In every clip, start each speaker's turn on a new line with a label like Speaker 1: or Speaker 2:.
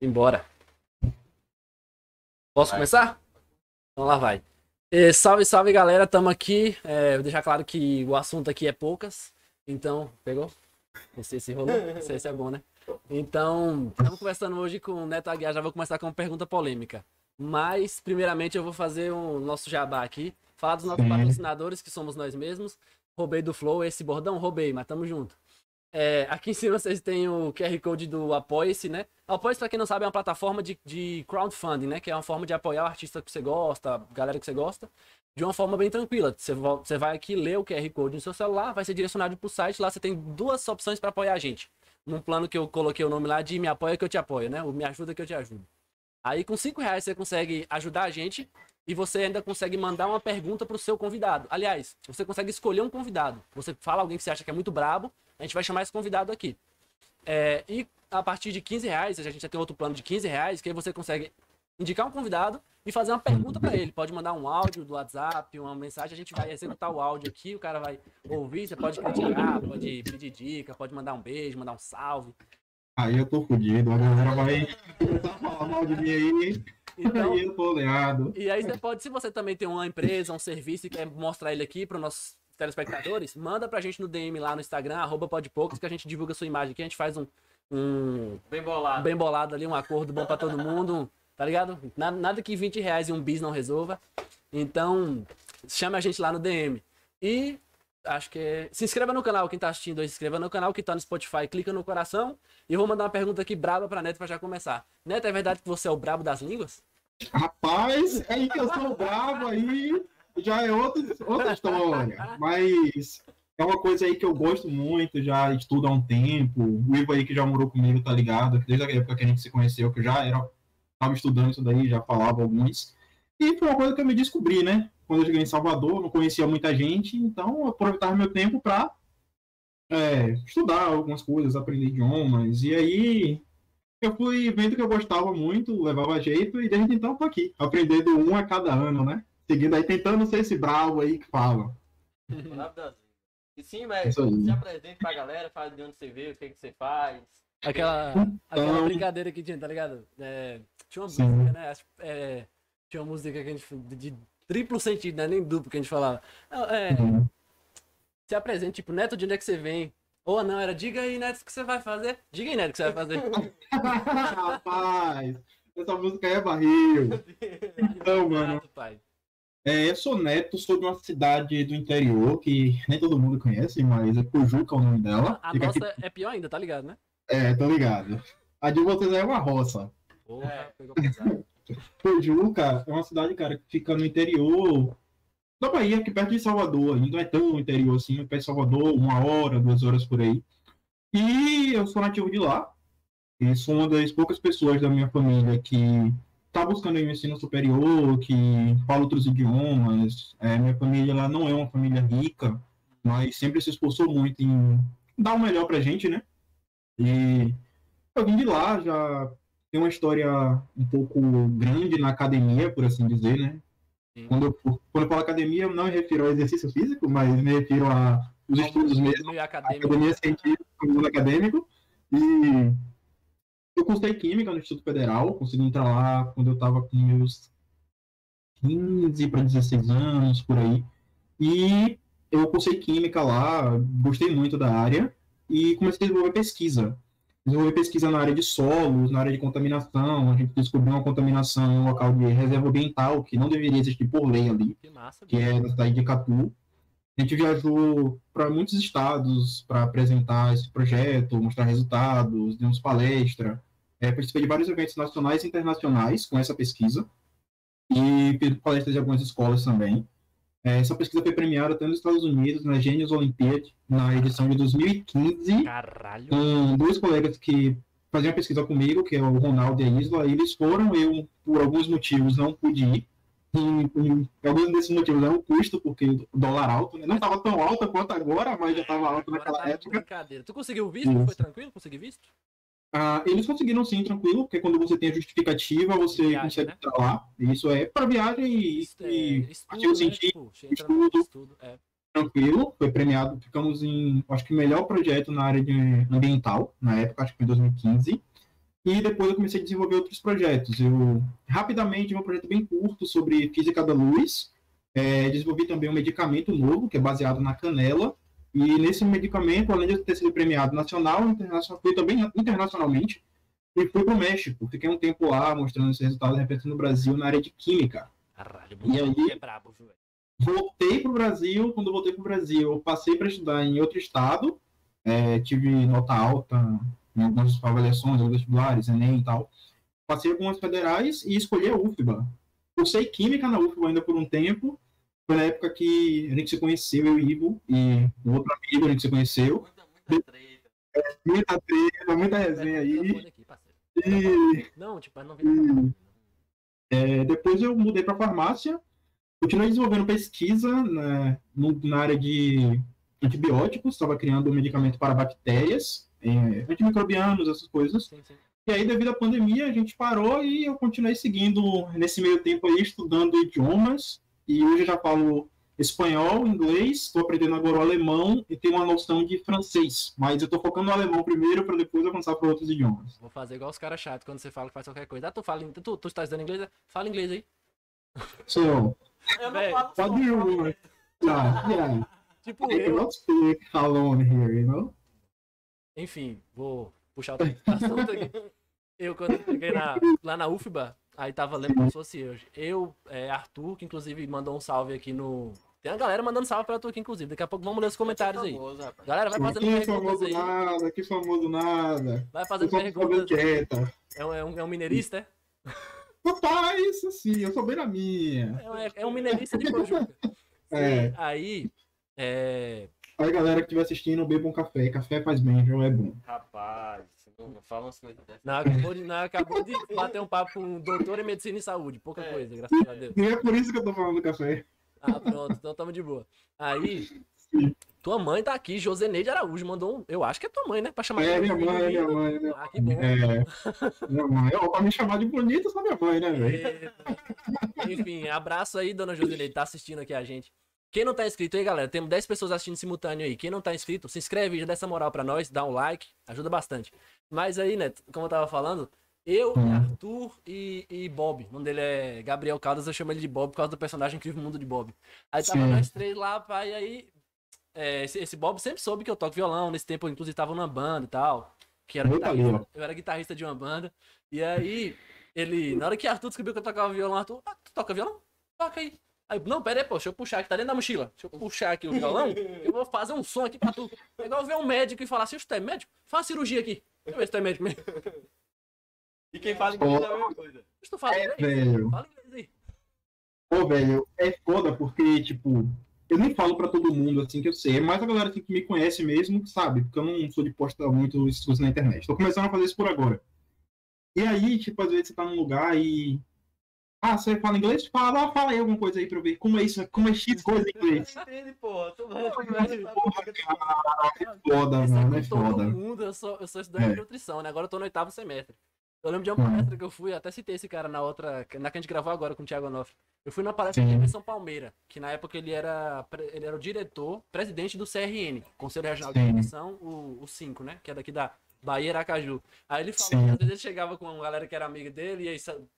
Speaker 1: Embora. Posso vai. começar? Então lá vai. E, salve, salve galera, tamo aqui. É, vou deixar claro que o assunto aqui é poucas. Então, pegou? Esse, esse rolou? Esse, esse é bom, né? Então, estamos conversando hoje com o Neto Aguiar. Já vou começar com uma pergunta polêmica. Mas, primeiramente, eu vou fazer o um nosso jabá aqui. Falar dos nossos Sim. patrocinadores, que somos nós mesmos. Roubei do Flow, esse bordão, roubei, mas tamo junto. É, aqui em cima vocês têm o QR Code do Apoia-se, né? Apoia-se, pra quem não sabe, é uma plataforma de, de crowdfunding, né? Que é uma forma de apoiar o artista que você gosta, galera que você gosta, de uma forma bem tranquila. Você, você vai aqui ler o QR Code no seu celular, vai ser direcionado pro site, lá você tem duas opções para apoiar a gente. Num plano que eu coloquei o nome lá de Me Apoia que eu te apoio, né? O Me Ajuda que eu te ajudo. Aí com 5 reais você consegue ajudar a gente e você ainda consegue mandar uma pergunta pro seu convidado. Aliás, você consegue escolher um convidado. Você fala alguém que você acha que é muito brabo, a gente vai chamar esse convidado aqui. É, e a partir de 15 reais, a gente já tem outro plano de 15 reais, que aí você consegue indicar um convidado e fazer uma pergunta para ele. Pode mandar um áudio do WhatsApp, uma mensagem, a gente vai executar o áudio aqui, o cara vai ouvir, você pode criticar, pode pedir dica, pode mandar um beijo, mandar um salve.
Speaker 2: Aí eu tô fodido, a galera vai começar a falar mal de mim aí. Então, aí eu tô oleado.
Speaker 1: E aí você pode, se você também tem uma empresa, um serviço e quer mostrar ele aqui para os nossos telespectadores, manda pra gente no DM lá no Instagram, arroba podpoucos, que a gente divulga a sua imagem aqui, a gente faz um, um
Speaker 3: bem bolado.
Speaker 1: bem bolado ali, um acordo bom para todo mundo, tá ligado? Nada, nada que 20 reais e um bis não resolva. Então, chame a gente lá no DM. E acho que é... se inscreva no canal, quem tá assistindo aí, se inscreva no canal que tá no Spotify, clica no coração. E eu vou mandar uma pergunta aqui braba pra Neto pra já começar. Neto, é verdade que você é o brabo das línguas?
Speaker 2: Rapaz, é aí que eu sou brabo aí já é outra, outra história. Mas é uma coisa aí que eu gosto muito, já estudo há um tempo. O Ivo aí que já morou comigo, tá ligado? Desde a época que a gente se conheceu, que eu já era, tava estudando isso daí, já falava alguns. E foi uma coisa que eu me descobri, né? Quando eu cheguei em Salvador, não conhecia muita gente, então eu aproveitava meu tempo para é, estudar algumas coisas, aprender idiomas. E aí eu fui vendo que eu gostava muito, levava jeito, e desde então tô aqui, aprendendo um a cada ano, né? Seguindo aí, tentando ser esse bravo aí que fala.
Speaker 3: E sim, velho, se apresente pra galera, fala de onde você veio, o que, que você faz.
Speaker 1: Aquela, então... aquela brincadeira que tinha, tá ligado? É, tinha uma sim. música, né? É, tinha uma música que a gente. de triplo sentido, né? Nem duplo que a gente falava. É, uhum. Se apresente, tipo, Neto, de onde é que você vem? Ou não, era diga aí, Neto, o que você vai fazer? Diga aí, Neto, o que você vai fazer.
Speaker 2: Rapaz, essa música é barril. Então, mano. Pai. É, eu sou neto, sou de uma cidade do interior que nem todo mundo conhece, mas é Pujuca é o nome dela.
Speaker 1: A, nossa aqui... é pior ainda, tá ligado, né?
Speaker 2: É, tô ligado. A de vocês é uma roça.
Speaker 1: Porra, é. pegou pesado.
Speaker 2: Pujuca é uma cidade, cara, que fica no interior da Bahia, aqui perto de Salvador. Não é tão interior assim, perto de Salvador, uma hora, duas horas por aí. E eu sou nativo de lá. E sou uma das poucas pessoas da minha família que está buscando um ensino superior, que fala outros idiomas. É, minha família lá não é uma família rica, mas sempre se esforçou muito em dar o melhor para a gente, né? E eu vim de lá, já tem uma história um pouco grande na academia, por assim dizer, né? Quando eu, quando eu falo academia, eu não me refiro ao exercício físico, mas me refiro a os estudos mesmo, academia científica, mundo acadêmico. E eu cursei Química no Instituto Federal, consegui entrar lá quando eu estava com meus 15 para 16 anos, por aí. E eu cursei Química lá, gostei muito da área e comecei a desenvolver pesquisa. Desenvolver pesquisa na área de solos, na área de contaminação. A gente descobriu uma contaminação em um local de reserva ambiental que não deveria existir por lei ali, que, massa, que é na cidade de Catu. A gente viajou para muitos estados para apresentar esse projeto, mostrar resultados, demos palestra. É, participei de vários eventos nacionais e internacionais com essa pesquisa e palestras de algumas escolas também. É, essa pesquisa foi premiada até nos Estados Unidos, na Genius Olympiad, na edição de 2015,
Speaker 1: Caralho.
Speaker 2: com dois colegas que faziam pesquisa comigo, que é o Ronaldo e a Isla. Eles foram, eu, por alguns motivos, não pude ir. E, alguns desses motivos eram o custo, porque o dólar alto, né? Não estava tão alto quanto agora, mas já estava alto naquela tá época.
Speaker 1: Brincadeira. Tu conseguiu visto? Isso. Foi tranquilo? Conseguiu visto?
Speaker 2: Ah, eles conseguiram sim, tranquilo, porque quando você tem a justificativa, você viagem, consegue né? entrar lá. Isso é para viagem e, Isso, é, estudo, artigo né? científico, tipo, estudo, estudo é. tranquilo. Foi premiado, ficamos em, acho que, melhor projeto na área de ambiental, na época, acho que foi em 2015. E depois eu comecei a desenvolver outros projetos. Eu, rapidamente, um projeto bem curto sobre física da luz. É, desenvolvi também um medicamento novo, que é baseado na canela. E nesse medicamento, além de ter sido premiado nacional, internacional, fui também internacionalmente. E fui para o México. Fiquei um tempo lá, mostrando esses resultados representando o Brasil na área de química.
Speaker 1: Caralho,
Speaker 2: E aí-
Speaker 1: é brabo, velho.
Speaker 2: voltei para o Brasil. Quando voltei para o Brasil, eu passei para estudar em outro estado. É, tive nota alta em algumas avaliações, alguns vestibulares, Enem e tal. Passei algumas federais e escolhi a UFBA. Cursei Química na UFBA ainda por um tempo. Foi na época que a gente se conheceu, eu e o Ivo, e o outro amigo a gente se conheceu.
Speaker 3: Muita, treta.
Speaker 2: Muita treta, muita resenha aí. E
Speaker 1: Não, tipo, não
Speaker 2: Hum. É, depois eu mudei para farmácia, continuei desenvolvendo pesquisa né, no- na área de antibióticos, estava criando um medicamento para bactérias, é, antimicrobianos, essas coisas.
Speaker 1: Sim, sim.
Speaker 2: E aí, devido à pandemia, a gente parou e eu continuei seguindo nesse meio tempo aí, estudando idiomas. E hoje eu já falo espanhol, inglês, estou aprendendo agora o alemão e tenho uma noção de francês. Mas eu estou focando no alemão primeiro para depois avançar para outros idiomas.
Speaker 1: Vou fazer igual os caras chatos quando você fala que faz qualquer coisa. Ah, tu fala, tu, tu está estudando inglês? Fala inglês aí.
Speaker 2: So,
Speaker 3: Eu não falo
Speaker 2: what do you
Speaker 3: só,
Speaker 2: want? yeah, yeah.
Speaker 1: Tipo,
Speaker 2: I
Speaker 1: eu.
Speaker 2: speak alone here, you know?
Speaker 1: Enfim, vou puxar outro assunto aqui. Eu, quando eu cheguei na- lá na UFBA, aí tava lendo como se fosse hoje. Eu, é, Arthur, que inclusive mandou um salve aqui no. Tem uma galera mandando salve pra tu aqui, inclusive. Daqui a pouco vamos ler os comentários aí.
Speaker 3: Famoso, rapaz.
Speaker 1: Galera, vai fazendo
Speaker 2: que
Speaker 1: perguntas
Speaker 2: famoso
Speaker 1: aí.
Speaker 2: nada, que famoso nada.
Speaker 1: Vai
Speaker 2: Eu
Speaker 1: fazendo perguntas.
Speaker 2: quieta.
Speaker 1: É um, é um, é um mineirista, é?
Speaker 2: Rapaz, assim, eu sou bem na minha.
Speaker 1: É um, é um mineirista de Pojuca.
Speaker 2: É.
Speaker 1: Aí, é.
Speaker 2: Aí, galera que estiver assistindo, bebam café. Café faz bem, viu? É bom.
Speaker 3: Rapaz, fala umas coisas dessas.
Speaker 1: Não, acabou de, não, acabou de bater um papo com um doutor em medicina e saúde. Pouca
Speaker 3: É.
Speaker 1: coisa, graças a Deus.
Speaker 2: E é por isso que eu tô falando do café.
Speaker 1: Ah, pronto, então tamo de boa. Aí,
Speaker 2: Sim.
Speaker 1: tua mãe tá aqui, Joseneide Araújo, mandou um. Eu acho que é tua mãe, né? Pra chamar
Speaker 2: É,
Speaker 1: de
Speaker 2: minha mãe,
Speaker 1: bonita.
Speaker 2: minha mãe, minha
Speaker 1: Ah, que bom.
Speaker 2: É, minha mãe. Ó, pra me chamar de bonita, só minha mãe, né, velho?
Speaker 1: Enfim, abraço aí, dona Joseneide, tá assistindo aqui a gente. Quem não tá inscrito aí, galera, temos 10 pessoas assistindo simultâneo aí. Quem não tá inscrito, se inscreve, já dá essa moral pra nós, dá um like, ajuda bastante. Mas aí, né, como eu tava falando, eu,
Speaker 2: Hum.
Speaker 1: Arthur e, e Bob. O nome dele é Gabriel Caldas, eu chamo ele de Bob por causa do personagem Incrível Mundo de Bob. Aí tava
Speaker 2: Sim.
Speaker 1: nós três lá, pai, e aí. é, esse, esse Bob sempre soube que eu toco violão. Nesse tempo, eu, inclusive, tava numa banda e tal. Que era guitarrista, eu era guitarrista de uma banda. E aí, ele. Na hora que Arthur descobriu que eu tocava violão, Arthur, ah, tu toca violão? Toca aí. Aí, não, pera aí, pô, deixa eu puxar aqui, tá dentro da mochila. Deixa eu puxar aqui o violão, eu vou fazer um som aqui pra tu. É igual ver um médico e falar assim, tu é médico? Faz cirurgia aqui. Deixa eu ver se tu é médico mesmo.
Speaker 3: E quem fala inglês é a mesma coisa.
Speaker 1: Mas tu fala
Speaker 2: É,
Speaker 1: inglês?
Speaker 2: velho.
Speaker 1: Fala inglês aí.
Speaker 2: Pô, velho, é foda porque, tipo, eu nem falo pra todo mundo assim que eu sei, é mais a galera assim, que me conhece mesmo sabe, porque eu não sou de postar muito coisas na internet. Tô começando a fazer isso por agora. E aí, tipo, às vezes você tá num lugar e. Ah, você fala inglês? Fala, ah, fala aí alguma coisa aí pra eu ver. Como é isso? Como é X coisa em inglês?
Speaker 3: Entende, porra. Tu vai.
Speaker 2: Porra, cara, é foda,
Speaker 1: é
Speaker 2: mano, é
Speaker 1: todo
Speaker 2: foda.
Speaker 1: mundo, eu sou, eu sou estudante
Speaker 2: É.
Speaker 1: de nutrição, né? Agora eu tô no oitavo semestre. Eu lembro de uma
Speaker 2: Uhum.
Speaker 1: palestra que eu fui, até citei esse cara na outra, na que a gente gravou agora com o Thiago Onofre. Eu fui na palestra
Speaker 2: Sim.
Speaker 1: de Emerson Palmeira, que na época ele era, ele era o diretor, presidente do CRN, Conselho Regional de
Speaker 2: Sim.
Speaker 1: Nutrição, o, o 5, né? Que é daqui da Bahia Aracaju. Aí ele falou que às vezes ele chegava com uma galera que era amiga dele, e aí,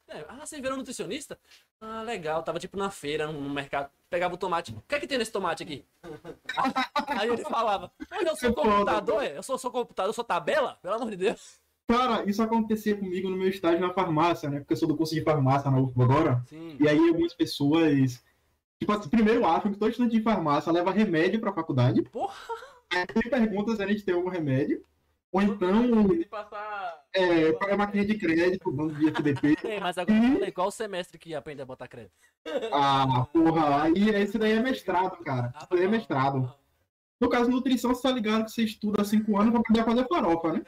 Speaker 1: é, ah, você virou nutricionista? Ah, legal, tava tipo na feira, no mercado, pegava o tomate. O que é que tem nesse tomate aqui? Aí ele falava, mas eu sou computador, é? Eu sou, sou computador, eu sou tabela? Pelo amor de Deus.
Speaker 2: Cara, isso acontecia comigo no meu estágio na farmácia, né? Porque eu sou do curso de farmácia na UFBA agora.
Speaker 1: Sim.
Speaker 2: E aí algumas pessoas. Tipo assim, primeiro acham que todo estudante de farmácia leva remédio pra faculdade.
Speaker 1: Porra!
Speaker 2: Aí pergunta se a gente tem algum remédio. Ou então,
Speaker 3: De passar.
Speaker 2: é, paga máquina de crédito, banco de FDP.
Speaker 1: Ei, mas agora
Speaker 2: Uhum.
Speaker 1: fala aí, qual o semestre que aprende a botar crédito?
Speaker 2: Ah, porra, aí esse daí é mestrado, cara. Isso daí é mestrado. No caso, nutrição, você tá ligado que você estuda há cinco anos pra aprender a fazer farofa, né?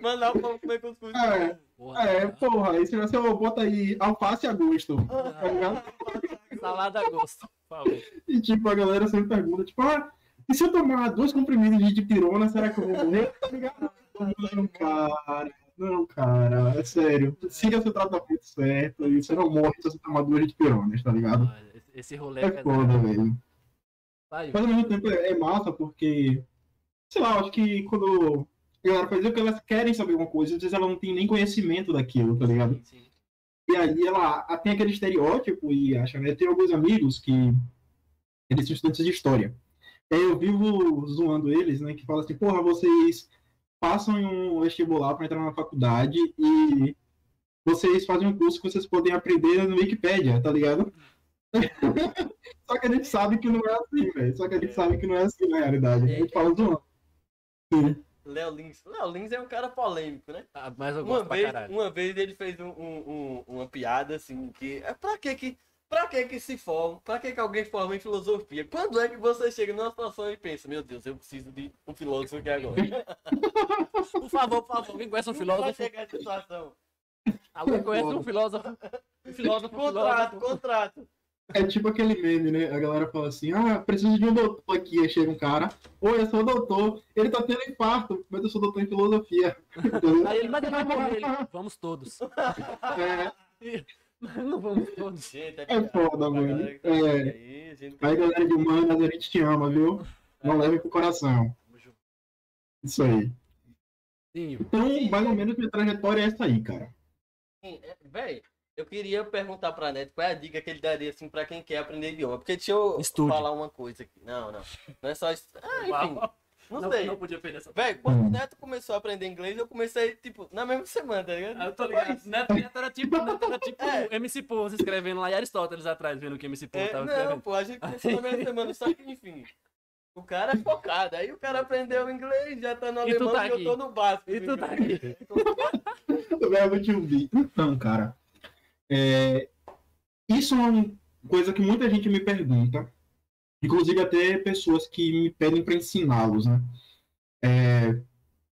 Speaker 3: Mandar o pão comer cuscuz.
Speaker 2: É.
Speaker 1: Porra,
Speaker 2: É, porra, aí se você bota aí alface a gosto, tá ligado?
Speaker 1: Salada a gosto, por favor.
Speaker 2: E tipo, a galera sempre pergunta, tipo, ah, e se eu tomar dois comprimidos de dipirona, será que eu vou morrer? Tá ligado? Não, cara. Não, cara, é sério. Siga seu tratamento certo e você não morre se você tomar duas dipironas, tá ligado?
Speaker 1: Esse- rolê é
Speaker 2: É foda, velho. Mas ao mesmo tempo é é massa porque, sei lá, acho que quando A galera faz o que elas querem saber alguma coisa, às vezes ela não tem nem conhecimento daquilo, tá ligado?
Speaker 3: Sim, sim.
Speaker 2: E aí ela tem aquele estereótipo e acha, né? Tem alguns amigos que eles são estudantes de história. Eu vivo zoando eles, né? Que fala assim, porra, vocês passam em um vestibular para entrar na faculdade e vocês fazem um curso que vocês podem aprender no Wikipedia, tá ligado? Só que a gente sabe que não é assim, velho. Só que a gente sabe que não é assim na realidade. A gente fala zoando. Sim.
Speaker 3: Léo Lins. Léo Lins é um cara polêmico, né?
Speaker 1: Ah, mas eu
Speaker 3: Uma
Speaker 1: gosto pra
Speaker 3: vez,
Speaker 1: caralho.
Speaker 3: uma vez ele fez um, um- um- uma piada assim, que é pra que que, pra que que se forma, pra que que alguém forma em filosofia? Quando é que você chega numa situação e pensa, meu Deus, eu preciso de um filósofo aqui agora?
Speaker 1: Por favor, por favor, quem conhece um
Speaker 3: Não vai
Speaker 1: filósofo?
Speaker 3: chegar essa situação.
Speaker 1: Alguém conhece um filósofo? Um filósofo,
Speaker 3: Contrato,
Speaker 1: filósofo.
Speaker 3: contrato.
Speaker 2: É tipo aquele meme, né? A galera fala assim: ah, preciso de um doutor aqui. Aí chega um cara: Oi, eu sou doutor. Ele tá tendo infarto, mas eu sou doutor em filosofia.
Speaker 1: Aí ele, mas ele vai morrer. Ele, Vamos todos.
Speaker 2: É,
Speaker 1: Não vamos todos.
Speaker 3: Gente,
Speaker 2: É
Speaker 3: piada
Speaker 2: foda, mano.
Speaker 3: tá
Speaker 2: É.
Speaker 3: aí, gente,
Speaker 2: aí, galera de humanas, a gente te ama, viu? Não leve pro coração. Isso aí.
Speaker 1: Sim,
Speaker 2: Então, mais ou menos, minha trajetória é essa aí, cara.
Speaker 3: Sim, é, Véi, eu queria perguntar pra Neto qual é a dica que ele daria assim pra quem quer aprender idioma. Porque deixa eu
Speaker 1: Estude.
Speaker 3: falar uma coisa aqui. Não, não. Não é só isso. Ah, enfim. Não,
Speaker 1: não,
Speaker 3: sei.
Speaker 1: não podia perder essa.
Speaker 3: Véi, quando o
Speaker 2: Hum.
Speaker 3: Neto começou a aprender inglês, eu comecei, tipo, na mesma semana, tá ligado?
Speaker 1: Ah, Eu tô ligado. Neto, Neto era tipo, Neto era tipo
Speaker 3: É.
Speaker 1: MC Pose escrevendo lá e Aristóteles atrás, vendo o que MC Pose
Speaker 3: É,
Speaker 1: tava
Speaker 3: não,
Speaker 1: escrevendo.
Speaker 3: pô, a gente começou na mesma semana, só que enfim. O cara é focado, aí o cara aprendeu inglês, já tá no
Speaker 1: E
Speaker 3: alemão
Speaker 1: tá
Speaker 3: e eu
Speaker 1: aqui.
Speaker 3: tô no básico.
Speaker 1: E tu tá
Speaker 3: inglês.
Speaker 2: Verbo to be. Então, cara, é, isso é uma coisa que muita gente me pergunta, inclusive até pessoas que me pedem para ensiná-los, né? É,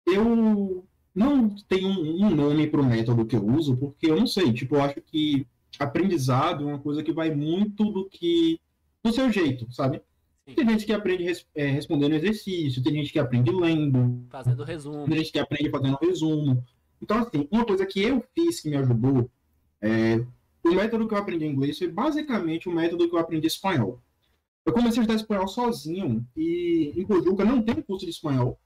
Speaker 2: eu não tenho um, nome para o método que eu uso, porque eu não sei, tipo, eu acho que aprendizado é uma coisa que vai muito do que do seu jeito, sabe?
Speaker 1: Sim.
Speaker 2: Tem gente que aprende res- é, respondendo exercício, tem gente que aprende lendo,
Speaker 1: Fazendo resumo.
Speaker 2: tem gente que aprende fazendo resumo. Então, assim, uma coisa que eu fiz que me ajudou, é, o método que eu aprendi inglês foi basicamente o método que eu aprendi espanhol. Eu comecei a estudar espanhol sozinho e em Pojuca não tem curso de espanhol.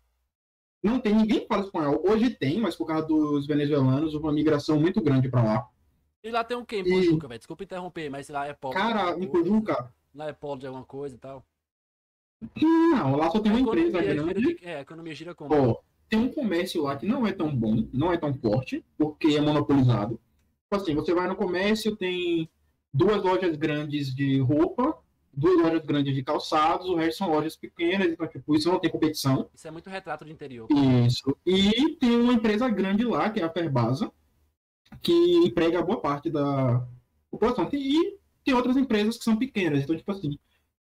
Speaker 2: Não tem, ninguém fala espanhol. Hoje tem, mas por causa dos venezuelanos, uma migração muito grande para lá.
Speaker 1: E lá tem um quê em
Speaker 2: E-
Speaker 1: Pojuca, velho? Desculpa interromper, mas lá é polo.
Speaker 2: Cara, em
Speaker 1: coisa.
Speaker 2: Pojuca,
Speaker 1: Lá é polo de alguma coisa e tal.
Speaker 2: não, lá só tem uma empresa grande.
Speaker 1: de- É, a economia gira como?
Speaker 2: Ó, tem um comércio lá que não é tão bom, não é tão forte, porque é monopolizado. Tipo assim, você vai no comércio, tem duas lojas grandes de roupa, duas lojas grandes de calçados, o resto são lojas pequenas, então, tipo, isso não tem competição.
Speaker 1: Isso é muito retrato de interior.
Speaker 2: Isso. E tem uma empresa grande lá, que é a Ferbasa, que emprega boa parte da população. E tem outras empresas que são pequenas. Então, tipo assim,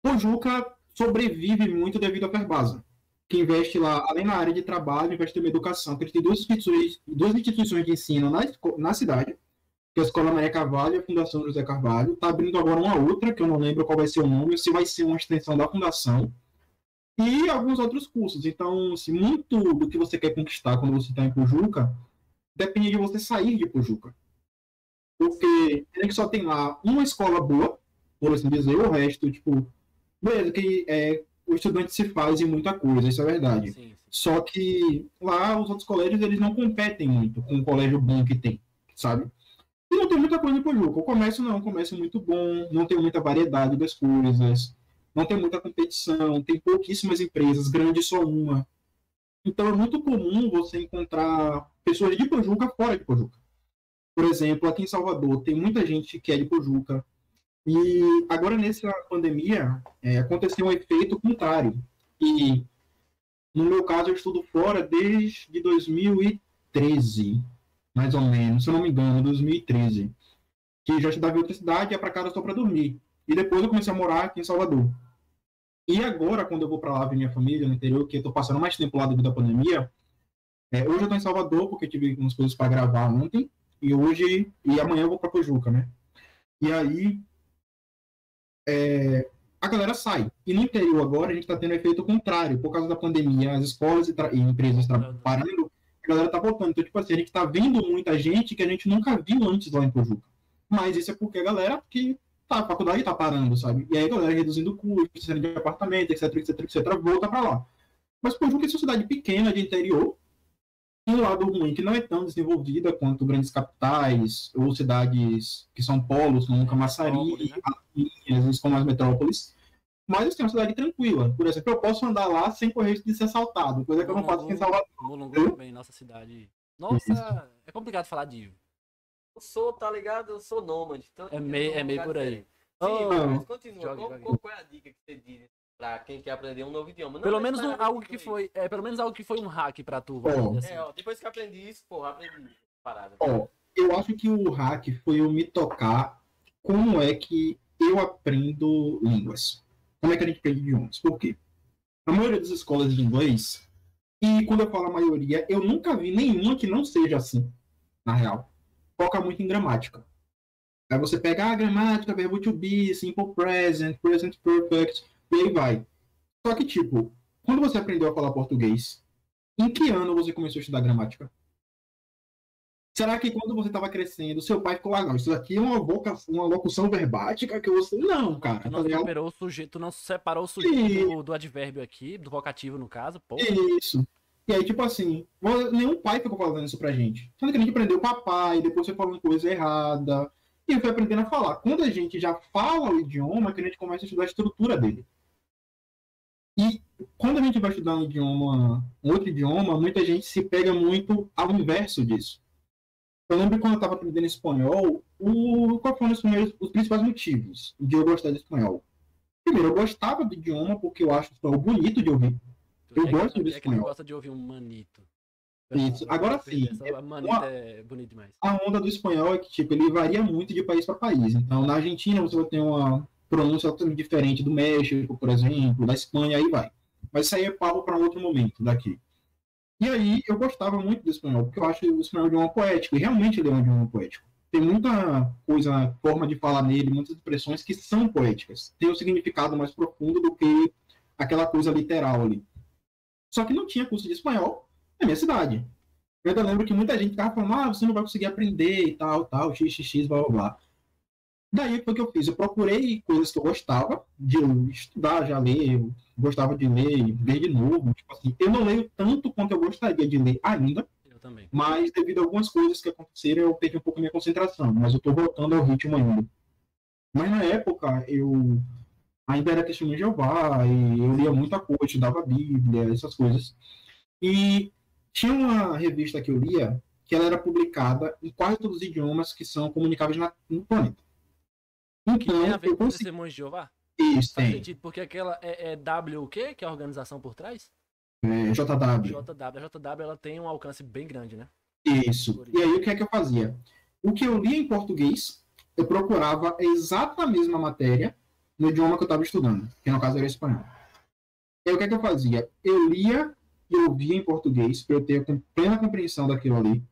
Speaker 2: Pojuca sobrevive muito devido à Ferbasa, que investe lá, além na área de trabalho, investe em educação, que eles têm duas instituições, duas instituições de ensino na, na cidade, que é a Escola Maria Carvalho e a Fundação José Carvalho. Está abrindo agora uma outra, que eu não lembro qual vai ser o nome, ou se vai ser uma extensão da fundação e alguns outros cursos. Então, assim, muito do que você quer conquistar quando você está em Pojuca depende de você sair de Pojuca. Porque tem que só tem lá uma escola boa, por assim dizer, o resto, tipo, beleza, que é, o estudante se faz em muita coisa, isso é verdade.
Speaker 1: Sim, sim.
Speaker 2: Só que lá os outros colégios eles não competem muito com o colégio bom que tem, sabe? Não tem muita coisa em Pojuca. O comércio não, o comércio é muito bom, não tem muita variedade das coisas, não tem muita competição, tem pouquíssimas empresas, grande só uma. Então é muito comum você encontrar pessoas de Pojuca fora de Pojuca. Por exemplo, aqui em Salvador tem muita gente que é de Pojuca. E agora nessa pandemia é, aconteceu um efeito contrário. E no meu caso eu estudo fora desde 2013, mais ou menos, se eu não me engano, 2013. Que já estudava em outra cidade, ia para casa só para dormir. E depois eu comecei a morar aqui em Salvador. E agora, quando eu vou para lá ver minha família no interior, que eu tô passando mais tempo lá devido à pandemia, é, hoje eu tô em Salvador porque tive umas coisas para gravar ontem, e hoje, e amanhã eu vou para Pojuca, né? E aí, é, a galera sai. E no interior agora a gente está tendo efeito contrário, por causa da pandemia, as escolas e, e empresas tra- parando, a galera tá voltando. Então, tipo assim, a gente tá vendo muita gente que a gente nunca viu antes lá em Pojuca. Mas isso é porque a galera que tá, a faculdade tá parando, sabe? E aí a galera reduzindo custos, saindo de apartamento, etc, etc, etc, volta pra lá. Mas Pojuca é uma cidade pequena de interior, tem um lado ruim que não é tão desenvolvida quanto grandes capitais ou cidades que são polos, como Camaçari,
Speaker 1: né?
Speaker 2: às vezes como as metrópoles. Mas assim, é uma cidade tranquila. Por exemplo, eu posso andar lá sem correr risco de ser assaltado, coisa que eu não faço aqui em Salvador.
Speaker 1: Mulungu também, nossa cidade. Nossa, é complicado falar de.
Speaker 3: Eu sou, tá ligado? Eu sou nômade. Então
Speaker 1: É meio, é meio por aí.
Speaker 3: Sim,
Speaker 1: Oh,
Speaker 3: mas continua.
Speaker 1: jogue,
Speaker 3: qual,
Speaker 1: jogue.
Speaker 3: qual- é a dica que você diz pra quem quer aprender um novo idioma? Não
Speaker 1: pelo menos um- algo que foi. É, pelo menos algo que foi um hack pra tu, dizer assim.
Speaker 3: É, ó, depois que eu aprendi isso, porra, aprendi parada.
Speaker 2: Ó, eu acho que o hack foi eu me tocar como é que eu aprendo línguas. Como é que a gente aprende idiomas? Por quê? A maioria das escolas de inglês, e quando eu falo a maioria, eu nunca vi nenhuma que não seja assim, na real. Foca muito em gramática. Aí você pega a gramática, verbo to be, simple present, present perfect, e aí vai. Só que, tipo, quando você aprendeu a falar português, em que ano você começou a estudar gramática? Será que quando você estava crescendo, seu pai ficou lá, não, isso aqui é uma, voca, uma locução verbática que você. Não, cara.
Speaker 1: Tu
Speaker 2: Tá
Speaker 1: não
Speaker 2: ligado?
Speaker 1: separou o sujeito, tu não separou o sujeito do, do advérbio aqui, do vocativo no caso, pô.
Speaker 2: Isso. E aí, tipo assim, nenhum pai ficou falando isso pra gente. Tanto que a gente aprendeu papai, depois foi falando coisa errada. E eu fui aprendendo a falar. Quando a gente já fala o idioma, que a gente começa a estudar a estrutura dele. E quando a gente vai estudar um idioma, um outro idioma, muita gente se pega muito ao inverso disso. Eu lembro quando eu estava aprendendo espanhol, o, qual foram os, primeiros, os principais motivos de eu gostar de espanhol? Primeiro, eu gostava do idioma porque eu acho o espanhol bonito de ouvir.
Speaker 1: Tu
Speaker 2: eu
Speaker 1: é
Speaker 2: gosto
Speaker 1: que, é que não
Speaker 2: espanhol.
Speaker 1: gosta de ouvir um manito.
Speaker 2: Isso. Agora sim,
Speaker 1: Essa manita é bonito demais.
Speaker 2: a onda do espanhol é que tipo, ele varia muito de país para país. Então, na Argentina você vai ter uma pronúncia diferente do México, por exemplo, da Espanha, aí vai. Mas isso aí é papo para outro momento daqui. E aí eu gostava muito do espanhol, porque eu acho o espanhol de idioma poético, e realmente ele é um idioma poético. Tem muita coisa, forma de falar nele, muitas expressões que são poéticas. Tem um significado mais profundo do que aquela coisa literal ali. Só que não tinha curso de espanhol na minha cidade. Eu ainda lembro que muita gente ficava falando, ah, você não vai conseguir aprender e tal, tal, xxx, blá blá blá. Daí foi o que eu fiz. Eu procurei coisas que eu gostava de estudar, já ler, eu gostava de ler, ler de novo. Tipo assim, eu não leio tanto quanto eu gostaria de ler ainda,
Speaker 1: Eu também.
Speaker 2: mas devido a algumas coisas que aconteceram, eu perdi um pouco minha concentração. Mas eu tô voltando ao ritmo ainda. Mas na época, eu ainda era testemunho de Jeová, e eu lia muita coisa, estudava a Bíblia, essas coisas. E tinha uma revista que eu lia, que ela era publicada em quase todos os idiomas que são comunicáveis na- no planeta.
Speaker 1: Que tem a
Speaker 2: Então,
Speaker 1: ver com
Speaker 2: consegui...
Speaker 1: testemunhos de Jeová?
Speaker 2: Isso,
Speaker 1: Faz
Speaker 2: tem.
Speaker 1: sentido, porque aquela é, é W o quê? Que é a organização por trás?
Speaker 2: É, JW.
Speaker 1: JW. A JW ela tem um alcance bem grande, né?
Speaker 2: Isso. E aí, o que é que eu fazia? O que eu lia em português, eu procurava a exata mesma matéria no idioma que eu estava estudando, que no caso era espanhol. E aí, o que é que eu fazia? Eu lia e ouvia em português, para eu ter a plena compreensão daquilo ali.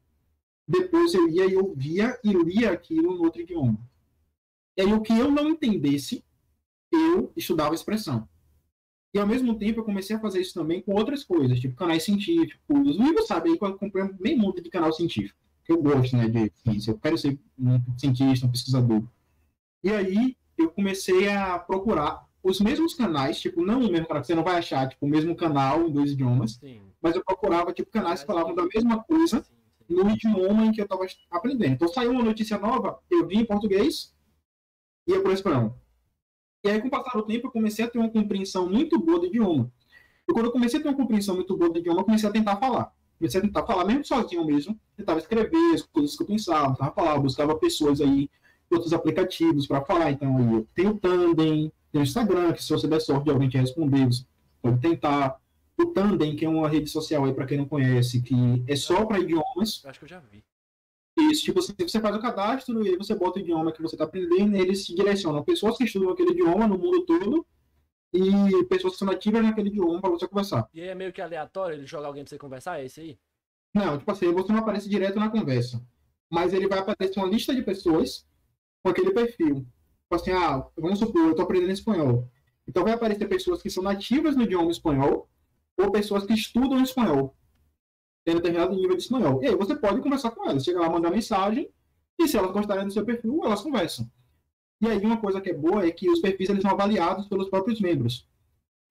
Speaker 2: Depois eu ia e ouvia e lia aquilo no outro idioma. E aí, o que eu não entendesse, eu estudava expressão. E ao mesmo tempo eu comecei a fazer isso também com outras coisas, tipo canais científicos. O Igor sabe aí que eu acompanho bem muito de canal científico. Que eu gosto, né, de ciência. Eu quero ser um cientista, um pesquisador. E aí eu comecei a procurar os mesmos canais, tipo, não o mesmo canal, você não vai achar, tipo, o mesmo canal em dois idiomas,
Speaker 1: Sim.
Speaker 2: mas eu procurava, tipo, canais que falavam da mesma coisa
Speaker 1: Sim, sim.
Speaker 2: no idioma em que eu estava aprendendo. Então saiu uma notícia nova, eu vi em português ia para o espanhol. E aí, com o passar do tempo, eu comecei a ter uma compreensão muito boa do idioma. E quando eu comecei a ter uma compreensão muito boa do idioma, eu comecei a tentar falar. Comecei a tentar falar, mesmo sozinho mesmo. Tentava escrever as coisas que eu pensava, tentava falar, buscava pessoas aí, outros aplicativos para falar. Então, aí eu tenho o Tandem, tem o Instagram, que se você der sorte de alguém te responder, você pode tentar. O Tandem, que é uma rede social aí, para quem não conhece, que é só para idiomas.
Speaker 1: Eu acho que eu já vi.
Speaker 2: Isso, tipo assim, você faz o cadastro e você bota o idioma que você está aprendendo e eles se direcionam pessoas que estudam aquele idioma no mundo todo e pessoas que são nativas naquele idioma para você conversar.
Speaker 1: E aí é meio que aleatório ele jogar alguém pra você conversar? É esse aí?
Speaker 2: Não, tipo assim, você não aparece direto na conversa, mas ele vai aparecer uma lista de pessoas com aquele perfil. Tipo assim, ah, vamos supor, eu estou aprendendo espanhol. Então vai aparecer pessoas que são nativas no idioma espanhol ou pessoas que estudam espanhol. Determinado nível de espanhol. E aí você pode conversar com elas. Chega lá, mandar mensagem e se elas gostarem do seu perfil, elas conversam. E aí uma coisa que é boa é que os perfis eles são avaliados pelos próprios membros.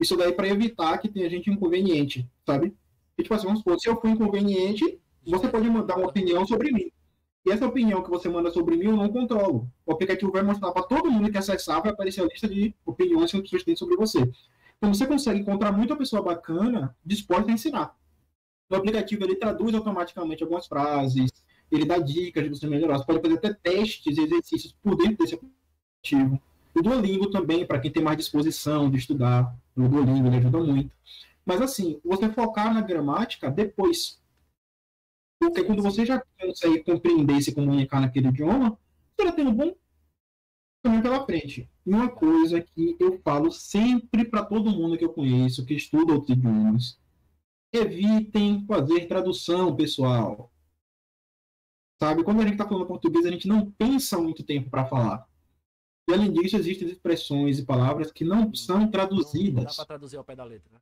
Speaker 2: Isso daí para evitar que tenha gente inconveniente, sabe? E tipo assim, vamos supor, se eu for inconveniente, Você pode mandar uma opinião sobre mim. E essa opinião que você manda sobre mim, eu não controlo. O aplicativo vai mostrar para todo mundo que acessar, vai aparecer a lista de opiniões que as pessoas têm sobre você. Então você consegue encontrar muita pessoa bacana disposta a ensinar. O aplicativo ele traduz automaticamente algumas frases, ele dá dicas de você melhorar. Você pode fazer até testes e exercícios por dentro desse aplicativo. O Duolingo também, para quem tem mais disposição de estudar, o Duolingo ele ajuda muito. Mas assim, você focar na gramática depois. Porque quando você já consegue compreender e se comunicar naquele idioma, você já tem um bom caminho pela frente. E uma coisa que eu falo sempre para todo mundo que eu conheço, que estuda outros idiomas, evitem fazer tradução, pessoal. Sabe, quando a gente está falando português, a gente não pensa muito tempo para falar. E além disso, existem expressões e palavras que não são traduzidas. Não
Speaker 1: dá para traduzir ao pé da letra. Né?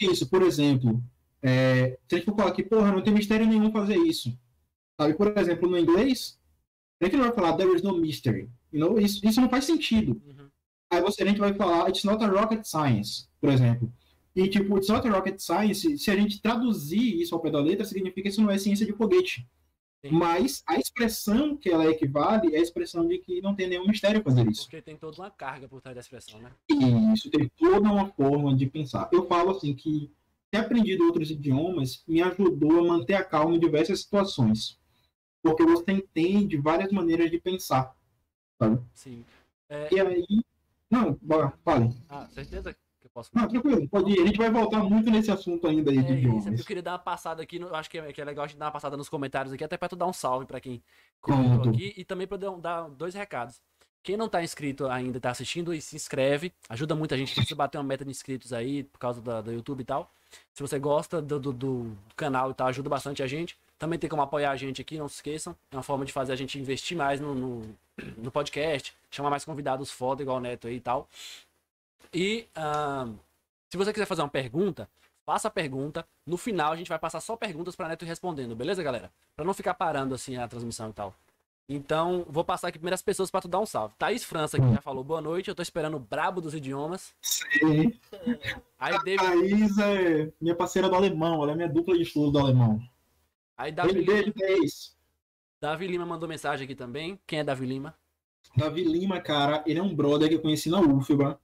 Speaker 2: Isso, por exemplo, é, se a gente for falar aqui, porra, não tem mistério nenhum fazer isso. Sabe, por exemplo, no inglês, a gente não vai falar there is no mystery. You know? isso, isso não faz sentido. Uhum. Aí você, a gente vai falar it's not a rocket science, por exemplo. E tipo, it's not rocket science, se a gente traduzir isso ao pé da letra, significa que isso não é ciência de foguete. Sim. Mas a expressão que ela equivale é a expressão de que não tem nenhum mistério fazer isso.
Speaker 1: Porque tem toda uma carga por trás da expressão, né?
Speaker 2: Isso, tem toda uma forma de pensar. Eu falo assim que ter aprendido outros idiomas me ajudou a manter a calma em diversas situações. Porque você entende várias maneiras de pensar. Sabe?
Speaker 1: Sim.
Speaker 2: É... E aí. Não, bora, fale.
Speaker 1: Ah, certeza posso.
Speaker 2: Não, tranquilo, pode ir. A gente vai voltar muito nesse assunto ainda aí
Speaker 1: é
Speaker 2: de idiomas.
Speaker 1: eu queria dar uma passada aqui, no... acho que é, que é legal a gente dar uma passada nos comentários aqui, até pra tu dar um salve pra quem comentou aqui e também pra eu dar dois recados. Quem não tá inscrito ainda, tá assistindo, e se inscreve. Ajuda muita gente. Precisa bater uma meta de inscritos aí, por causa da, do YouTube e tal. Se você gosta do, do, do, canal e tal, ajuda bastante a gente. Também tem como apoiar a gente aqui, não se esqueçam. É uma forma de fazer a gente investir mais no, no, no podcast, chamar mais convidados foda, igual o Neto aí e tal. E uh, se você quiser fazer uma pergunta, faça a pergunta. No final a gente vai passar só perguntas para Neto respondendo, beleza, galera? Para não ficar parando assim a transmissão e tal. Então, vou passar aqui primeiras pessoas para tu dar um salve. Thaís França, que já falou boa noite. Eu tô esperando o brabo dos idiomas.
Speaker 2: Sim. Aí, David... A Thaís é minha parceira do alemão. Ela é minha dupla de estudo do alemão.
Speaker 1: Aí, Davi,
Speaker 2: Lima...
Speaker 1: Davi Lima mandou mensagem aqui também. Quem é Davi Lima?
Speaker 2: Davi Lima, cara, ele é um brother que eu conheci na UFBA.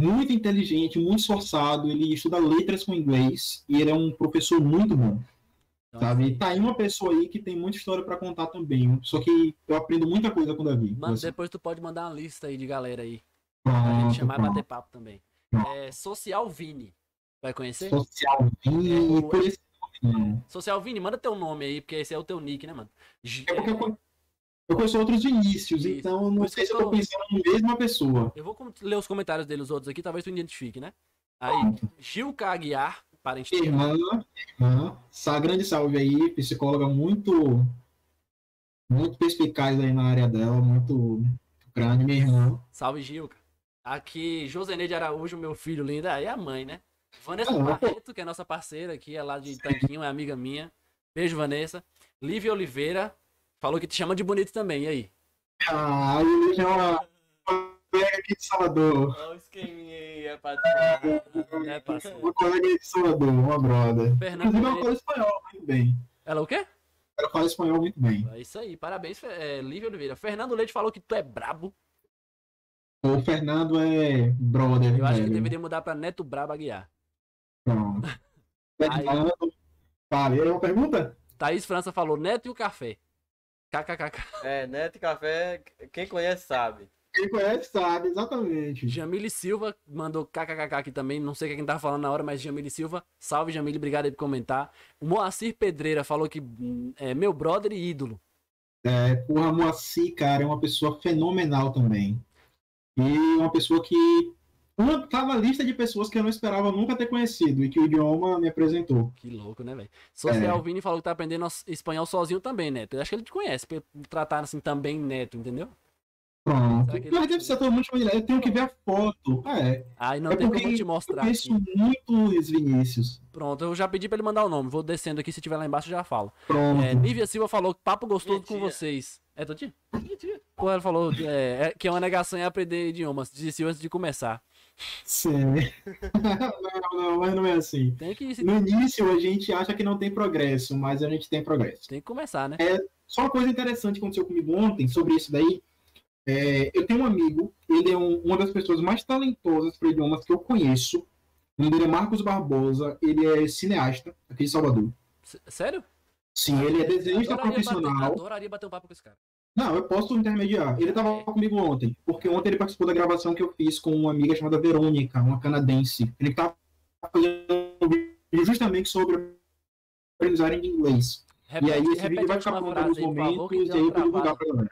Speaker 2: Muito inteligente, muito esforçado. Ele estuda letras com inglês. E ele é um professor muito bom. Então, sabe? Assim, tá aí uma pessoa aí que tem muita história para contar também. Só que eu aprendo muita coisa com o Davi.
Speaker 1: Mas depois tu pode mandar uma lista aí de galera aí. Pronto, pra gente chamar e bater papo também. É, Social Vini. Vai conhecer?
Speaker 2: Social Vini. É, esse
Speaker 1: nome. Social Vini, manda teu nome aí, porque esse é o teu nick, né, mano?
Speaker 2: É porque eu, eu conheço outros Vinícius, Isso. então eu não sei se eu tô pensando na mesma pessoa.
Speaker 1: Eu vou ler os comentários dele, os outros aqui, talvez tu identifique, né? Aí, Gil Caguiar, parente
Speaker 2: Irmã, irmã, essa grande salve aí, psicóloga muito, muito perspicaz aí na área dela, muito grande, minha irmã.
Speaker 1: Salve, Gilca. Aqui, Joseneide Araújo, meu filho lindo, aí é a mãe, né? Vanessa ah, Barreto, que é nossa parceira aqui, é lá de Tanquinho, é amiga minha. Beijo, Vanessa. Lívia Oliveira, falou que te chama de bonito também, e aí?
Speaker 2: Ah, é uma colega aqui de Salvador.
Speaker 3: Olha o esqueminha aí, rapaziada.
Speaker 2: É, parceiro. Uma colega de Salvador, uma brother.
Speaker 1: Fernando
Speaker 2: Inclusive, ela fala espanhol muito bem.
Speaker 1: Ela o quê?
Speaker 2: Ela fala espanhol muito bem.
Speaker 1: É isso aí, parabéns, é, Lívia Oliveira. Fernando Leite falou que tu é brabo.
Speaker 2: O Fernando é brother.
Speaker 1: Eu acho que deveria mudar pra Neto Brabo Aguiar.
Speaker 2: Pronto. Fernando, fala, aí uma pergunta?
Speaker 1: Thaís França falou Neto e o café. KKKK.
Speaker 3: É, Neto e café, quem conhece sabe.
Speaker 2: Quem conhece sabe, exatamente.
Speaker 1: Jamile Silva mandou kkkk aqui também. Não sei quem tava falando na hora, mas Jamile Silva. Salve, Jamile. Obrigado aí por comentar. O Moacir Pedreira falou que é meu brother e ídolo.
Speaker 2: É, porra, Moacir, cara, é uma pessoa fenomenal também. E uma pessoa que. Uma, tava lista de pessoas que eu não esperava nunca ter conhecido e que o idioma me apresentou.
Speaker 1: Que louco, né, velho? Social é. Vini falou que tá aprendendo espanhol sozinho também, Neto. Eu acho que ele te conhece, por tratar assim também Neto, entendeu?
Speaker 2: Pronto. Mas deve ser todo mundo familiar. Eu tenho que ver a foto. É.
Speaker 1: Aí não é tem como te mostrar. Eu
Speaker 2: conheço muito Luiz Vinícius.
Speaker 1: Pronto, eu já pedi pra ele mandar o nome. Vou descendo aqui, se tiver lá embaixo, já falo.
Speaker 2: Pronto.
Speaker 1: É, Nívia Silva falou que papo gostoso com vocês. É Totinho? Pô, ela falou é, é, que é uma negação em aprender idiomas. Disse antes de começar.
Speaker 2: Sim. não, não, mas não é assim.
Speaker 1: Que,
Speaker 2: No início a gente acha que não tem progresso, mas a gente tem progresso.
Speaker 1: tem que começar, né?
Speaker 2: Só uma coisa interessante que aconteceu comigo ontem sobre isso daí. é, eu tenho um amigo, ele é um- uma das pessoas mais talentosas para idiomas que eu conheço. O nome dele é Marcos Barbosa, ele é cineasta aqui de Salvador.
Speaker 1: S- Sério?
Speaker 2: Sim, ele é desenhista
Speaker 1: Adoraria
Speaker 2: profissional.
Speaker 1: Bater, adoraria bater um papo com esse cara.
Speaker 2: Não, eu posso intermediar. Ele estava comigo ontem, porque ontem ele participou da gravação que eu fiz com uma amiga chamada Verônica, uma canadense. Ele estava fazendo vídeo justamente sobre aprendizagem de inglês. E aí esse vídeo vai ficar pronto alguns momentos e aí eu vou divulgar pra galera.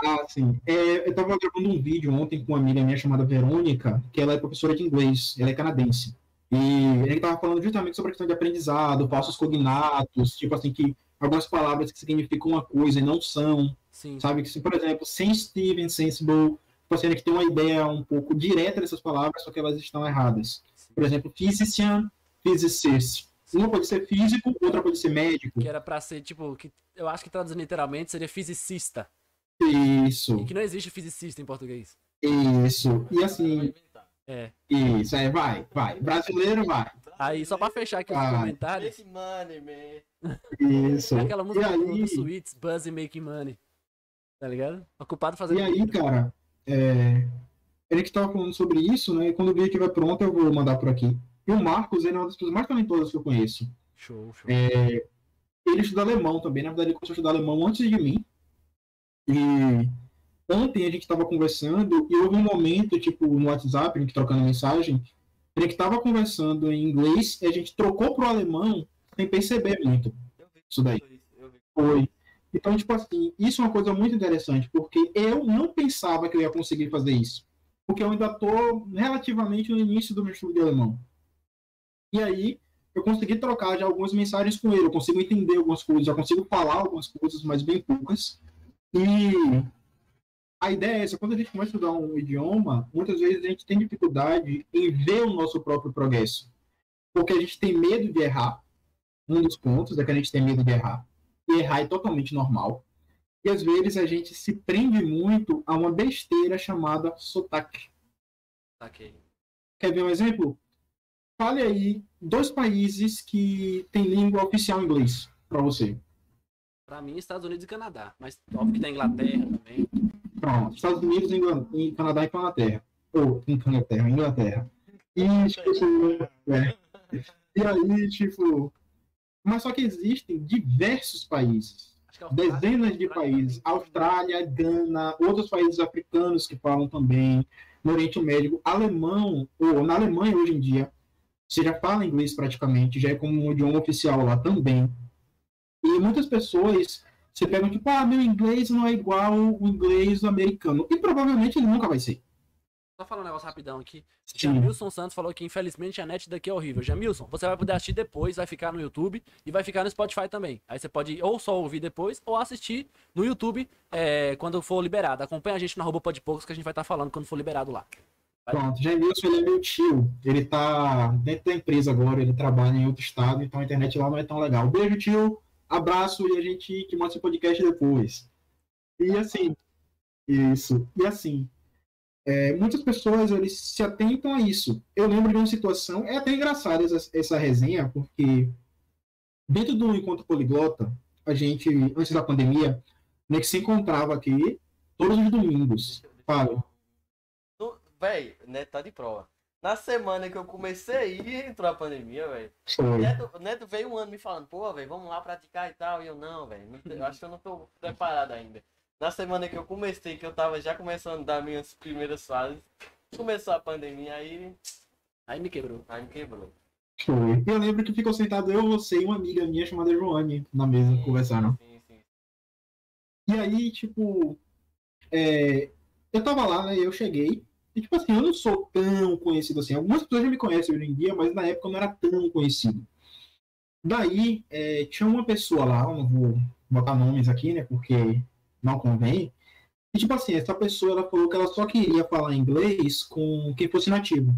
Speaker 2: Ah, sim. É, eu tava gravando um vídeo ontem com uma amiga minha chamada Verônica, que ela é professora de inglês, ela é canadense. E ele tava falando justamente sobre a questão de aprendizado, falsos cognatos, tipo assim, que algumas palavras que significam uma coisa e não são,
Speaker 1: Sim.
Speaker 2: sabe? Que, por exemplo, sensitive, tipo assim, que tem uma ideia um pouco direta dessas palavras, só que elas estão erradas.
Speaker 1: sim.
Speaker 2: Por exemplo, physician, physicist. Uma pode ser físico, outra pode ser médico.
Speaker 1: Que era pra ser, tipo, que eu acho que traduzindo literalmente seria fisicista.
Speaker 2: Isso,
Speaker 1: E que não existe fisicista em português.
Speaker 2: isso. E assim.
Speaker 1: É.
Speaker 2: isso, é, vai, vai. Brasileiro vai.
Speaker 1: Aí, só pra fechar aqui os
Speaker 2: Ah.
Speaker 1: comentários,
Speaker 3: Make money, man.
Speaker 2: Isso.
Speaker 1: é aquela
Speaker 2: E
Speaker 1: música do,
Speaker 2: aí,
Speaker 1: do Sweets, Buzz e Making Money. Tá ligado? Ocupado fazendo
Speaker 2: e aí
Speaker 1: comida.
Speaker 2: cara, é, ele que tava falando sobre isso, né? Quando o vídeo estiver pronto, eu vou mandar por aqui. E o Marcos, ele é uma das pessoas mais talentosas que eu conheço.
Speaker 1: Show, show.
Speaker 2: É, ele estuda alemão também, na verdade ele começou a estudar alemão antes de mim. E ontem a gente estava conversando e houve um momento, tipo, no WhatsApp, a gente trocando mensagem, ele que estava conversando em inglês e a gente trocou pro alemão sem perceber muito. Isso daí. Foi. Então, tipo assim, isso é uma coisa muito interessante, porque eu não pensava que eu ia conseguir fazer isso. Porque eu ainda estou relativamente no início do meu estudo de alemão. E aí, eu consegui trocar já algumas mensagens com ele, eu consigo entender algumas coisas, já consigo falar algumas coisas, mas bem poucas. E a ideia é essa, quando a gente começa a estudar um idioma, muitas vezes a gente tem dificuldade em ver o nosso próprio progresso. Porque a gente tem medo de errar. Um dos pontos é que a gente tem medo de errar e errar é totalmente normal. E às vezes a gente se prende muito a uma besteira chamada sotaque.
Speaker 1: Saquei.
Speaker 2: Quer ver um exemplo? Fale aí dois países que têm língua oficial inglês para você.
Speaker 1: Pra mim, Estados Unidos e Canadá. Mas óbvio que tem Inglaterra também.
Speaker 2: Pronto, Estados Unidos, Ingl... e Canadá e Inglaterra. Ou Inglaterra, Inglaterra. E, tipo, é. e aí, tipo. Mas só que existem diversos países
Speaker 1: é
Speaker 2: dezenas de países, Austrália, Gana, outros países africanos que falam também, no Oriente Médio, alemão, ou na Alemanha hoje em dia, você já fala inglês praticamente, já é como um idioma oficial lá também. E muitas pessoas se pegam tipo, ah, meu inglês não é igual o inglês americano. E provavelmente ele nunca vai ser.
Speaker 1: Só falar um negócio rapidão aqui.
Speaker 2: Sim.
Speaker 1: Jamilson Santos falou que infelizmente a net daqui é horrível. Jamilson, você vai poder assistir depois, vai ficar no YouTube e vai ficar no Spotify também. Aí você pode ou só ouvir depois ou assistir no YouTube é, quando for liberado. Acompanha a gente no arroba Podpoucos que a gente vai estar falando quando for liberado lá.
Speaker 2: Pronto, Jaimilson, ele é meu tio. Ele tá dentro da empresa agora, ele trabalha em outro estado, então a internet lá não é tão legal. Beijo, tio. Abraço e a gente te mostra o podcast depois. E assim, isso. E assim, é, muitas pessoas eles se atentam a isso. Eu lembro de uma situação, é até engraçado essa, essa resenha, porque dentro do Encontro Poliglota, a gente, antes da pandemia, né, que se encontrava aqui todos os domingos.
Speaker 3: No- Véi, Neto tá de prova. Na semana que eu comecei a ir, entrou a pandemia, velho. Neto, Neto veio um ano me falando, pô, velho, vamos lá praticar e tal. E eu, não, velho, eu acho que eu não tô preparado ainda. Na semana que eu comecei, que eu tava já começando a dar minhas primeiras fases, começou a pandemia, aí,
Speaker 1: Aí me quebrou.
Speaker 3: aí me quebrou.
Speaker 2: Foi. Eu lembro que ficou sentado eu, você e uma amiga minha chamada Joane na mesa
Speaker 3: Sim,
Speaker 2: conversando.
Speaker 3: Sim, sim.
Speaker 2: E aí, tipo, é, eu tava lá, né? Eu cheguei. E, tipo assim, eu não sou tão conhecido assim. Algumas pessoas já me conhecem hoje em dia, mas na época eu não era tão conhecido. Daí, é, tinha uma pessoa lá, não vou botar nomes aqui, né? Porque não convém. E, tipo assim, essa pessoa ela falou que ela só queria falar inglês com quem fosse nativo.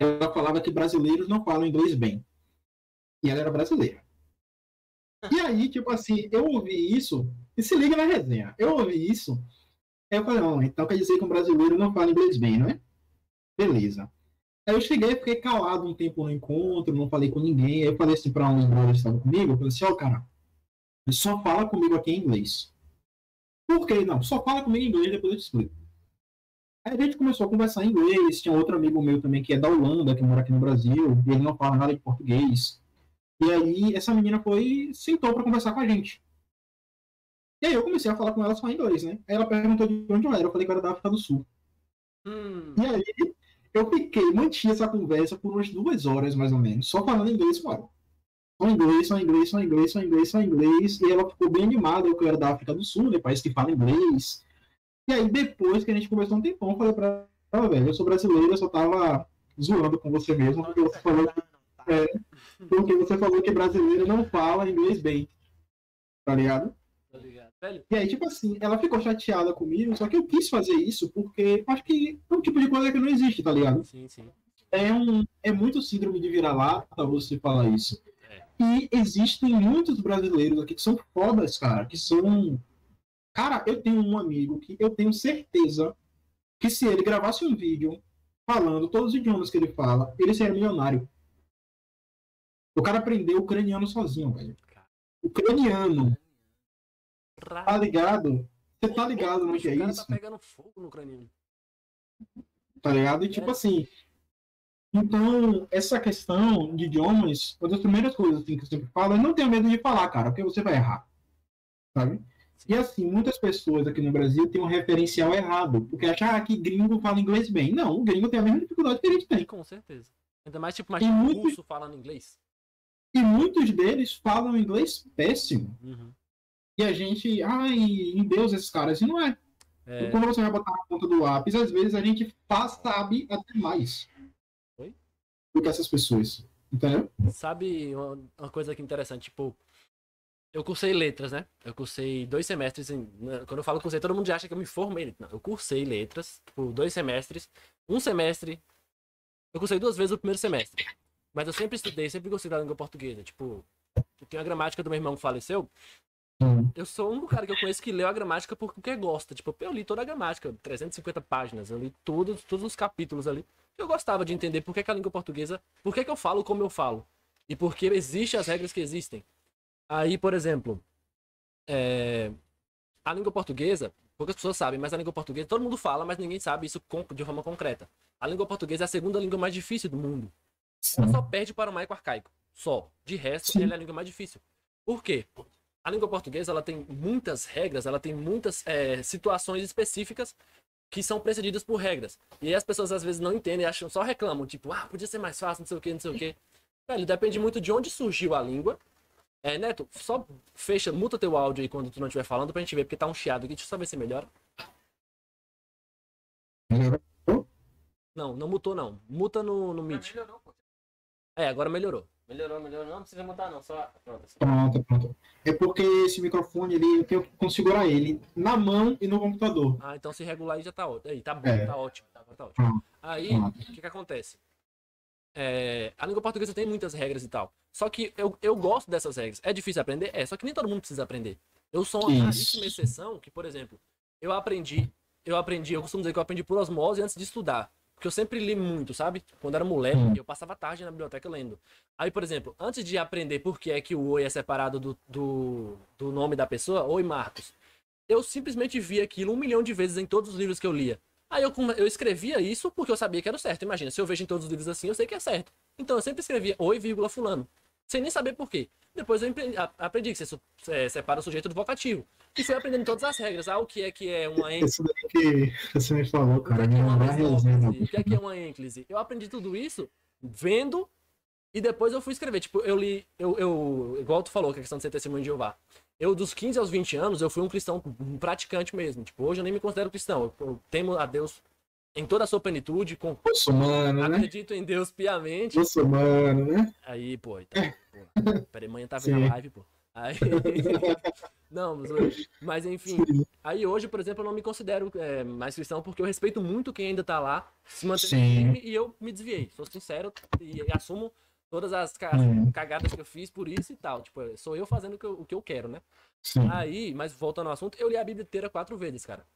Speaker 2: Ela falava que brasileiros não falam inglês bem. E ela era brasileira. E aí, tipo assim, eu ouvi isso, e se liga na resenha. Eu ouvi isso, aí eu falei, não, então quer dizer que um brasileiro não fala inglês bem, não é? Beleza. Aí eu cheguei, fiquei calado um tempo no encontro, não falei com ninguém. Aí eu falei assim pra uns brothers que estavam comigo, eu falei assim, ó, cara, só fala comigo aqui em inglês. Por quê? Não, só fala comigo em inglês, depois eu te explico. Aí a gente começou a conversar em inglês, tinha outro amigo meu também que é da Holanda, que mora aqui no Brasil, e ele não fala nada de português. E aí essa menina foi, sentou pra conversar com a gente. E aí eu comecei a falar com ela só em inglês, né? Aí ela perguntou de onde eu era, eu falei que eu era da África do Sul.
Speaker 1: Hum,
Speaker 2: E aí eu fiquei, mantinha essa conversa por umas duas horas, mais ou menos, só falando inglês com ela. Só inglês, só inglês, só inglês, só inglês, só inglês. E ela ficou bem animada, eu que era da África do Sul, né? País que fala inglês. E aí depois que a gente conversou um tempão, eu falei pra ela, velho, eu sou brasileiro, eu só tava zoando com você mesmo, porque você falou que, é, porque você falou que brasileiro não fala inglês bem. Tá ligado?
Speaker 1: tá ligado? Velho,
Speaker 2: E aí, tipo assim, ela ficou chateada comigo, só que eu quis fazer isso porque acho que é um tipo de coisa que não existe, tá ligado?
Speaker 1: sim, sim.
Speaker 2: É, um, é muito síndrome de vira-lata você falar isso.
Speaker 1: É.
Speaker 2: E existem muitos brasileiros aqui que são fodas, cara, que são. Cara, eu tenho um amigo que eu tenho certeza que se ele gravasse um vídeo falando todos os idiomas que ele fala, ele seria milionário. O cara aprendeu ucraniano sozinho, velho. Ucraniano, tá ligado? Você tá ligado no que é
Speaker 1: o cara
Speaker 2: isso?
Speaker 1: tá pegando fogo no crânio.
Speaker 2: tá ligado? E tipo
Speaker 1: É.
Speaker 2: assim. Então, essa questão de idiomas, uma das primeiras coisas assim, que eu sempre falo é não tenha medo de falar, cara, porque você vai errar. Sabe? E assim, muitas pessoas aqui no Brasil têm um referencial errado, porque acham ah, que gringo fala inglês bem. Não, o gringo tem a mesma dificuldade que a gente tem.
Speaker 1: Com certeza. Ainda mais tipo, mais
Speaker 2: muito-
Speaker 1: russo falando inglês.
Speaker 2: E muitos deles falam inglês péssimo.
Speaker 1: Uhum.
Speaker 2: E a gente, ai, em Deus esses caras, e não é.
Speaker 1: É,
Speaker 2: Quando você vai botar na ponta do lápis, às vezes a gente faz, sabe até mais
Speaker 1: Oi?
Speaker 2: do que essas pessoas. Entendeu?
Speaker 1: Sabe uma, uma coisa que é interessante, tipo, eu cursei letras, né? Eu cursei dois semestres. Em, quando eu falo cursei, todo mundo já acha que eu me formei. Não, eu cursei letras por dois semestres. Um semestre. Eu cursei duas vezes o primeiro semestre. Mas eu sempre estudei, sempre gostei da língua portuguesa. Tipo, tem a gramática do meu irmão que faleceu. Eu sou único cara que eu conheço que leu a gramática porque gosta. Tipo, eu li toda a gramática, 350 páginas. Eu li todos, todos os capítulos ali. Eu gostava de entender por que, que a língua portuguesa. Por que, que eu falo como eu falo. E por que existem as regras que existem. Aí, por exemplo, é, a língua portuguesa, poucas pessoas sabem, mas a língua portuguesa, todo mundo fala, mas ninguém sabe isso de forma concreta. A língua portuguesa é a segunda língua mais difícil do mundo. Ela só perde para o maico arcaico. Só. De resto,
Speaker 2: Sim.
Speaker 1: ela é a língua mais difícil. Por quê? A língua portuguesa ela tem muitas regras, ela tem muitas é, situações específicas que são precedidas por regras. E aí as pessoas às vezes não entendem, acham, só reclamam, tipo, ah, podia ser mais fácil, não sei o que, não sei o que. Velho, depende muito de onde surgiu a língua. É, Neto, só fecha, muta teu áudio aí quando tu não estiver falando pra gente ver, porque tá um chiado aqui. Deixa eu só ver se melhora.
Speaker 2: Melhorou?
Speaker 1: Não, não mutou não. Muta no, no Meet.
Speaker 3: Melhorou, pô.
Speaker 1: É, agora melhorou.
Speaker 3: Melhorou, melhorou. Não precisa mudar, não. Só. Pronto. assim.
Speaker 2: Pronto, pronto. É porque esse microfone ele, eu tenho que configurar ele na mão e no computador.
Speaker 1: Ah, então se regular aí já tá ótimo. Aí, tá bom,
Speaker 2: É.
Speaker 1: tá ótimo. Tá, tá ótimo.
Speaker 2: Pronto.
Speaker 1: Aí, o que que acontece? É, a língua portuguesa tem muitas regras e tal. Só que eu, eu gosto dessas regras. É difícil aprender? É, só que nem todo mundo precisa aprender. Eu sou uma raríssima exceção que, por exemplo, eu aprendi, eu aprendi, eu costumo dizer que eu aprendi por osmose antes de estudar. Porque eu sempre li muito, sabe? Quando era moleque,
Speaker 2: Hum.
Speaker 1: eu passava tarde na biblioteca lendo. Aí, por exemplo, antes de aprender por que é que o oi é separado do, do, do nome da pessoa, oi Marcos, eu simplesmente vi aquilo um milhão de vezes em todos os livros que eu lia. Aí eu, eu escrevia isso porque eu sabia que era certo. Imagina, se eu vejo em todos os livros assim, eu sei que é certo. Então eu sempre escrevia oi, vírgula, fulano. Sem nem saber por quê. Depois eu empre- a- aprendi que você é, separa o sujeito do vocativo. E fui aprendendo todas as regras. Ah, o que é que é uma ênclise,
Speaker 2: Isso daí que você me falou,
Speaker 1: o que
Speaker 2: cara,
Speaker 1: é, que é mesóclise, o que é que é uma ênclise. Eu aprendi tudo isso vendo e depois eu fui escrever. Tipo, eu li, eu, eu igual tu falou, que é a questão de ser testemunho de Jeová. Eu, dos 15 aos 20 anos, eu fui um cristão um praticante mesmo. Tipo, hoje eu nem me considero cristão. Eu, eu temo a Deus em toda a sua plenitude, com,
Speaker 2: Muçulmano, né?
Speaker 1: acredito em Deus piamente.
Speaker 2: Muçulmano, né?
Speaker 1: Aí, pô, então, pô. Peraí, manhã tá vendo a live, pô. Aí. não, mas, mas enfim.
Speaker 2: Sim.
Speaker 1: Aí hoje, por exemplo, eu não me considero é, mais cristão porque eu respeito muito quem ainda tá lá, se mantém e eu me desviei. Sou sincero e, assumo todas as ca-
Speaker 2: Hum.
Speaker 1: cagadas que eu fiz por isso e tal. Tipo, sou eu fazendo o que eu, o que eu quero, né?
Speaker 2: Sim.
Speaker 1: Aí, mas voltando ao assunto, eu li a Bíblia inteira quatro vezes, cara.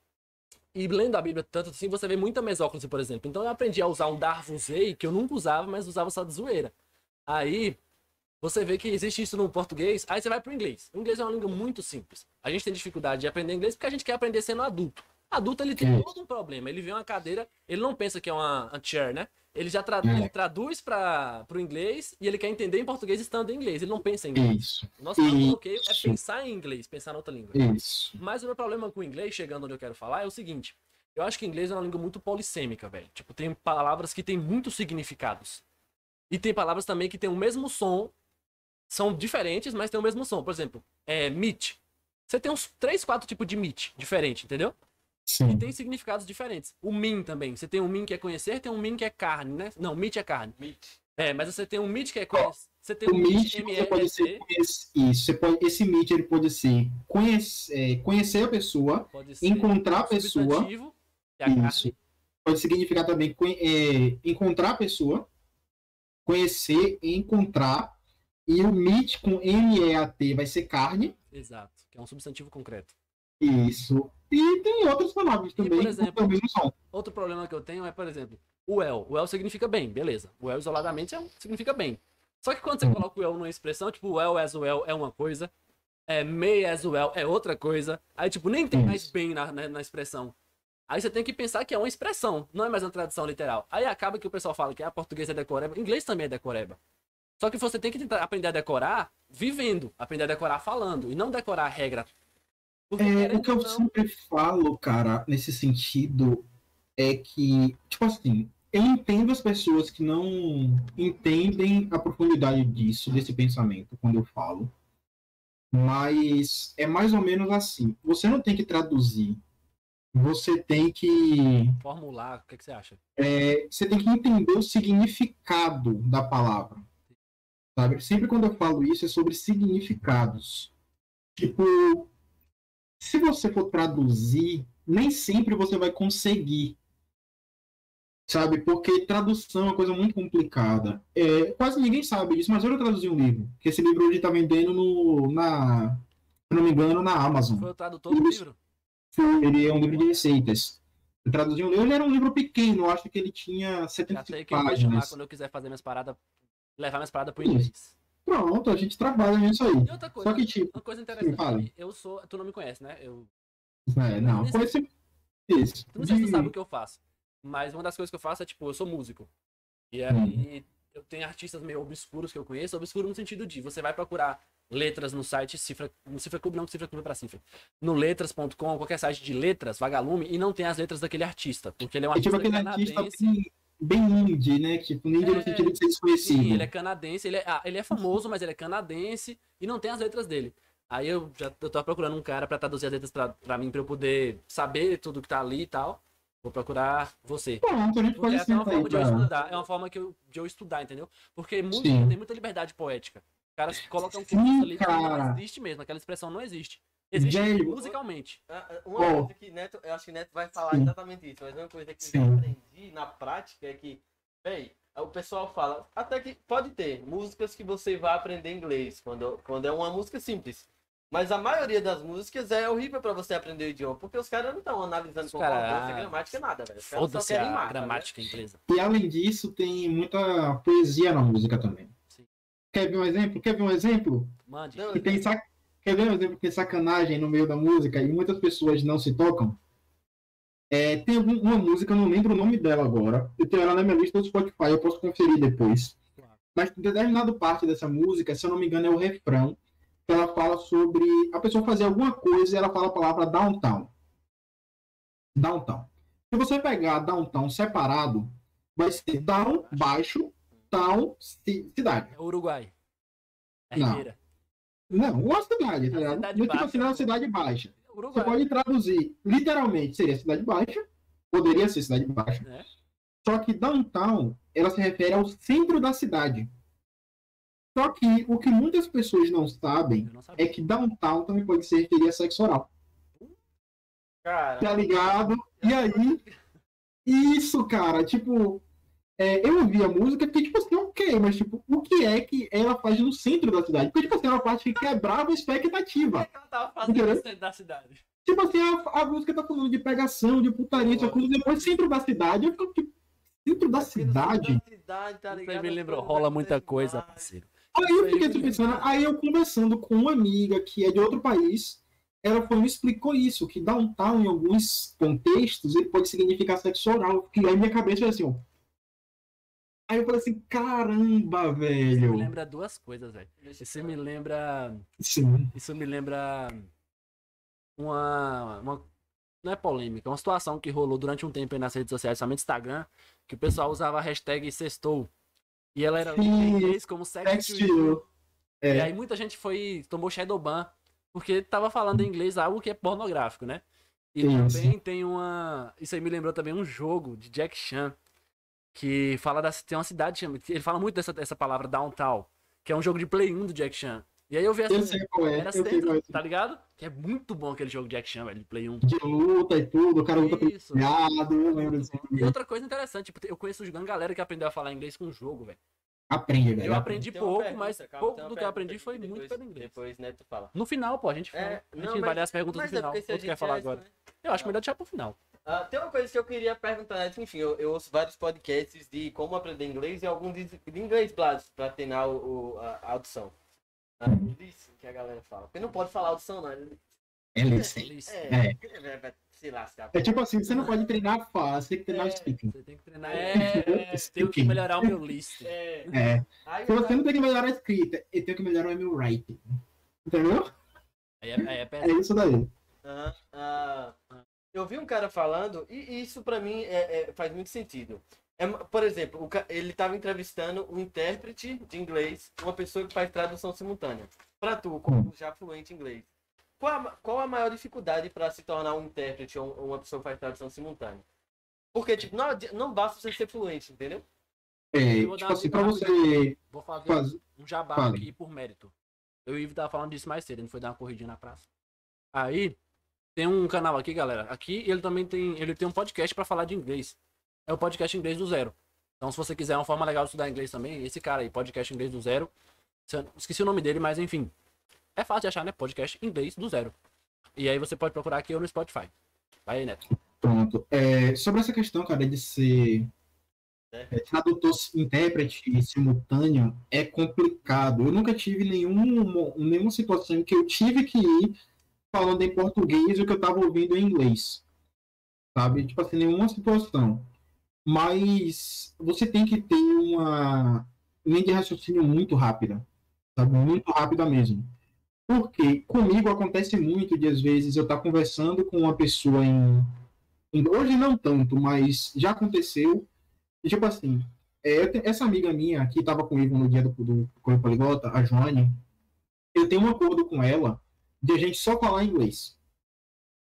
Speaker 1: E lendo a Bíblia tanto assim, você vê muita mesóclise, por exemplo. Então eu aprendi a usar um Darvusei, que eu nunca usava, mas usava só de zoeira. Aí, você vê que existe isso no português, aí você vai pro inglês. O inglês é uma língua muito simples. A gente tem dificuldade de aprender inglês porque a gente quer aprender sendo adulto. Adulto, ele tem
Speaker 2: Isso.
Speaker 1: todo um problema. Ele vê uma cadeira, ele não pensa que é uma, uma chair, né? Ele já tra-
Speaker 2: É.
Speaker 1: ele traduz para o inglês e ele quer entender em português estando em inglês. Ele não pensa em inglês.
Speaker 2: Isso,
Speaker 1: O nosso bloqueio é pensar em inglês, pensar na outra língua.
Speaker 2: isso.
Speaker 1: Mas o meu problema com o inglês, chegando onde eu quero falar, é o seguinte. Eu acho que o inglês é uma língua muito polissêmica, velho. Tipo, tem palavras que têm muitos significados. E tem palavras também que têm o mesmo som, são diferentes, mas têm o mesmo som. Por exemplo, é meat. Você tem uns três, quatro tipos de meat diferente, entendeu? E
Speaker 2: Sim.
Speaker 1: tem significados diferentes. O min também. Você tem um min que é conhecer, tem um min que é carne, né? Não, meat é carne.
Speaker 3: Meat.
Speaker 1: É, mas você tem um meat que é conhecer. Você tem
Speaker 2: O
Speaker 1: um
Speaker 2: Meet
Speaker 1: meat,
Speaker 2: você pode ser
Speaker 1: M-E-E-T,
Speaker 2: conhece- isso. Você pode, esse Meet ele pode ser conhecer, é, conhecer a pessoa,
Speaker 1: pode ser
Speaker 2: encontrar a pessoa.
Speaker 1: que é a
Speaker 2: Isso.
Speaker 1: carne.
Speaker 2: Pode significar também é, encontrar a pessoa, conhecer, encontrar. E o Meet com M-E-A-T vai ser carne.
Speaker 1: Exato, que é um substantivo concreto.
Speaker 2: Isso. E tem outras palavras
Speaker 1: por
Speaker 2: também
Speaker 1: exemplo,
Speaker 2: também não são.
Speaker 1: Outro problema que eu tenho é, por exemplo, o el. O el significa bem, beleza. O el isoladamente é um- significa bem. Só que quando você
Speaker 2: Hum.
Speaker 1: coloca o el numa expressão, tipo, o el as well é uma coisa, é may as well é outra coisa, aí, tipo, nem tem mais bem na, na, na expressão. Aí você tem que pensar que é uma expressão, não é mais uma tradução literal. Aí acaba que o pessoal fala que a português é decoreba, inglês também é decoreba. Só que você tem que tentar aprender a decorar vivendo, aprender a decorar falando, e não decorar a regra. Porque,
Speaker 2: É, o que eu
Speaker 1: não,
Speaker 2: sempre falo, cara, nesse sentido, é que, tipo assim, eu entendo as pessoas que não entendem a profundidade disso, desse pensamento, quando eu falo. Mas é mais ou menos assim. Você não tem que traduzir. Você tem que.
Speaker 1: formular, o que, que você acha?
Speaker 2: é, você tem que entender o significado da palavra. Sabe? Sempre quando eu falo isso é sobre significados. Tipo, se você for traduzir, nem sempre você vai conseguir. Sabe? Porque tradução é uma coisa muito complicada. É, quase ninguém sabe disso, mas eu traduzi um livro. Que esse livro hoje está vendendo no, na, se não me engano, na Amazon.
Speaker 1: Foi o tradutor do livro?
Speaker 2: Ele é um livro de receitas. Eu traduzi um livro, ele era um livro pequeno, eu acho que ele tinha
Speaker 1: Já
Speaker 2: 75
Speaker 1: sei que eu
Speaker 2: páginas.
Speaker 1: quando eu quiser fazer minhas paradas, levar minhas paradas pro
Speaker 2: Isso.
Speaker 1: inglês.
Speaker 2: Pronto, a gente trabalha nisso aí.
Speaker 1: E outra coisa,
Speaker 2: Só que, tipo,
Speaker 1: uma coisa interessante,
Speaker 2: fala.
Speaker 1: que eu sou, tu não me conhece, né? Eu,
Speaker 2: é, não,
Speaker 1: esse.
Speaker 2: Isso.
Speaker 1: tu não sei se tu sabe o que eu faço, mas uma das coisas que eu faço é, tipo, eu sou músico. E aí eu tenho artistas meio obscuros que eu conheço, obscuro no sentido de, você vai procurar letras no site Cifra, no Cifra Clube, não, Cifra Clube é pra Cifra. No letras.com, qualquer site de letras, vagalume, e não tem as letras daquele artista, porque ele é um
Speaker 2: É tipo
Speaker 1: artista
Speaker 2: aquele artista
Speaker 1: canadense.
Speaker 2: Bem indie, né? Tipo, indie
Speaker 1: É,
Speaker 2: no sentido de ser desconhecido.
Speaker 1: Sim, ele é canadense, ele é, ah, ele é famoso, mas ele é canadense e não tem as letras dele. Aí eu já eu tô procurando um cara pra traduzir as letras pra, pra mim, pra eu poder saber tudo que tá ali e tal. Vou procurar você.
Speaker 2: Pronto, a gente
Speaker 1: Porque
Speaker 2: pode
Speaker 1: essa é uma
Speaker 2: sentar aí
Speaker 1: forma de eu
Speaker 2: pra...
Speaker 1: estudar, é uma forma que eu, de eu estudar, entendeu? Porque
Speaker 2: Sim.
Speaker 1: tem muita liberdade poética. Os caras colocam
Speaker 2: Sim,
Speaker 1: coisas ali que
Speaker 2: cara.
Speaker 1: não existe mesmo, aquela expressão não existe. Existe
Speaker 2: Velho.
Speaker 1: musicalmente.
Speaker 3: Ah, ah, Uma
Speaker 2: Bom.
Speaker 3: coisa que Neto, eu acho que Neto vai falar
Speaker 2: Sim.
Speaker 3: exatamente isso, mas uma coisa que
Speaker 2: Sim.
Speaker 3: eu já aprendi na prática é que, véi, o pessoal fala, até que pode ter músicas que você vai aprender inglês, quando, quando é uma música simples. Mas a maioria das músicas é horrível pra você aprender o idioma, porque os caras não estão analisando concordância,
Speaker 1: ah,
Speaker 3: gramática, nada, velho. Os caras só
Speaker 1: Foda-se
Speaker 3: querem
Speaker 1: a
Speaker 3: rimar, tá
Speaker 1: gramática inglesa.
Speaker 2: E além disso, tem muita poesia na música também.
Speaker 1: Sim.
Speaker 2: Quer ver um exemplo? Quer ver um exemplo?
Speaker 1: Mande.
Speaker 3: Não,
Speaker 2: Que tem sac... Quer ver um exemplo que tem sacanagem no meio da música e muitas pessoas não se tocam? É, tem uma música, eu não lembro o nome dela agora. Eu tenho ela na minha lista do Spotify, eu posso conferir depois. Mas determinado parte dessa música, se eu não me engano, é o refrão. Que ela fala sobre a pessoa fazer alguma coisa e ela fala a palavra downtown. Downtown. Se você pegar downtown separado, vai ser down, baixo, town, ci- cidade.
Speaker 1: É Uruguai. É
Speaker 2: Não.
Speaker 1: Ribeira.
Speaker 2: Não, uma cidade, tá ligado?
Speaker 1: cidade
Speaker 2: tipo assim, é uma cidade baixa.
Speaker 1: É
Speaker 2: Você
Speaker 1: Uruguai.
Speaker 2: pode traduzir, literalmente, seria cidade baixa, poderia ser cidade baixa.
Speaker 1: né?
Speaker 2: Só que downtown, ela se refere ao centro da cidade. Só que o que muitas pessoas não sabem
Speaker 1: não
Speaker 2: é que downtown também pode se referir a sexo oral.
Speaker 3: Cara,
Speaker 2: Tá ligado? E aí, isso, cara, tipo, é, eu ouvi a música e fiquei tipo assim, ok, mas tipo, o que é que ela faz no centro da cidade? Porque, tipo assim, é uma parte que quebrava a
Speaker 1: O que
Speaker 2: expectativa.
Speaker 1: é que ela tava fazendo
Speaker 2: Entendeu?
Speaker 1: no centro da cidade?
Speaker 2: Tipo assim, a, a música tá falando de pegação, de putaria, essa coisa, depois centro da cidade, eu fico tipo, centro da cidade?
Speaker 3: centro da cidade, tá ligado?
Speaker 1: me lembrou, rola muita coisa, parceiro.
Speaker 2: Aí eu fiquei
Speaker 1: me
Speaker 2: pensando, aí eu conversando com uma amiga que é de outro país, ela foi, me explicou isso, que downtown em alguns contextos ele pode significar sexo oral, que aí minha cabeça foi assim, ó. Aí eu falei assim, caramba,
Speaker 1: Isso me
Speaker 2: velho.
Speaker 1: lembra duas coisas, velho. Isso me lembra.
Speaker 2: Sim,
Speaker 1: Isso me lembra uma, uma. Não é polêmica, é uma situação que rolou durante um tempo aí nas redes sociais, somente Instagram, que o pessoal usava a hashtag sextou. E ela era em
Speaker 2: Sim,
Speaker 1: inglês como sex you. E
Speaker 2: É,
Speaker 1: aí muita gente foi. tomou Shadowban, porque tava falando em inglês algo que é pornográfico, né? E
Speaker 2: Isso.
Speaker 1: também tem uma. Isso aí me lembrou também um jogo de Jack Chan. Que fala da. Tem uma cidade. chama- Ele fala muito dessa, dessa palavra downtown. Que é um jogo de Play 1 do Jack Chan. E aí eu vi essa.
Speaker 2: eu sei qual é,
Speaker 1: Era
Speaker 2: eu sei
Speaker 1: centro,
Speaker 2: qual é.
Speaker 1: tá ligado? Que é muito bom aquele jogo de Jack Chan, velho, de Play 1.
Speaker 2: De luta e tudo, o cara luta
Speaker 1: Isso.
Speaker 2: telhado, eu lembro disso.
Speaker 1: E outra coisa interessante, tipo, eu conheço uma galera que aprendeu a falar inglês com o jogo, velho.
Speaker 2: Aprende, velho.
Speaker 1: Eu aprendi pouco,
Speaker 3: pergunta,
Speaker 1: mas
Speaker 3: calma,
Speaker 1: pouco do que eu aprendi foi
Speaker 3: que
Speaker 1: muito
Speaker 3: depois-
Speaker 1: pelo inglês.
Speaker 3: Depois, né, tu fala.
Speaker 1: No final, pô, a gente fala.
Speaker 3: É,
Speaker 1: a gente
Speaker 3: não,
Speaker 1: vai ler as perguntas no
Speaker 3: é
Speaker 1: final.
Speaker 3: porque se a
Speaker 1: Ou tu quer falar agora?
Speaker 3: responder-
Speaker 1: Eu acho melhor deixar pro final.
Speaker 3: Ah, tem uma coisa que eu queria perguntar, né? enfim, eu, eu ouço vários podcasts de como aprender inglês e alguns de, de inglês pra, pra treinar o, o- a, a audição. Ah, isso que a galera fala. Porque não pode falar audição, não. É,
Speaker 2: É licença.
Speaker 1: Isso.
Speaker 3: é, é, vai se lascar.
Speaker 2: É tipo assim, você não pode treinar fácil, você tem que treinar
Speaker 3: É.
Speaker 2: o speaking.
Speaker 1: Você tem que treinar. É, tenho que melhorar o meu list.
Speaker 3: É,
Speaker 2: É.
Speaker 3: aí
Speaker 2: Se você não tem que melhorar a escrita, eu tenho que melhorar o meu writing. Entendeu?
Speaker 1: Aí é, aí é
Speaker 2: É isso daí.
Speaker 3: Aham, ah, eu vi um cara falando, e isso pra mim é- é- faz muito sentido. É, por exemplo, o ele estava entrevistando um intérprete de inglês, uma pessoa que faz tradução simultânea. Pra tu, como já fluente em inglês, qual a, qual a maior dificuldade para se tornar um intérprete ou ou uma pessoa que faz tradução simultânea? Porque, tipo, não, não basta você ser fluente, entendeu?
Speaker 2: É,
Speaker 1: Eu vou dar
Speaker 2: tipo assim, pra você
Speaker 1: Vou fazer
Speaker 2: fazer.
Speaker 1: um jabá
Speaker 2: Fale.
Speaker 1: aqui por mérito. Eu e o Ivo tava falando disso mais cedo, a gente foi dar uma corridinha na praça. Aí, tem um canal aqui, galera. Aqui ele também tem. Ele tem um podcast pra falar de inglês. É o podcast inglês do zero. Então, se você quiser uma forma legal de estudar inglês também, esse cara aí, podcast inglês do zero. Esqueci o nome dele, mas enfim. É fácil de achar, né? Podcast inglês do zero. E aí você pode procurar aqui ou no Spotify. Vai aí, Neto.
Speaker 2: Pronto. É, sobre essa questão, cara, de ser
Speaker 3: é,
Speaker 2: tradutor, intérprete simultâneo, é complicado. Eu nunca tive nenhum, nenhuma situação em que eu tive que ir falando em português o que eu tava ouvindo em inglês. Sabe? Tipo assim, nenhuma situação. Mas você tem que ter uma linha de raciocínio muito rápida. Sabe? Muito rápida mesmo. Porque comigo acontece muito de, às vezes, eu estar conversando com uma pessoa em, em- Hoje não tanto, mas já aconteceu. E, tipo assim, é, te- essa amiga minha que estava comigo no dia do, do Poliglota, a Joane, eu tenho um acordo com ela de a gente só falar inglês.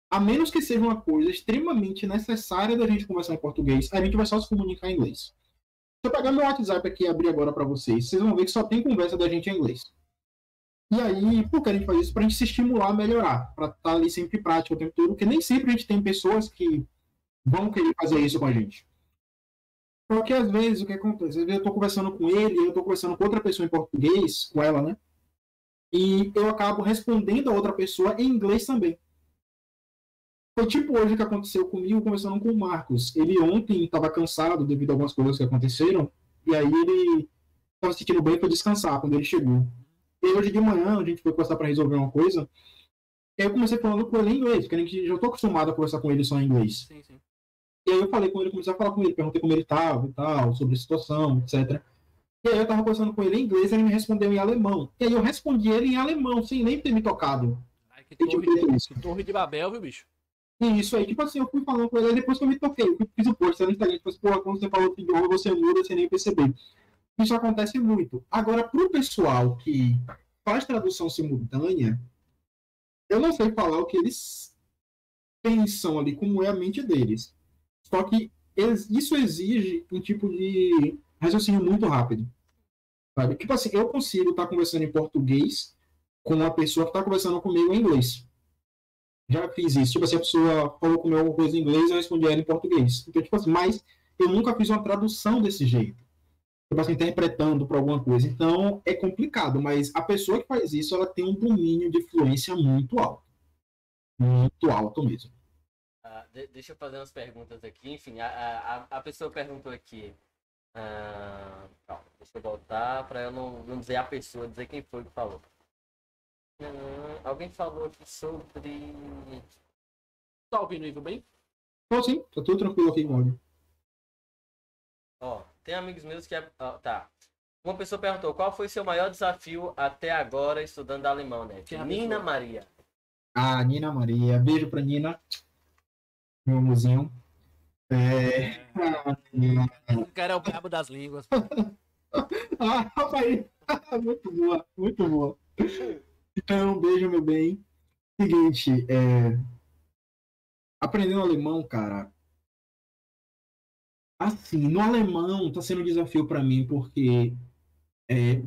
Speaker 2: A menos que seja uma coisa extremamente necessária da gente conversar em português, a gente vai só se comunicar em inglês. Se eu pegar meu WhatsApp aqui e abrir agora para vocês, vocês vão ver que só tem conversa da gente em inglês. E aí, por que a gente faz isso? Pra gente se estimular a melhorar, pra estar ali sempre prático o tempo todo, porque nem sempre a gente tem pessoas que vão querer fazer isso com a gente. Porque às vezes o que acontece? Às vezes eu tô conversando com ele, eu tô conversando com outra pessoa em português, com ela, né? E eu acabo respondendo a outra pessoa em inglês também. Foi tipo hoje que aconteceu comigo, conversando com o Marcos. Ele ontem estava cansado devido a algumas coisas que aconteceram, e aí ele estava se sentindo bem para descansar quando ele chegou. E hoje de manhã a gente foi conversar para resolver uma coisa. E aí eu comecei falando com ele em inglês, porque a gente já tô acostumado a conversar com ele só em inglês.
Speaker 1: Sim, sim.
Speaker 2: E aí eu falei com ele, comecei a falar com ele, perguntei como ele estava e tal, sobre a situação, etc. E aí eu tava conversando com ele em inglês, ele me respondeu em alemão. E aí eu respondi ele em alemão, sem nem ter me tocado.
Speaker 1: Ai, que
Speaker 2: tipo,
Speaker 1: torre, de,
Speaker 2: isso.
Speaker 1: que torre de Babel, viu, bicho?
Speaker 2: E isso aí, tipo assim, eu fui falando com ele, depois que eu me toquei, eu fiz o post no Instagram, tipo assim, porra, quando você falou outro idioma, você muda sem nem perceber. Isso acontece muito. Agora, pro pessoal que faz tradução simultânea, eu não sei falar o que eles pensam ali, como é a mente deles. Só que isso exige um tipo de raciocínio muito rápido. Sabe? Tipo assim, eu consigo estar conversando em português com uma pessoa que está conversando comigo em inglês. Já fiz isso. Tipo assim, a pessoa falou comigo alguma coisa em inglês, eu respondi ela em português. Então, tipo assim, mas eu nunca fiz uma tradução desse jeito. Tipo assim, interpretando para alguma coisa. Então, é complicado, mas a pessoa que faz isso, ela tem um domínio de fluência muito alto. muito alto mesmo.
Speaker 3: Ah, de- deixa eu fazer umas perguntas aqui. Enfim, a, a- a pessoa perguntou aqui. Ah, calma, deixa eu voltar para eu não, não dizer a pessoa, dizer quem foi que falou. Hum, alguém falou aqui sobre.
Speaker 1: Tá ouvindo, Ivo, bem?
Speaker 2: Então, sim, tá tudo tranquilo aqui com áudio.
Speaker 3: Ó, tem amigos meus que. é- ó, tá. Uma pessoa perguntou qual foi seu maior desafio até agora estudando alemão, né?
Speaker 1: Quem é
Speaker 3: Nina
Speaker 1: pessoa?
Speaker 3: Maria.
Speaker 2: A Nina Maria, beijo pra Nina, meu amorzinho. É...
Speaker 1: O cara é o brabo das línguas.
Speaker 2: Ah, rapaz, muito boa, muito boa. Então, beijo, meu bem. Seguinte, é... aprendendo alemão, cara. Assim, no alemão tá sendo um desafio para mim, porque é,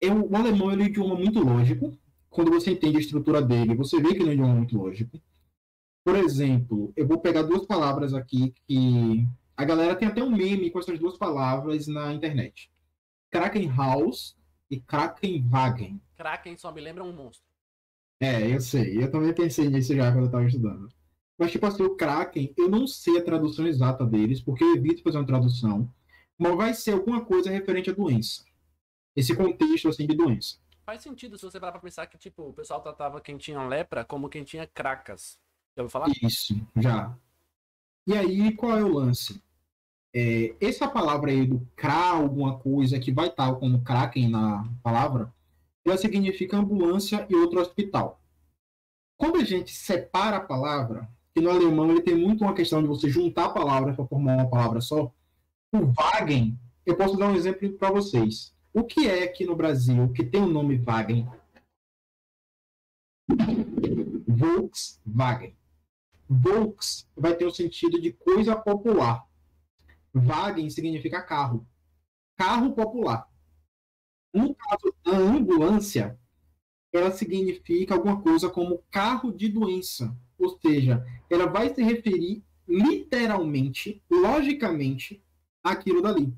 Speaker 2: eu, o alemão ele é um idioma muito lógico. Quando você entende a estrutura dele, você vê que ele é um idioma muito lógico. Por exemplo, eu vou pegar duas palavras aqui que a galera tem até um meme com essas duas palavras na internet. Krakenhaus e Krakenwagen.
Speaker 1: Kraken só me lembra um monstro.
Speaker 2: É, eu sei. Eu também pensei nisso já quando eu tava estudando. Mas, tipo assim, o Kraken, eu não sei a tradução exata deles, porque eu evito fazer uma tradução. Mas vai ser alguma coisa referente à doença. Esse contexto, assim, de doença.
Speaker 1: Faz sentido se você parar pra pensar que, tipo, o pessoal tratava quem tinha lepra como quem tinha cracas. Já falar?
Speaker 2: Isso, já. E aí, qual é o lance? É, essa palavra aí do Kra, alguma coisa que vai estar como Kraken na palavra, ela significa ambulância e outro hospital. Quando a gente separa a palavra, que no alemão ele tem muito uma questão de você juntar palavras para formar uma palavra só, o Wagen, eu posso dar um exemplo para vocês. O que é aqui no Brasil que tem o nome Wagen? Volkswagen. Volks vai ter o sentido de coisa popular. Wagen significa carro. Carro popular. No caso da ambulância, ela significa alguma coisa como carro de doença. Ou seja, ela vai se referir literalmente, logicamente, àquilo dali.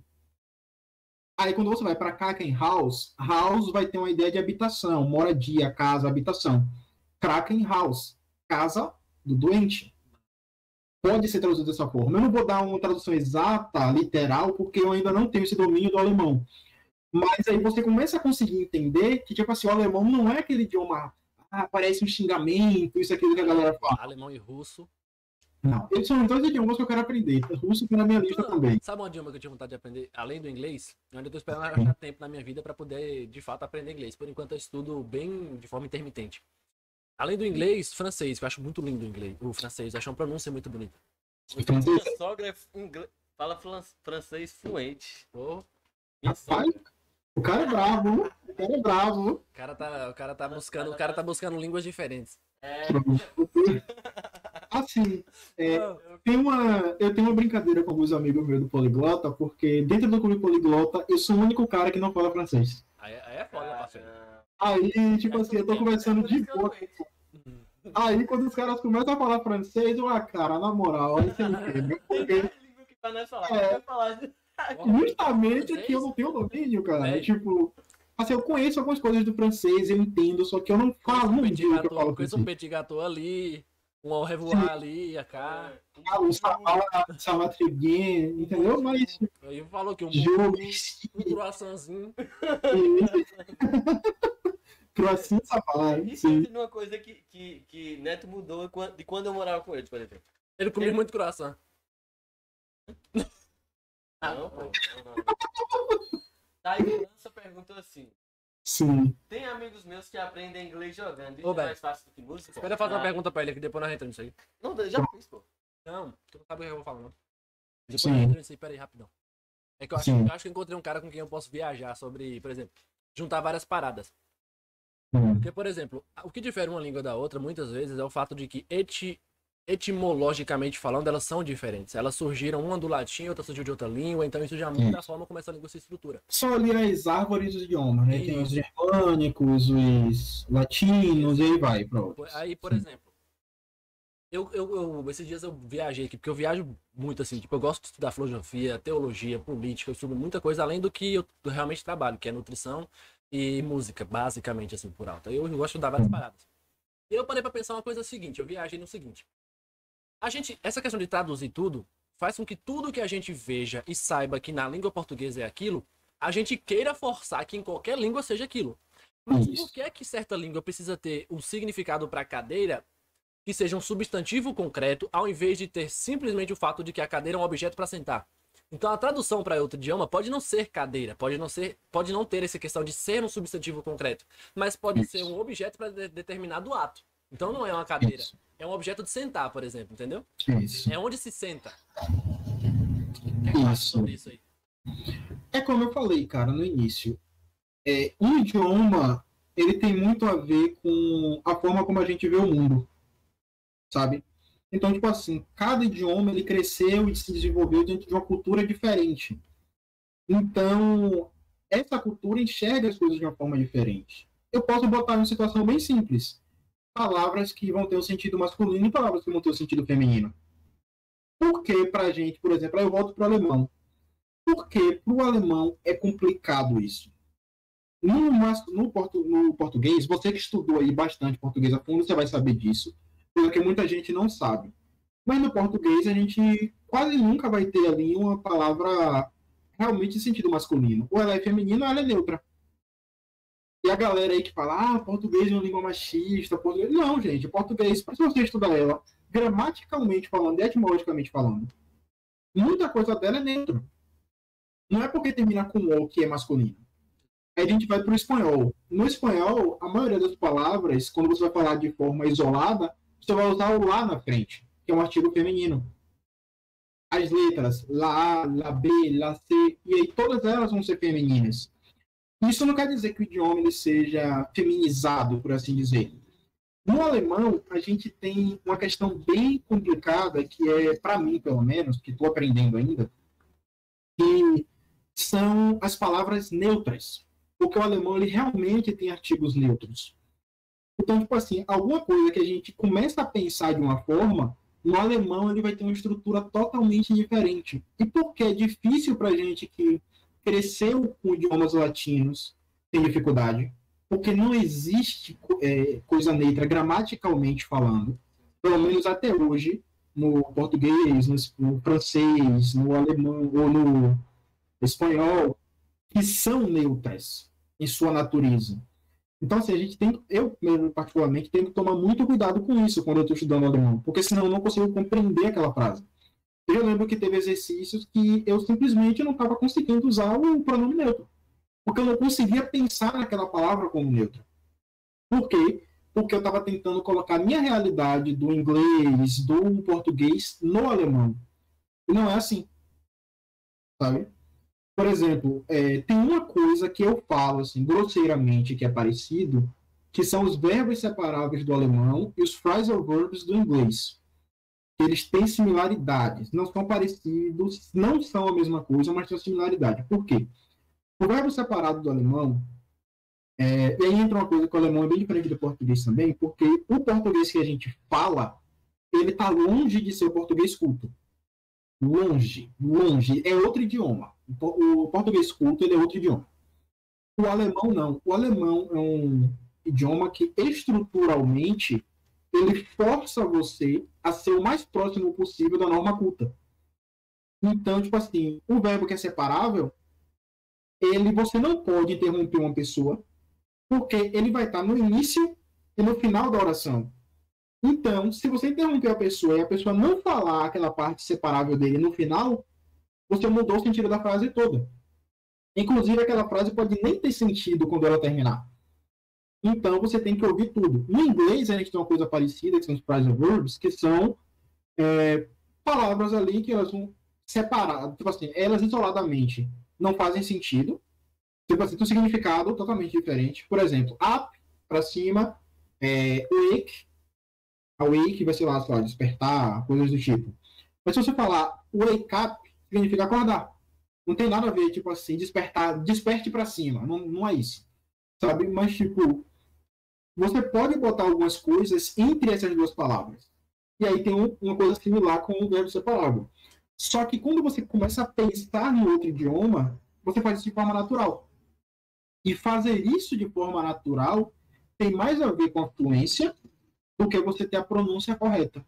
Speaker 2: Aí quando você vai para Kraken House, house vai ter uma ideia de habitação, moradia, casa, habitação. Kraken House, casa do doente. Pode ser traduzido dessa forma. Eu não vou dar uma tradução exata, literal, porque eu ainda não tenho esse domínio do alemão. Mas aí você começa a conseguir entender que, tipo assim, o alemão não é aquele idioma, ah, parece um xingamento, isso, aquilo que a galera fala.
Speaker 1: Alemão e russo.
Speaker 2: Não, eles são dois idiomas que eu quero aprender. Russo tá na minha lista também.
Speaker 1: Sabe um idioma que eu tinha vontade de aprender, além do inglês? Eu ainda tô esperando achar tempo na minha vida para poder, de fato, aprender inglês. Por enquanto eu estudo bem de forma intermitente. Além do inglês, francês, que eu acho muito lindo o inglês. O francês, eu acho uma pronúncia muito bonita.
Speaker 2: Francês,
Speaker 3: Minha sogra é fala francês fluente.
Speaker 2: Rapaz,
Speaker 3: sogra.
Speaker 2: o cara é bravo, o cara é bravo.
Speaker 1: o cara tá, o cara tá buscando, o cara tá buscando línguas diferentes.
Speaker 3: É,
Speaker 2: Assim, é, tem uma, eu tenho uma brincadeira com alguns amigos meus do Poliglota, porque dentro do clube Poliglota eu sou o único cara que não fala francês.
Speaker 1: Aí, aí é foda, parceiro.
Speaker 2: Aí, tipo assim, eu tô conversando de boa. Aí, quando os caras começam a falar francês, eu, ah, cara, na moral, aí você entende. Porque
Speaker 3: falar.
Speaker 2: É. Justamente que eu não tenho domínio, cara.
Speaker 1: É.
Speaker 2: Tipo, assim, eu conheço algumas coisas do francês, eu entendo, só que eu não falo, digo que eu falo
Speaker 1: conheço um petit gâteau ali, um au revoir ali, a cá.
Speaker 2: Ah, o Samal, Samatriguinha, entendeu? Mas,
Speaker 1: Aí falou que um,
Speaker 2: jogo,
Speaker 1: um croissantzinho.
Speaker 2: croissant Samal,
Speaker 3: E
Speaker 2: sim.
Speaker 3: pensa numa coisa que, que, que Neto mudou de quando eu morava com ele, por exemplo.
Speaker 1: Ele comia
Speaker 3: Ele-
Speaker 1: muito croissant.
Speaker 3: Não, pô. Não, não. Daí França perguntou assim:
Speaker 2: Sim.
Speaker 3: tem amigos meus que aprendem inglês jogando. Isso
Speaker 1: Ô,
Speaker 3: é
Speaker 1: velho.
Speaker 3: mais fácil do que música?
Speaker 1: Espera eu fazer uma
Speaker 3: Ah,
Speaker 1: pergunta pra ele aqui, depois nós entramos nisso aí.
Speaker 3: Não, já fiz, pô.
Speaker 1: Não, tu não sabe o que eu vou falar, não. Depois
Speaker 2: Sim.
Speaker 1: nós entramos nisso aí, pera aí, rapidão. É que eu acho, eu acho que eu encontrei um cara com quem eu posso viajar sobre, por exemplo, juntar várias paradas.
Speaker 2: Hum.
Speaker 1: Porque, por exemplo, o que difere uma língua da outra, muitas vezes, é o fato de que eti- etimologicamente falando, elas são diferentes. Elas surgiram uma do latim, outra surgiu de outra língua, então isso já muda a forma como essa língua se estrutura.
Speaker 2: Só ali as árvores dos idiomas, né? Tem os germânicos, os latinos, e aí vai,
Speaker 1: Aí, por
Speaker 2: Sim.
Speaker 1: exemplo, eu, eu, eu- esses dias eu viajei aqui, porque eu viajo muito assim, tipo, eu gosto de estudar filosofia, teologia, política, eu estudo muita coisa além do que eu realmente trabalho, que é nutrição e música, basicamente, assim, por alto. Eu, gosto de estudar várias paradas. E eu parei pra pensar uma coisa seguinte, eu viajei no seguinte. A gente, essa questão de traduzir tudo, faz com que tudo que a gente veja e saiba que na língua portuguesa é aquilo, a gente queira forçar que em qualquer língua seja aquilo. Mas
Speaker 2: Isso.
Speaker 1: por que é que certa língua precisa ter um significado para cadeira que seja um substantivo concreto, ao invés de ter simplesmente o fato de que a cadeira é um objeto para sentar? Então a tradução para outro idioma pode não ser cadeira, pode não ser, pode não ter essa questão de ser um substantivo concreto, mas pode
Speaker 2: Isso.
Speaker 1: ser um objeto para determinado ato. Então não é uma cadeira,
Speaker 2: Isso.
Speaker 1: é um objeto de sentar, por exemplo, entendeu?
Speaker 2: Isso.
Speaker 1: É onde se senta. É
Speaker 2: Isso. É como eu falei, cara, no início. É, um idioma, ele tem muito a ver com a forma como a gente vê o mundo, sabe? Então, tipo assim, cada idioma, ele cresceu e se desenvolveu dentro de uma cultura diferente. Então, essa cultura enxerga as coisas de uma forma diferente. Eu posso botar uma situação bem simples. Palavras que vão ter o sentido masculino e palavras que vão ter o sentido feminino. Por que pra gente, por exemplo, eu volto pro alemão. Porque para o alemão é complicado isso. No, no, no português, você que estudou aí bastante português a fundo, você vai saber disso, porque muita gente não sabe. Mas no português a gente quase nunca vai ter ali uma palavra realmente em sentido masculino. Ou ela é feminina ou ela é neutra. E a galera aí que fala, ah, português é uma língua machista, português... Não, gente, português, se você estudar ela gramaticalmente falando, e etimologicamente falando, muita coisa dela é neutra. Não é porque termina com o que é masculino. Aí a gente vai para o espanhol. No espanhol, a maioria das palavras, quando você vai falar de forma isolada, você vai usar o lá na frente, que é um artigo feminino. As letras, lá A, lá B, lá C, e aí todas elas vão ser femininas. Isso não quer dizer que o idioma ele seja feminizado, por assim dizer. No alemão, a gente tem uma questão bem complicada, que é, para mim, pelo menos, que estou aprendendo ainda, que são as palavras neutras. Porque o alemão ele realmente tem artigos neutros. Então, tipo assim, alguma coisa que a gente começa a pensar de uma forma, no alemão ele vai ter uma estrutura totalmente diferente. E por que é difícil para a gente que cresceu com idiomas latinos tem dificuldade? Porque não existe é, coisa neutra gramaticalmente falando, pelo menos até hoje, no português, no francês, no alemão ou no espanhol, que são neutras em sua natureza. Então, assim, a gente tem, eu mesmo particularmente, tenho que tomar muito cuidado com isso quando eu estou estudando alemão, porque senão eu não consigo compreender aquela frase. Eu lembro que teve exercícios que eu simplesmente não estava conseguindo usar o pronome neutro, porque eu não conseguia pensar naquela palavra como neutra. Por quê? Porque eu estava tentando colocar a minha realidade do inglês, do português no alemão. E não é assim. Sabe? Por exemplo, é, tem uma coisa que eu falo, assim, grosseiramente, que é parecido, que são os verbos separáveis do alemão e os phrasal verbs do inglês. Eles têm similaridades, não são parecidos, não são a mesma coisa, mas têm similaridade. Por quê? O verbo separado do alemão, é, e aí entra uma coisa que o alemão é bem diferente do português também, porque o português que a gente fala, ele está longe de ser o português culto. Longe, longe. É outro idioma. O português culto é outro idioma. O alemão não. O alemão é um idioma que estruturalmente ele força você a ser o mais próximo possível da norma culta. Então, tipo assim, o verbo que é separável, ele você não pode interromper uma pessoa, porque ele vai estar no início e no final da oração. Então, se você interromper a pessoa e a pessoa não falar aquela parte separável dele no final, você mudou o sentido da frase toda. Inclusive, aquela frase pode nem ter sentido quando ela terminar. Então, você tem que ouvir tudo. No inglês, a gente tem uma coisa parecida, que são os phrasal verbs, que são é, palavras ali que elas vão separar, tipo assim, elas isoladamente não fazem sentido. Tipo assim, tem um significado totalmente diferente. Por exemplo, up, para cima, é, wake, awake vai ser lá, sei lá, despertar, coisas do tipo. Mas se você falar wake up, significa acordar. Não tem nada a ver, tipo assim, despertar, desperte para cima. Não, não é isso. Sabe? Mas, tipo, você pode botar algumas coisas entre essas duas palavras. E aí tem um, uma coisa similar com o verbo separável. Só que quando você começa a pensar no outro idioma, você faz isso de forma natural. E fazer isso de forma natural tem mais a ver com a fluência do que você ter a pronúncia correta.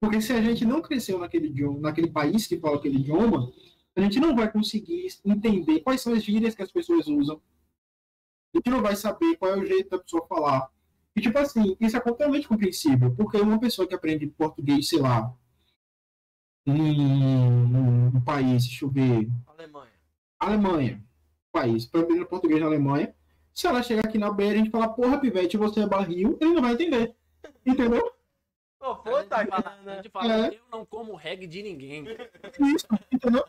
Speaker 2: Porque se a gente não cresceu naquele, idioma, naquele país que fala aquele idioma, a gente não vai conseguir entender quais são as gírias que as pessoas usam. A gente não vai saber qual é o jeito da pessoa falar. E, tipo assim, isso é totalmente compreensível, porque uma pessoa que aprende português, sei lá, em um país, deixa eu ver,
Speaker 3: Alemanha.
Speaker 2: Alemanha, país, para aprender português na Alemanha, se ela chegar aqui na beira e a gente falar, porra, pivete, você é barril, ele não vai entender. Entendeu?
Speaker 3: Pô,
Speaker 1: A gente
Speaker 3: tá
Speaker 1: a gente fala,
Speaker 2: É.
Speaker 1: eu não como reggae de ninguém.
Speaker 2: Isso, entendeu?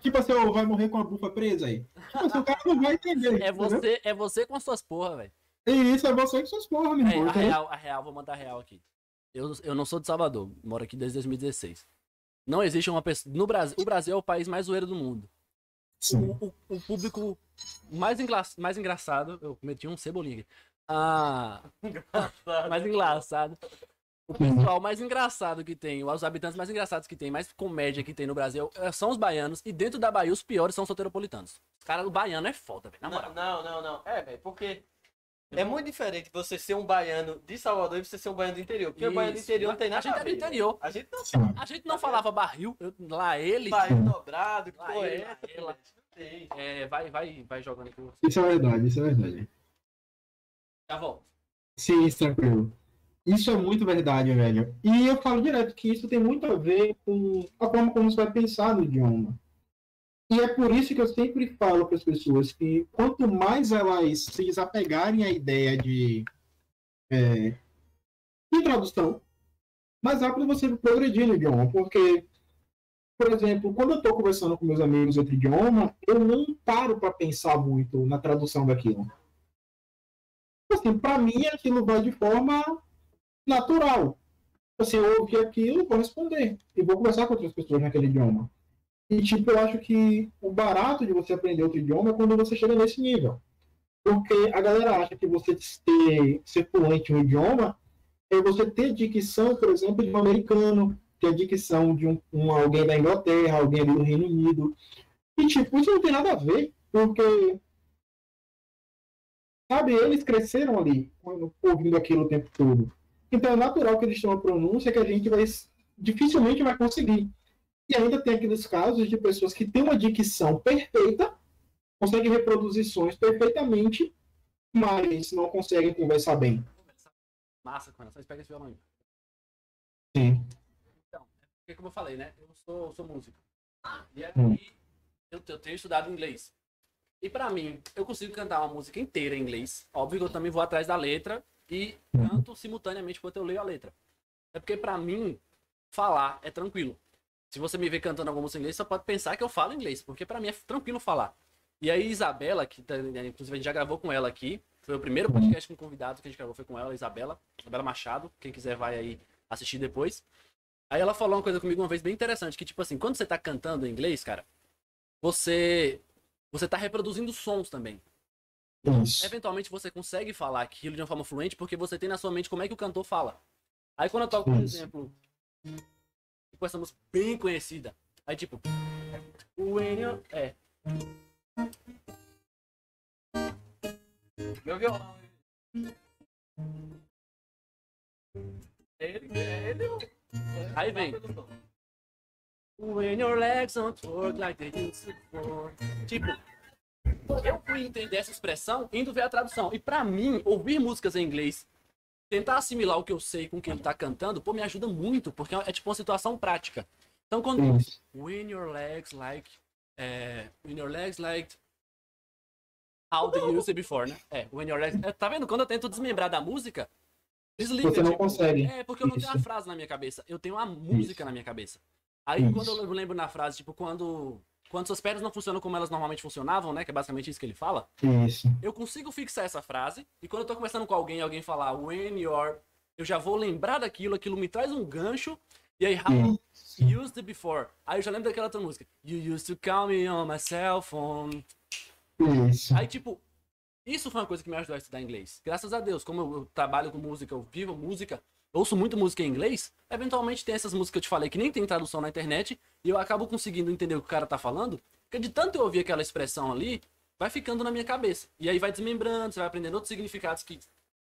Speaker 2: Tipo assim, vai morrer com a bufa presa aí. Tipo assim, o cara não vai entender.
Speaker 1: É
Speaker 2: entendeu?
Speaker 1: você, é você com as suas porra, velho.
Speaker 2: E isso é você que suas porra, meu
Speaker 1: É,
Speaker 2: irmão.
Speaker 1: a
Speaker 2: entendeu?
Speaker 1: real, a real, vou mandar a real aqui. Eu, eu não sou de Salvador, moro aqui desde 2016. Não existe uma pessoa. No Brasil, o Brasil é o país mais zoeiro do mundo.
Speaker 2: Sim.
Speaker 1: O, o- o público mais, engla- mais engraçado. Eu meti um cebolinha aqui. Ah, mais engraçado. O pessoal mais engraçado que tem, os habitantes mais engraçados que tem, mais comédia que tem no Brasil eh, são os baianos. E dentro da Bahia, os piores são os soteropolitanos. Os caras, o baiano é foda, velho.
Speaker 3: Não, não, não, não. É, velho, porque é muito diferente você ser um baiano de Salvador e você ser um baiano do interior. Porque o baiano do interior não tem
Speaker 1: A
Speaker 3: nada
Speaker 1: gente
Speaker 3: a
Speaker 1: é do interior.
Speaker 3: A gente não.
Speaker 1: A gente não falava barril, eu- lá ele.
Speaker 3: Baiano dobrado, que
Speaker 1: Lá
Speaker 3: é
Speaker 1: ele, lá. É, vai, vai, vai jogando aqui.
Speaker 2: Isso é verdade, isso é verdade.
Speaker 1: Já volto.
Speaker 2: Sim, tranquilo. Isso é muito verdade, velho. E eu falo direto que isso tem muito a ver com a forma como você vai pensar no idioma. E é por isso que eu sempre falo para as pessoas que quanto mais elas se desapegarem à ideia de, é, de tradução, mais rápido você progredir no idioma. Porque, por exemplo, quando eu estou conversando com meus amigos outro idioma, eu não paro para pensar muito na tradução daquilo assim, para mim aquilo vai de forma natural. Assim, eu ouvi aquilo, vou responder. E vou conversar com outras pessoas naquele idioma. E, tipo, eu acho que o barato de você aprender outro idioma é quando você chega nesse nível. Porque a galera acha que você ter, ser fluente em um idioma é você ter dicção, por exemplo, de um americano, ter dicção de um, um alguém da Inglaterra, alguém ali do Reino Unido. E, tipo, isso não tem nada a ver, porque sabe, eles cresceram ali, ouvindo aquilo o tempo todo. Então é natural que eles tenham uma pronúncia que a gente vai dificilmente vai conseguir. E ainda tem aqueles casos de pessoas que têm uma dicção perfeita, conseguem reproduzir sons perfeitamente, mas não conseguem conversar bem.
Speaker 1: Massa, com ela. Só pega esse violão aí.
Speaker 2: Sim.
Speaker 1: Então, é porque como eu falei, né? Eu sou, eu sou músico. E aí,
Speaker 2: Hum.
Speaker 1: eu, eu tenho estudado inglês. E pra mim, eu consigo cantar uma música inteira em inglês. Óbvio que eu também vou atrás da letra e canto simultaneamente enquanto eu leio a letra. É porque pra mim, falar é tranquilo. Se você me ver cantando alguma música em inglês, você pode pensar que eu falo inglês, porque pra mim é tranquilo falar. E aí, Isabela, que tá- inclusive a gente já gravou com ela aqui, foi o primeiro podcast com convidado que a gente gravou, foi com ela, Isabela, Isabela Machado. Quem quiser vai aí assistir depois. Aí ela falou uma coisa comigo uma vez bem interessante, que tipo assim, quando você tá cantando em inglês, cara, você você tá reproduzindo sons também.
Speaker 2: Isso.
Speaker 1: Eventualmente você consegue falar aquilo de uma forma fluente porque você tem na sua mente como é que o cantor fala. Aí quando eu toco, por
Speaker 2: Isso.
Speaker 1: exemplo, com essa música bem conhecida, aí tipo, é,
Speaker 3: Meu violão. Ele, ele,
Speaker 1: Aí vem. When your legs don't work like they used to before. Tipo, eu fui entender essa expressão indo ver a tradução. E pra mim, ouvir músicas em inglês, tentar assimilar o que eu sei com o que ele tá cantando, pô, me ajuda muito, porque é tipo uma situação prática. Então quando
Speaker 2: Isso.
Speaker 1: When your legs like. É, when your legs like. How they used it before, né? É, when your legs. é, tá vendo? Quando eu tento desmembrar da música, desliga.
Speaker 2: Você não
Speaker 1: tipo,
Speaker 2: consegue.
Speaker 1: É, porque eu não tenho a
Speaker 2: Isso.
Speaker 1: frase na minha cabeça. Eu tenho a música
Speaker 2: Isso.
Speaker 1: na minha cabeça. Aí
Speaker 2: Isso.
Speaker 1: quando eu lembro na frase, tipo, quando. Quando suas pernas não funcionam como elas normalmente funcionavam, né? Que é basicamente isso que ele fala.
Speaker 2: Isso.
Speaker 1: Eu consigo fixar essa frase. E quando eu tô conversando com alguém, alguém falar when your. Eu já vou lembrar daquilo, aquilo me traz um gancho. E aí, how
Speaker 2: Isso.
Speaker 1: used it before. Aí eu já lembro daquela outra música. You used to call me on my cell phone.
Speaker 2: Isso.
Speaker 1: Aí, tipo, isso foi uma coisa que me ajudou a estudar inglês. Graças a Deus, como eu, eu trabalho com música, eu vivo música, ouço muito música em inglês, eventualmente tem essas músicas que eu te falei que nem tem tradução na internet, e eu acabo conseguindo entender o que o cara tá falando, porque de tanto eu ouvir aquela expressão ali, vai ficando na minha cabeça. E aí vai desmembrando, você vai aprendendo outros significados que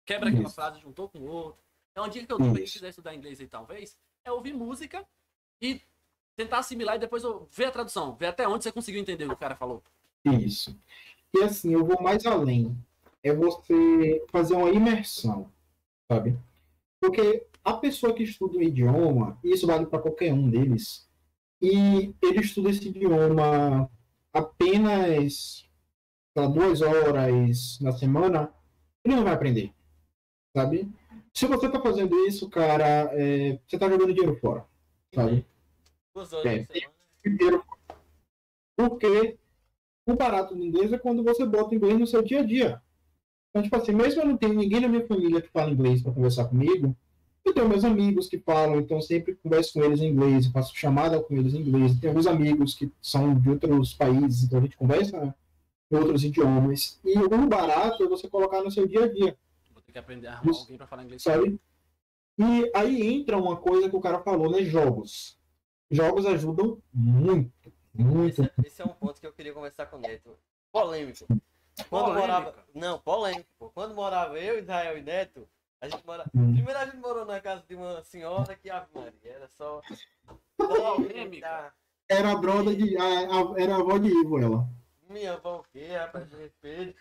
Speaker 1: quebra aquela frase, juntou com outra. É uma dica que eu dou pra quem
Speaker 2: Isso.
Speaker 1: quiser estudar inglês aí, talvez, é ouvir música e tentar assimilar e depois ver a tradução, ver até onde você conseguiu entender o que o cara falou.
Speaker 2: Isso. E assim, eu vou mais além. É você fazer uma imersão, sabe? Porque a pessoa que estuda um idioma, e isso vale para qualquer um deles, e ele estuda esse idioma apenas lá, duas horas na semana, ele não vai aprender, sabe? Se você tá fazendo isso, cara, é, você tá jogando dinheiro fora, sabe?
Speaker 3: Duas horas
Speaker 2: É. Primeiro, porque o barato do inglês é quando você bota inglês no seu dia a dia. Então, tipo assim, mesmo eu não tenho ninguém na minha família que fala inglês para conversar comigo, eu tenho meus amigos que falam, então eu sempre converso com eles em inglês, eu faço chamada com eles em inglês. Tenho alguns amigos que são de outros países, então a gente conversa em outros idiomas. E o barato é você colocar no seu dia a dia.
Speaker 1: Vou ter que aprender a arrumar
Speaker 2: Isso.
Speaker 1: alguém pra falar inglês.
Speaker 2: sabe? E aí entra uma coisa que o cara falou, né? Jogos. Jogos ajudam muito, muito.
Speaker 3: Esse, esse é um ponto que eu queria conversar com o Neto. Polêmico. Quando
Speaker 1: Polêmica?
Speaker 3: morava. Não, polêmico. pô. Quando morava eu, Israel e Neto, a gente mora.
Speaker 2: Hum.
Speaker 3: Primeiro a gente morou na casa de uma senhora que Ave Maria, era só.
Speaker 1: Polêmica.
Speaker 2: Era a brother de. A, a- era a avó de Ivo, ela.
Speaker 3: Minha avó o quê, rapaz? Me respeite.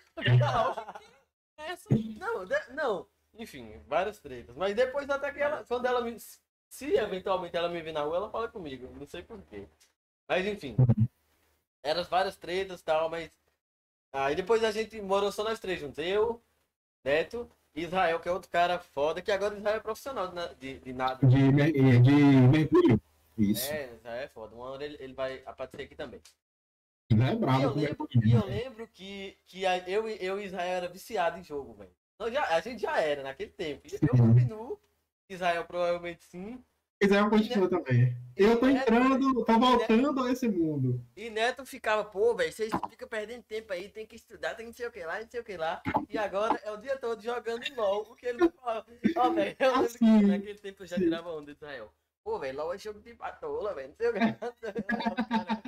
Speaker 1: Essa.
Speaker 3: Não, de- não. Enfim, várias tretas. Mas depois até que ela. Quando ela me. Se eventualmente ela me vir na rua, ela fala comigo. Não sei porquê. Mas enfim. Eram várias tretas e tal, mas. Aí depois a gente morou só nós três juntos. Eu, Neto e Israel, que é outro cara foda, que agora Israel é profissional de, na- de, de nada.
Speaker 2: De, mer- eh, de mergulho. Isso.
Speaker 3: É, Israel é foda. Uma hora ele, ele vai aparecer aqui também.
Speaker 2: Não é
Speaker 3: E
Speaker 2: brabo.
Speaker 3: eu
Speaker 2: com
Speaker 3: lembro,
Speaker 2: mergulho.
Speaker 3: e eu lembro que, que eu, e- eu e Israel era viciado em jogo, velho. A gente já era naquele tempo. E Eu continuo. Israel provavelmente sim.
Speaker 2: Israel continua também. Eu tô entrando, tô voltando a esse mundo.
Speaker 3: E Neto ficava, pô, velho, vocês ficam perdendo tempo aí, tem que estudar, tem que não sei o que lá, não sei o que lá. E agora é o dia todo jogando LOL, o que ele não falava. Ó, velho, eu lembro que
Speaker 2: Assim.
Speaker 3: naquele tempo eu já tirava onda Israel. Pô, velho, LOL é jogo de patola, velho, não sei o que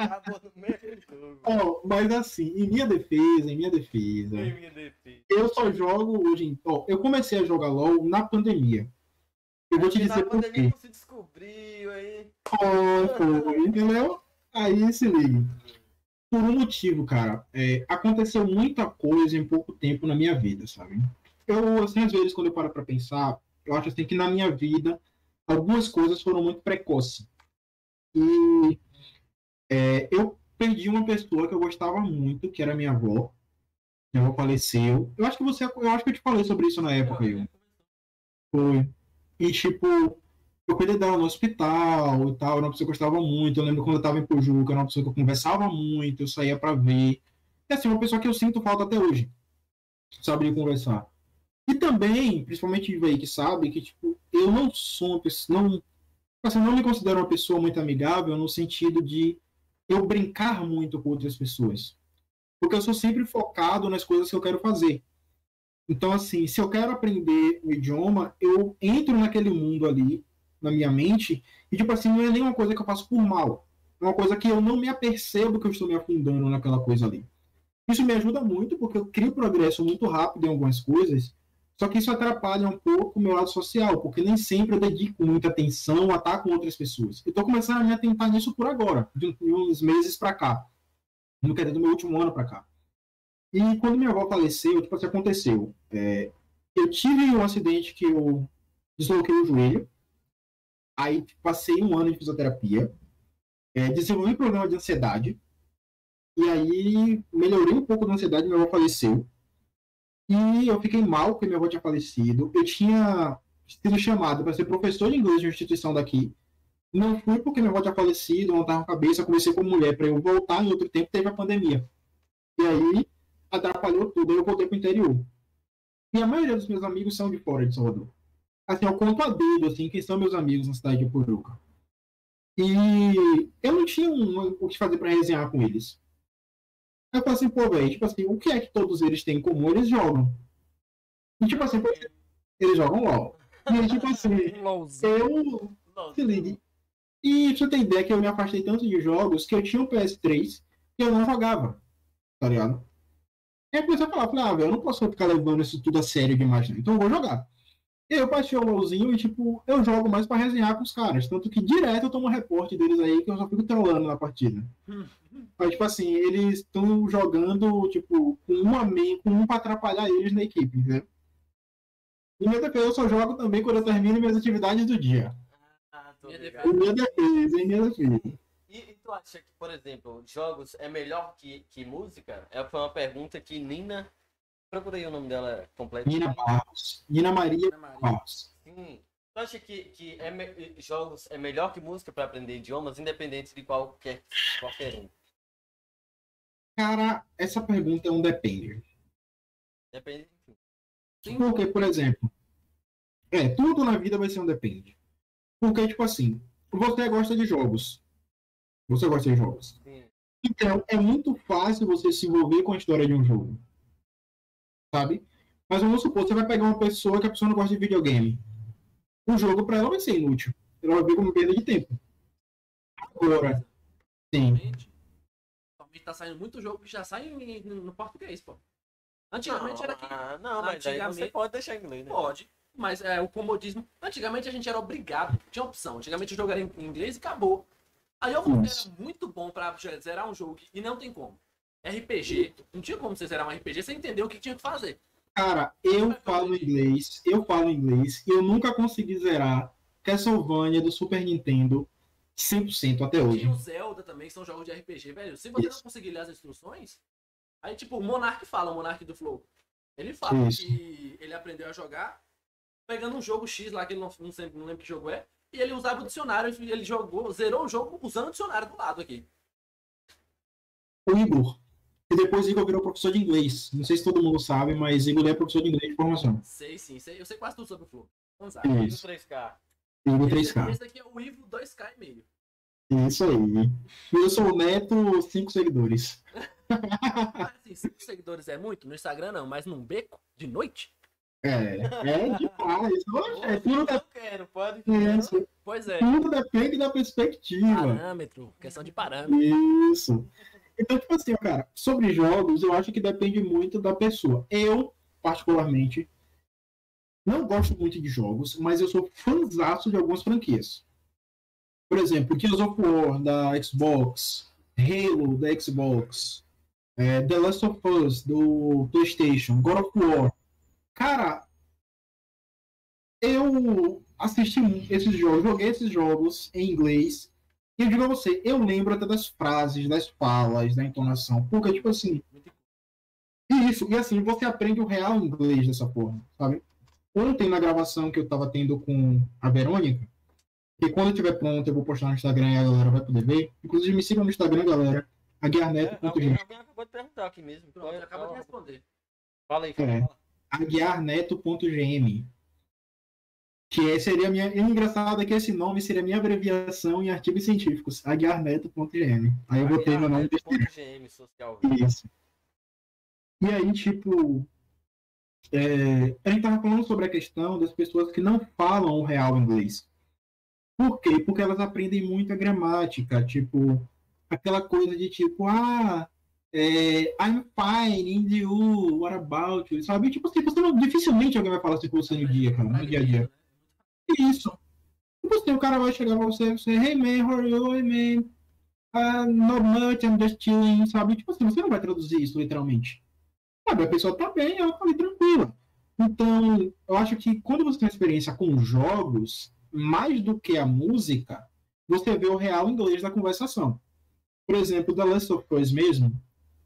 Speaker 3: acabou no meio do jogo.
Speaker 2: Ó, mas assim, em minha defesa, em minha defesa,
Speaker 3: Em minha defesa.
Speaker 2: eu só jogo hoje em. Ó, eu comecei a jogar LOL na pandemia. Eu vou te
Speaker 3: na
Speaker 2: dizer por quê.
Speaker 3: se descobriu aí.
Speaker 2: Foi, foi, entendeu? Aí se liga. Por um motivo, cara, é, aconteceu muita coisa em pouco tempo na minha vida, sabe? Eu, assim, às vezes, quando eu paro pra pensar, eu acho assim que na minha vida, algumas coisas foram muito precoces. E é, eu perdi uma pessoa que eu gostava muito, que era minha avó. Minha avó faleceu. Eu acho que você, eu acho que eu te falei sobre isso na época, eu. Foi. E, tipo, eu cuidei dela no hospital e tal, era uma pessoa que eu gostava muito. Eu lembro quando eu tava em Pojuca, era uma pessoa que eu conversava muito, eu saía pra ver. E, assim, uma pessoa que eu sinto falta até hoje, sabe, de conversar. E também, principalmente o aí que sabe, que, tipo, eu não sou uma pessoa, não, assim, não me considero uma pessoa muito amigável no sentido de eu brincar muito com outras pessoas. Porque eu sou sempre focado nas coisas que eu quero fazer. Então, assim, se eu quero aprender o idioma, eu entro naquele mundo ali, na minha mente, e, tipo assim, não é nenhuma coisa que eu faço por mal. É uma coisa que eu não me apercebo que eu estou me afundando naquela coisa ali. Isso me ajuda muito, porque eu crio progresso muito rápido em algumas coisas, só que isso atrapalha um pouco o meu lado social, porque nem sempre eu dedico muita atenção a estar com outras pessoas. Eu estou começando a me atentar nisso por agora, de uns meses para cá. No quer dizer, do meu último ano para cá. E quando minha avó faleceu, tipo assim, aconteceu. É, eu tive um acidente que eu desloquei o joelho. Aí passei um ano de fisioterapia. É, desenvolvi problema de ansiedade. E aí melhorei um pouco da ansiedade, minha avó faleceu. E eu fiquei mal porque minha avó tinha falecido. Eu tinha sido chamado para ser professor de inglês de uma instituição daqui. Não fui porque minha avó tinha falecido, não estava com a cabeça. Comecei com mulher para eu voltar. Em outro tempo teve a pandemia. E aí atrapalhou tudo. Aí eu voltei para o interior. E a maioria dos meus amigos são de fora de Salvador. Assim, eu conto a dedo, assim, quem são meus amigos na cidade de Puruca. E eu não tinha um- o que fazer para resenhar com eles. Eu falei assim, pô, velho, tipo assim, o que é que todos eles têm em comum? Eles jogam. E tipo assim, eles jogam LOL. E aí, tipo assim, eu se ligue. E pra você ter ideia que eu me afastei tanto de jogos que eu tinha um PS3 e eu não jogava. Tá ligado? Aí a pessoa falava, falei, ah, velho, eu não posso ficar levando isso tudo a sério demais, não. Então eu vou jogar. E aí eu baixei o LOLzinho e, tipo, eu jogo mais pra resenhar com os caras. Tanto que direto eu tomo um reporte deles aí que eu só fico trollando na partida. Mas, tipo assim, eles estão jogando, tipo, com um, amigo, com um pra atrapalhar eles na equipe, entendeu? Em minha defesa, eu só jogo também quando eu termino minhas atividades do dia.
Speaker 3: Ah, tô
Speaker 1: Minha
Speaker 3: ligado.
Speaker 2: Em minha defesa, minha defesa.
Speaker 3: Tu acha que, por exemplo, jogos é melhor que, que música? É, foi uma pergunta que Nina. Procurei o nome dela completo.
Speaker 2: Nina Barros. Nina Maria
Speaker 1: Ana Maria.
Speaker 2: Barros.
Speaker 3: Sim. Tu acha que, que é me- jogos é melhor que música para aprender idiomas, independente de qualquer, qualquer um?
Speaker 2: Cara, essa pergunta é um depende.
Speaker 3: Depende.
Speaker 1: Sim.
Speaker 2: Porque, por exemplo, é, tudo na vida vai ser um depende. Porque, tipo assim, você gosta de jogos. Você gosta de jogos.
Speaker 3: Sim.
Speaker 2: Então, é muito fácil você se envolver com a história de um jogo. Sabe? Mas vamos supor, você vai pegar uma pessoa que a pessoa não gosta de videogame. O jogo pra ela vai ser inútil. Ela vai ver como perda de tempo. Agora, sim.
Speaker 1: Atualmente, tá saindo muito jogo que já sai no, português, pô. Antigamente era que
Speaker 3: Ah, não, mas aí você
Speaker 1: Antigamente-
Speaker 3: pode deixar em inglês, né?
Speaker 1: pode, mas é o comodismo. Antigamente a gente era obrigado, tinha opção. Antigamente o jogo era em inglês e acabou. Aí eu era
Speaker 2: Isso.
Speaker 1: muito bom pra zerar um jogo e não tem como. RPG, não tinha como você zerar um RPG sem entender o que tinha que fazer.
Speaker 2: Cara, eu falo inglês, eu falo inglês e eu nunca consegui zerar Castlevania do Super Nintendo 100% até hoje.
Speaker 1: Tinha o Zelda também, que são jogos de RPG, velho. Se você não
Speaker 2: Isso.
Speaker 1: conseguir ler as instruções, aí tipo, o Monark fala, o Monark do Flow. Ele fala
Speaker 2: Isso.
Speaker 1: que ele aprendeu a jogar pegando um jogo X lá, que ele não, não, sei- não lembro que jogo é, e ele usava o dicionário, ele jogou, zerou o jogo usando o dicionário do lado aqui.
Speaker 2: O Igor. E depois Igor virou professor de inglês. Não sei se todo mundo sabe, mas Igor é professor de inglês de formação.
Speaker 1: Sei sim, sei, eu sei quase tudo sobre o Flow. Vamos lá.
Speaker 3: O
Speaker 2: Isso.
Speaker 3: 3K?
Speaker 2: Igor
Speaker 1: Esse,
Speaker 2: 3K.
Speaker 1: esse daqui é o Ivo 2K e meio.
Speaker 2: Isso aí. E eu sou o neto, 5 seguidores.
Speaker 1: Mas assim, cinco seguidores é muito? No Instagram não, mas num beco, de noite?
Speaker 2: É, é demais. Oxe, é, tudo,
Speaker 3: Eu quero, pode.
Speaker 2: depende,
Speaker 1: Pois é.
Speaker 2: tudo depende da perspectiva.
Speaker 1: Parâmetro, questão de parâmetro.
Speaker 2: Isso. Então, tipo assim, cara, sobre jogos, eu acho que depende muito da pessoa. Eu, particularmente, não gosto muito de jogos, mas eu sou fãzaço de algumas franquias. Por exemplo, Gears of War da Xbox, Halo da Xbox, é, The Last of Us do PlayStation, God of War. Cara, eu assisti esses jogos, joguei esses jogos em inglês e eu digo a você, eu lembro até das frases, das falas, da entonação. Porque, tipo assim.
Speaker 1: Muito
Speaker 2: Isso, e assim, você aprende o real inglês dessa forma, sabe? Ontem, na gravação que eu tava tendo com a Verônica, que quando eu estiver pronto eu vou postar no Instagram e a galera vai poder ver. Inclusive, me sigam no Instagram, galera.
Speaker 3: É, alguém, alguém acabou de perguntar aqui mesmo.
Speaker 1: Pronto, ele acaba de responder.
Speaker 3: Fala aí, fala.
Speaker 2: É. aguiarneto.gm. Que é- seria minha. Engraçado é que esse nome seria a minha abreviação em artigos científicos. aguiarneto.gm. Aí eu botei meu nome
Speaker 3: GM social.
Speaker 2: Isso. E aí, tipo, é, a gente tava falando sobre a questão das pessoas que não falam o real inglês. Por quê? Porque elas aprendem muito a gramática, tipo, aquela coisa de tipo, ah, é, I'm fine, and you, what about you, sabe? Tipo assim, você não, dificilmente alguém vai falar assim com você no dia, cara, no dia a dia. Isso. Tipo assim, o cara vai chegar pra você e você, hey man, how are you, hey man? Ah, not much, I'm just chilling, sabe? Tipo assim, você não vai traduzir isso literalmente. Sabe, a pessoa tá bem, ela tá ali tranquila. Então, eu acho que quando você tem experiência com jogos, mais do que a música, você vê o real inglês da conversação. Por exemplo, The Last of Us mesmo.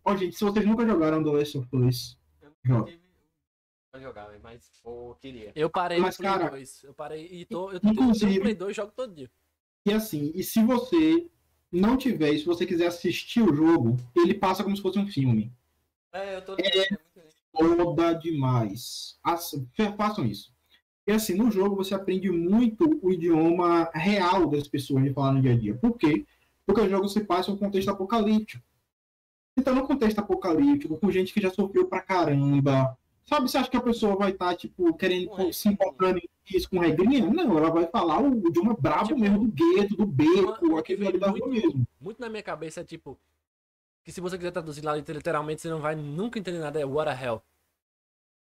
Speaker 2: Ó, gente, se vocês nunca jogaram The Last of Us, joga.
Speaker 3: Pra jogar, mas eu queria.
Speaker 1: Eu parei
Speaker 2: Mas,
Speaker 1: no Play
Speaker 2: cara,
Speaker 1: 2. Eu parei e tô. Eu tenho
Speaker 2: inclusive-
Speaker 1: Play 2 e jogo todo dia.
Speaker 2: E assim, e se você não tiver, e se você quiser assistir o jogo, ele passa como se fosse um filme.
Speaker 3: É, eu tô ligado. É muito lindo.
Speaker 2: Foda demais. As- fa- façam isso. E assim, no jogo você aprende muito o idioma real das pessoas de falar no dia a dia. Por quê? Porque o jogo se passa em um contexto apocalíptico. Então, no contexto apocalíptico, com gente que já sofreu pra caramba, sabe? Você acha que a pessoa vai estar, tipo, querendo
Speaker 3: Com
Speaker 2: se importando em isso com regrinha? Não, ela vai falar o idioma brabo
Speaker 1: Tipo,
Speaker 2: mesmo, do gueto, do beco,
Speaker 1: uma-
Speaker 2: aquele
Speaker 1: uma
Speaker 2: ali da
Speaker 1: que
Speaker 2: rua mesmo.
Speaker 1: Muito na minha cabeça é tipo. Que se você quiser traduzir lá literalmente, você não vai nunca entender nada. É what a hell.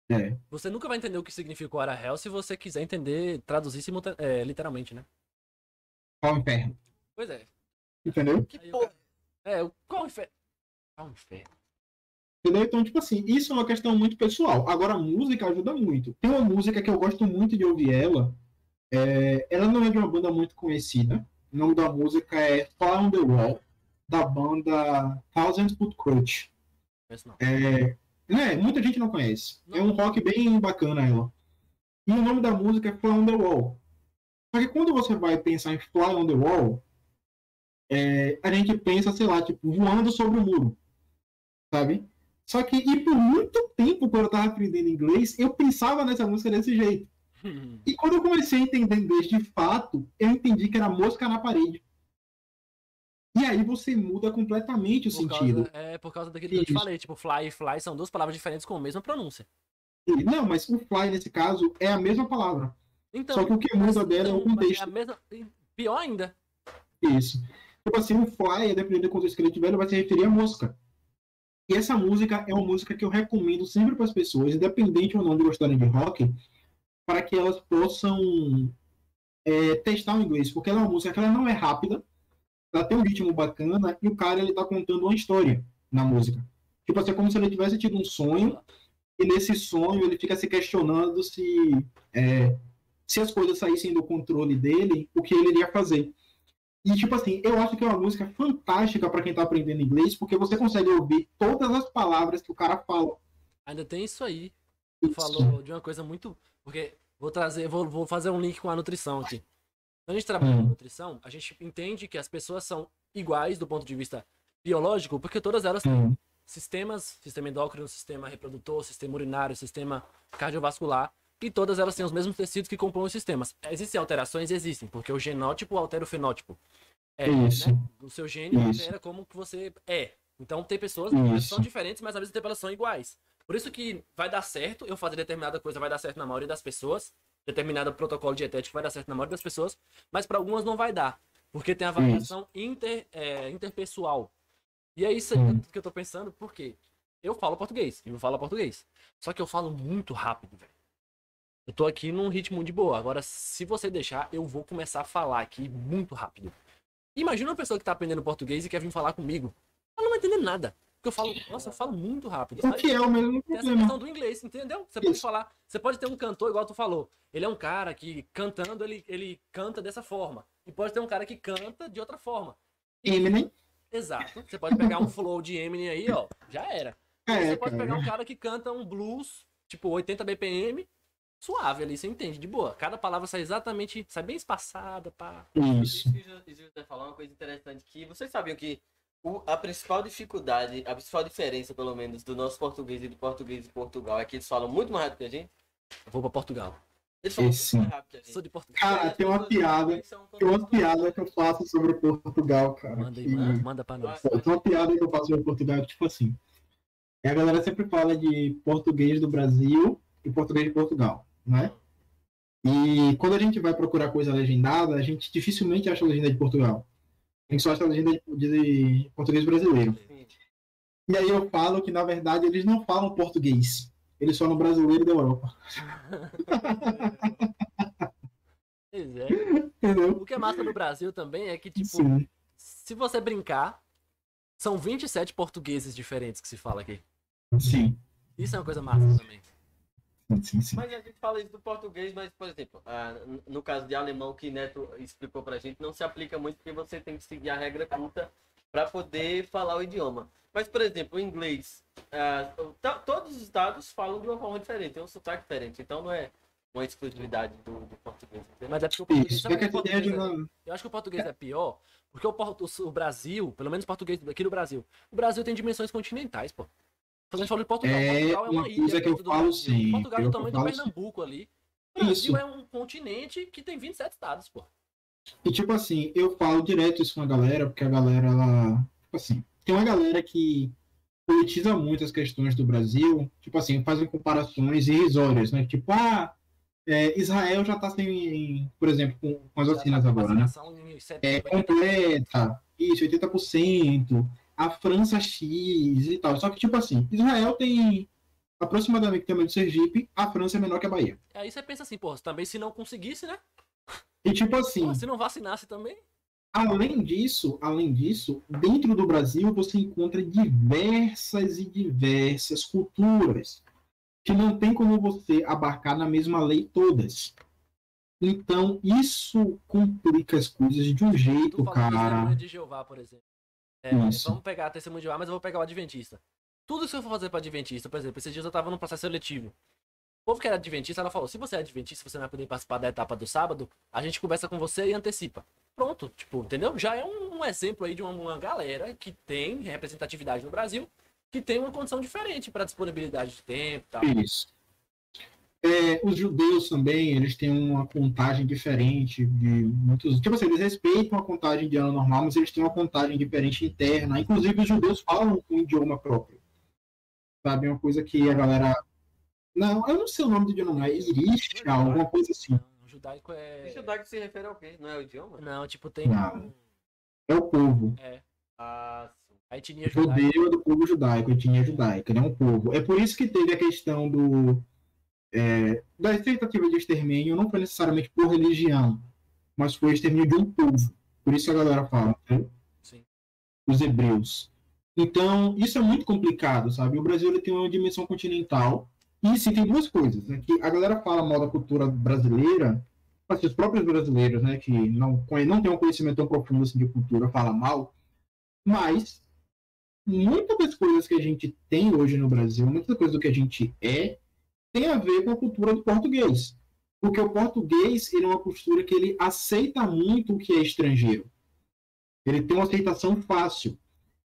Speaker 2: É.
Speaker 1: Você nunca vai entender o que significa o Ara Hell se você quiser entender, traduzir simulta- é, literalmente, né?
Speaker 2: Qual o inferno?
Speaker 1: Pois é.
Speaker 2: Entendeu?
Speaker 3: Que porra.
Speaker 1: É, o- qual o inferno? O inferno?
Speaker 2: Entendeu? Então, tipo assim, isso é uma questão muito pessoal. Agora, a música ajuda muito. Tem uma música que eu gosto muito de ouvir ela. é, Ela não é de uma banda muito conhecida. O nome da música é Fly on the Wall, da banda Thousand Foot Crutch.
Speaker 1: Não.
Speaker 2: É, né, muita gente não conhece. É um rock bem bacana ela. E o nome da música é Fly on the Wall. Só que quando você vai pensar em Fly on the Wall, é, a gente pensa, sei lá, tipo, voando sobre o muro. Sabe? Só que, e por muito tempo, quando eu tava aprendendo inglês, eu pensava nessa música desse jeito. E quando eu comecei a entender inglês de fato, eu entendi que era mosca na parede. E aí você muda completamente o
Speaker 1: Por
Speaker 2: sentido.
Speaker 1: causa, é por causa daquilo que eu te falei, tipo, fly e fly são duas palavras diferentes com a mesma pronúncia.
Speaker 2: Não, mas o fly, nesse caso, é a mesma palavra.
Speaker 1: Então,
Speaker 2: Só que o que muda dela é o
Speaker 1: então, mas
Speaker 2: contexto.
Speaker 1: a mesma, pior ainda.
Speaker 2: Isso. Tipo assim, o fly, dependendo do contexto que ele tiver, ele vai se referir à mosca. E essa música é uma música que eu recomendo sempre para as pessoas, independente ou não de gostarem de rock, para que elas possam é, testar o inglês. Porque ela é uma música que ela não é rápida, ela tem um ritmo bacana e o cara ele tá contando uma história na música. Tipo assim, é como se ele tivesse tido um sonho e nesse sonho ele fica se questionando se é, se as coisas saíssem do controle dele, o que ele iria fazer. E, tipo assim, eu acho que é uma música fantástica para quem tá aprendendo inglês, porque você consegue ouvir todas as palavras que o cara fala.
Speaker 1: Ainda tem isso aí. Tu falou de uma coisa muito. Porque vou trazer, vou, vou fazer um link com a nutrição aqui. Quando a gente trabalha com
Speaker 2: Hum.
Speaker 1: nutrição, a gente entende que as pessoas são iguais do ponto de vista biológico, porque todas elas têm
Speaker 2: Hum,
Speaker 1: sistemas, sistema endócrino, sistema reprodutor, sistema urinário, sistema cardiovascular, e todas elas têm os mesmos tecidos que compõem os sistemas. Existem alterações? Existem, porque o genótipo altera o fenótipo. É,
Speaker 2: Isso.
Speaker 1: né? O seu gene
Speaker 2: Isso.
Speaker 1: altera como que você é. Então tem pessoas que são diferentes, mas mesmo tempo elas são iguais. Por isso que vai dar certo eu fazer determinada coisa, vai dar certo na maioria das pessoas, determinado protocolo dietético vai dar certo na maioria das pessoas, mas para algumas não vai dar, porque tem a variação inter, é, interpessoal. E é isso aí
Speaker 2: Hum.
Speaker 1: que eu tô pensando, porque eu falo português, eu falo português. Só que eu falo muito rápido, velho. Eu tô aqui num ritmo de boa. Agora, se você deixar, eu vou começar a falar aqui muito rápido. Imagina uma pessoa que tá aprendendo português e quer vir falar comigo. Ela não vai entender nada. Porque eu falo, nossa, eu falo muito rápido.
Speaker 2: O
Speaker 1: sabe?
Speaker 2: que é o mesmo
Speaker 1: Tem essa
Speaker 2: problema.
Speaker 1: questão do inglês, entendeu? Você pode
Speaker 2: Isso.
Speaker 1: falar, você pode ter um cantor igual tu falou. Ele é um cara que cantando, ele, ele canta dessa forma. E pode ter um cara que canta de outra forma.
Speaker 2: Eminem.
Speaker 1: Exato. Você pode pegar um flow de Eminem aí, ó, já era.
Speaker 2: É,
Speaker 1: você pode pegar um cara que canta um blues, tipo 80 BPM, suave ali, você entende, de boa. Cada palavra sai exatamente, sai bem espaçada, pá.
Speaker 2: Isso.
Speaker 3: Isso que o José- o José falou uma coisa interessante que vocês sabiam que o- a principal dificuldade, a principal diferença, pelo menos, do nosso português e do português de Portugal é que eles falam muito mais rápido que a gente.
Speaker 1: Vou pra Portugal.
Speaker 3: Eles falam
Speaker 2: Esse.
Speaker 3: muito mais rápido que a gente.
Speaker 1: Sou de Portugal.
Speaker 2: Cara, tem uma piada. Tem uma piada que eu faço sobre Portugal, cara.
Speaker 1: Manda aí,
Speaker 2: que-
Speaker 1: manda, manda pra nós.
Speaker 2: Tem uma piada que eu faço sobre Portugal, tipo assim. é A galera sempre fala de português do Brasil e português de Portugal, né? E quando a gente vai procurar coisa legendada, a gente dificilmente acha a legenda de Portugal. A gente só acha a legenda de, de português brasileiro. E aí eu falo que, na verdade, eles não falam português. Eles falam brasileiro da Europa.
Speaker 1: Pois é.
Speaker 2: Entendeu?
Speaker 1: O que é massa no Brasil também é que, tipo,
Speaker 2: Sim.
Speaker 1: se você brincar, são 27 portugueses diferentes que se fala aqui.
Speaker 2: Sim.
Speaker 1: Isso é uma coisa massa também.
Speaker 2: Sim, sim.
Speaker 3: Mas a gente fala isso do português, mas, por exemplo, ah, no caso de alemão que Neto explicou pra gente, não se aplica muito porque você tem que seguir a regra culta para poder falar o idioma. Mas, por exemplo, o inglês, ah, to- todos os estados falam de uma forma diferente, tem um sotaque diferente, então não é uma exclusividade do, do português. entendeu?
Speaker 1: Mas é porque o português.
Speaker 2: Isso.
Speaker 1: que o
Speaker 2: de
Speaker 1: português é-
Speaker 2: não.
Speaker 1: Eu acho que o português é pior, porque o, portu- o Brasil, pelo menos o português aqui no Brasil, o Brasil tem dimensões continentais, pô. Quando a gente fala de Portugal,
Speaker 2: É
Speaker 1: Portugal é uma
Speaker 2: uma
Speaker 1: ilha
Speaker 2: coisa que eu falo
Speaker 1: Brasil.
Speaker 2: sempre,
Speaker 1: Portugal é
Speaker 2: eu
Speaker 1: do tamanho do Pernambuco ali. O Brasil
Speaker 2: Isso.
Speaker 1: é um continente que tem 27 estados, pô.
Speaker 2: E tipo assim, eu falo direto isso com a galera, porque a galera, ela. Tipo assim, tem uma galera que politiza muito as questões do Brasil, tipo assim, fazem comparações irrisórias, né? Tipo, ah, é, Israel já tá sem, por exemplo, com, com as vacinas
Speaker 1: Já tá
Speaker 2: agora,
Speaker 1: com
Speaker 2: né?
Speaker 1: vacinação em 70,
Speaker 2: É
Speaker 1: 80%.
Speaker 2: completa, isso, 80%, a França X e tal. Só que, tipo assim, Israel tem aproximadamente o tamanho de Sergipe, a França é menor que a Bahia.
Speaker 1: Aí você pensa assim, porra, também se não conseguisse, né?
Speaker 2: E tipo assim,
Speaker 1: Porra, se não vacinasse também.
Speaker 2: além disso, além disso, dentro do Brasil você encontra diversas e diversas culturas que não tem como você abarcar na mesma lei todas. Então, isso complica as coisas de um jeito,
Speaker 1: falou
Speaker 2: cara.
Speaker 1: de Jeová, por exemplo. É, vamos pegar a testemunha de Jeová, mas eu vou pegar o Adventista. Tudo que eu for fazer para Adventista, por exemplo, esses dias eu tava num processo seletivo. O povo que era Adventista, ela falou: se você é Adventista, você não vai poder participar da etapa do sábado, a gente conversa com você e antecipa. Pronto, tipo, entendeu? Já é um, um exemplo aí de uma, uma galera que tem representatividade no Brasil, que tem uma condição diferente para disponibilidade de tempo e tal.
Speaker 2: Isso. É, os judeus também, eles têm uma contagem diferente de muitos. Tipo assim, eles respeitam a contagem de ano normal, mas eles têm uma contagem diferente interna. Inclusive, os judeus falam um idioma próprio. Sabe? Uma coisa que a galera. Não, eu não sei o nome do idioma, não. É Irish, alguma coisa assim.
Speaker 1: Não, o judaico é.
Speaker 3: Dar que se refere ao quê? Não é o idioma?
Speaker 1: Não, tipo, tem.
Speaker 2: Não.
Speaker 1: um-
Speaker 2: É o povo.
Speaker 3: Ah, sim.
Speaker 1: A etnia judaica.
Speaker 2: Judeu é do povo judaico, a etnia judaica, ele é um povo. É por isso que teve a questão do é, da tentativa de extermínio, não foi necessariamente por religião, mas foi extermínio de um povo. Por isso a galera fala, né? Os hebreus. Então, isso é muito complicado, sabe? O Brasil ele tem uma dimensão continental. E sim, tem duas coisas. Né? Que a galera fala mal da cultura brasileira, assim, os próprios brasileiros, né, que não, não têm um conhecimento tão profundo assim, de cultura, fala mal. Mas muitas das coisas que a gente tem hoje no Brasil, muitas das coisas do que a gente é, tem a ver com a cultura do português. Porque o português ele é uma cultura que ele aceita muito o que é estrangeiro. Ele tem uma aceitação fácil.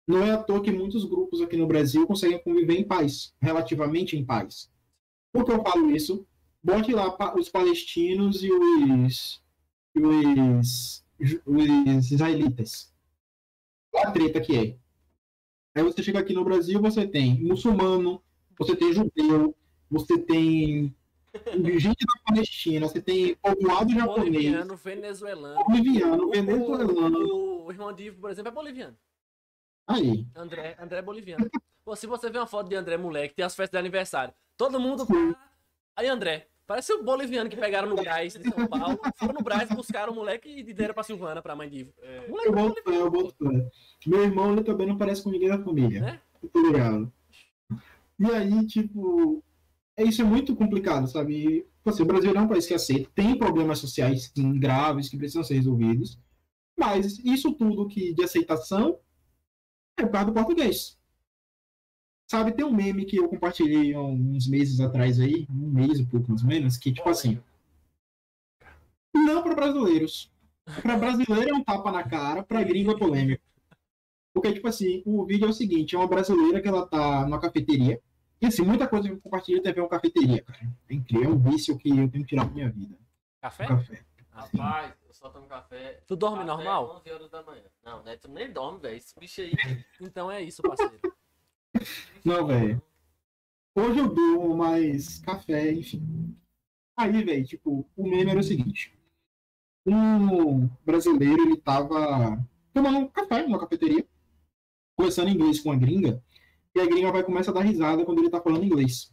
Speaker 2: Não é à toa que muitos grupos aqui no Brasil conseguem conviver em paz, relativamente em paz. Por que eu falo isso? Bote lá os palestinos e os, e os, os israelitas. A treta que é. Aí você chega aqui no Brasil, você tem muçulmano, você tem judeu, você tem gente da Palestina, você tem povoado japonês,
Speaker 1: Boliviano, venezuelano.
Speaker 2: boliviano,
Speaker 1: O-
Speaker 2: venezuelano.
Speaker 1: O, o irmão Divo, por exemplo, é boliviano.
Speaker 2: Aí,
Speaker 1: André, André é boliviano. Pô, se você vê uma foto de André, moleque, tem as festas de aniversário. Todo mundo. pá. Aí, André, parece o boliviano que pegaram no Braz de São Paulo. Foram no Braz, buscaram o moleque e deram pra Silvana, pra mãe Divo. Moleque
Speaker 2: eu boto fé, eu boto fé. Meu irmão, ele também não parece com ninguém da família.
Speaker 1: Né?
Speaker 2: Eu tô ligado. E aí, tipo, é, isso é muito complicado, sabe? E, tipo assim, o Brasil é um país que aceita, tem problemas sociais, sim, graves, que precisam ser resolvidos, mas isso tudo que de aceitação é por causa do português. Sabe, tem um meme que eu compartilhei uns meses atrás aí, um mês, um pouco mais ou menos, que, tipo assim, não para brasileiros. Para brasileiro é um tapa na cara, para gringo é polêmico. Porque, tipo assim, o vídeo é o seguinte: é uma brasileira que ela tá numa cafeteria. E assim, muita coisa que eu compartilho tem a ver com cafeteria, cara. É incrível, é um vício que eu tenho que tirar da minha vida.
Speaker 1: Café?
Speaker 2: O café.
Speaker 3: Rapaz, eu só tomo café.
Speaker 1: Tu dorme
Speaker 3: até
Speaker 1: normal?
Speaker 3: 11 horas da manhã. Não, Neto nem dorme, velho. Esse bicho aí.
Speaker 1: Então é isso, parceiro.
Speaker 2: Não, velho. Hoje eu durmo, mas café, enfim. Aí, velho, tipo, o meme era o seguinte. Um brasileiro, ele tava tomando um café numa cafeteria, conversando inglês com a gringa, e a gringa vai começar a dar risada quando ele tá falando inglês.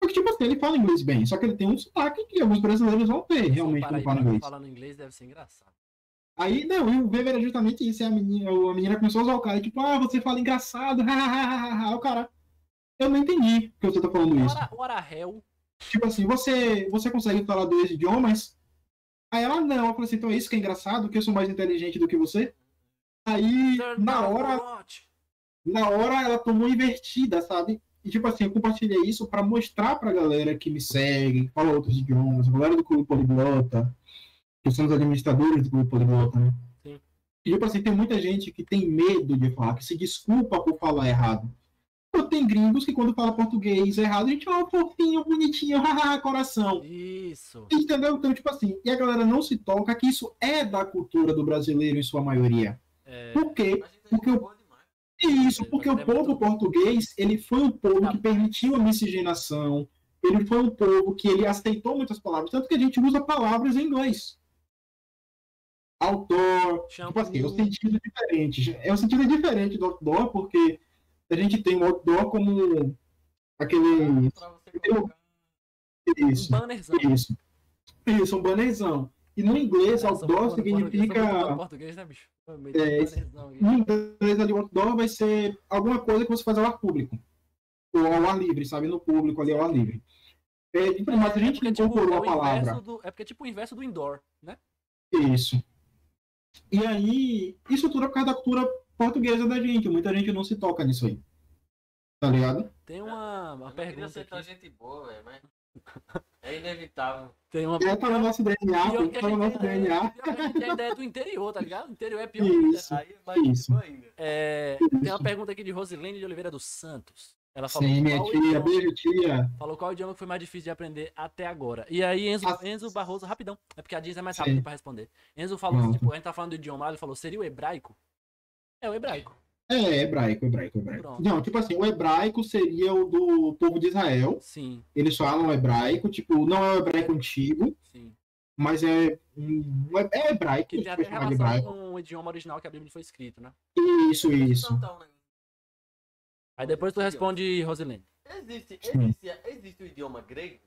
Speaker 2: Porque, tipo assim, ele fala inglês bem, só que ele tem um sotaque que alguns brasileiros vão ter, realmente, quando falam inglês.
Speaker 1: falando inglês deve ser engraçado.
Speaker 2: Aí, não, e o meme era justamente isso. A menina, a menina começou a usar o cara, tipo, ah, você fala engraçado, hahaha. o cara, eu não entendi que você tá falando isso.
Speaker 1: Ora réu.
Speaker 2: Tipo assim, você, você consegue falar dois idiomas? Aí ela, não. Eu falei assim, então é isso que é engraçado, que eu sou mais inteligente do que você? Aí,
Speaker 1: Turn
Speaker 2: na hora,
Speaker 1: watch.
Speaker 2: Na hora ela tomou invertida, sabe? E tipo assim, eu compartilhei isso pra mostrar pra galera que me segue, que fala outros idiomas, a galera do Clube Poliglota, que são os administradores do Clube Poliglota, né?
Speaker 1: Sim.
Speaker 2: E tipo assim, tem muita gente que tem medo de falar, que se desculpa por falar errado. Ou tem gringos que quando fala português errado, a gente fala fofinho, bonitinho, coração.
Speaker 1: Isso.
Speaker 2: Entendeu? Então, tipo assim, e a galera não se toca que isso é da cultura do brasileiro em sua maioria.
Speaker 1: É,
Speaker 2: Por quê? Porque
Speaker 3: demais.
Speaker 2: Isso, porque o povo português, ele foi um povo que permitiu a miscigenação, ele foi um povo que ele aceitou muitas palavras, tanto que a gente usa palavras em inglês. Outdoor, tipo assim, é um sentido diferente. É um sentido diferente do outdoor, porque a gente tem o outdoor como Aquele.
Speaker 1: Um
Speaker 2: Isso,
Speaker 1: bannerzão.
Speaker 2: isso. Isso, um bannerzão. E no inglês,
Speaker 1: sou
Speaker 2: outdoor significa.
Speaker 1: português, né, bicho?
Speaker 2: É. No inglês, ali, outdoor vai ser alguma coisa que você faz ao ar público. Ou ao ar livre, sabe? No público, ali ao ar livre. É, mas a gente
Speaker 1: porque, tipo,
Speaker 2: incorporou
Speaker 1: é
Speaker 2: a palavra.
Speaker 1: do, é porque é tipo o inverso do indoor, né?
Speaker 2: Isso. E aí, isso tudo é por causa da cultura portuguesa da gente. Muita gente não se toca nisso aí. Tá ligado?
Speaker 1: Tem uma, uma
Speaker 3: Eu
Speaker 1: pergunta aqui.
Speaker 3: gente boa, velho, mas. É inevitável.
Speaker 1: Tem uma
Speaker 2: É, tá no nosso DNA,
Speaker 1: Pior que a
Speaker 2: no
Speaker 1: gente
Speaker 2: nosso
Speaker 1: tem ideia-
Speaker 2: DNA.
Speaker 1: que a tem a ideia do interior, tá ligado? O interior é pior.
Speaker 2: Isso.
Speaker 3: Aí é
Speaker 2: Isso.
Speaker 3: ainda.
Speaker 1: É, tem uma pergunta aqui de Rosilene de Oliveira dos Santos. Ela falou,
Speaker 2: Sim, minha
Speaker 1: qual
Speaker 2: tia,
Speaker 1: idioma,
Speaker 2: beijo, tia.
Speaker 1: falou qual idioma que foi mais difícil de aprender até agora. E aí, Enzo,
Speaker 2: Ah.
Speaker 1: Enzo Barroso, rapidão. É porque a Diz é mais
Speaker 2: Sim.
Speaker 1: rápido pra responder. Enzo falou,
Speaker 2: Pronto.
Speaker 1: tipo, a gente tá falando do idioma, ele falou, seria o hebraico? É o hebraico.
Speaker 2: É, hebraico, hebraico, hebraico.
Speaker 1: Pronto.
Speaker 2: Não, tipo assim, o hebraico seria o do povo de Israel.
Speaker 1: Sim,
Speaker 2: Eles falam hebraico, tipo, não é o hebraico antigo,
Speaker 1: sim.
Speaker 2: mas é. um- É hebraico,
Speaker 1: Que
Speaker 2: a
Speaker 1: tem
Speaker 2: de
Speaker 1: relação
Speaker 2: hebraico.
Speaker 1: com o idioma original que a Bíblia foi escrito, né?
Speaker 2: Isso, isso.
Speaker 3: Então, tá um negócio.
Speaker 1: Aí depois tu responde, Rosilene.
Speaker 3: Existe, existe, existe o idioma grego?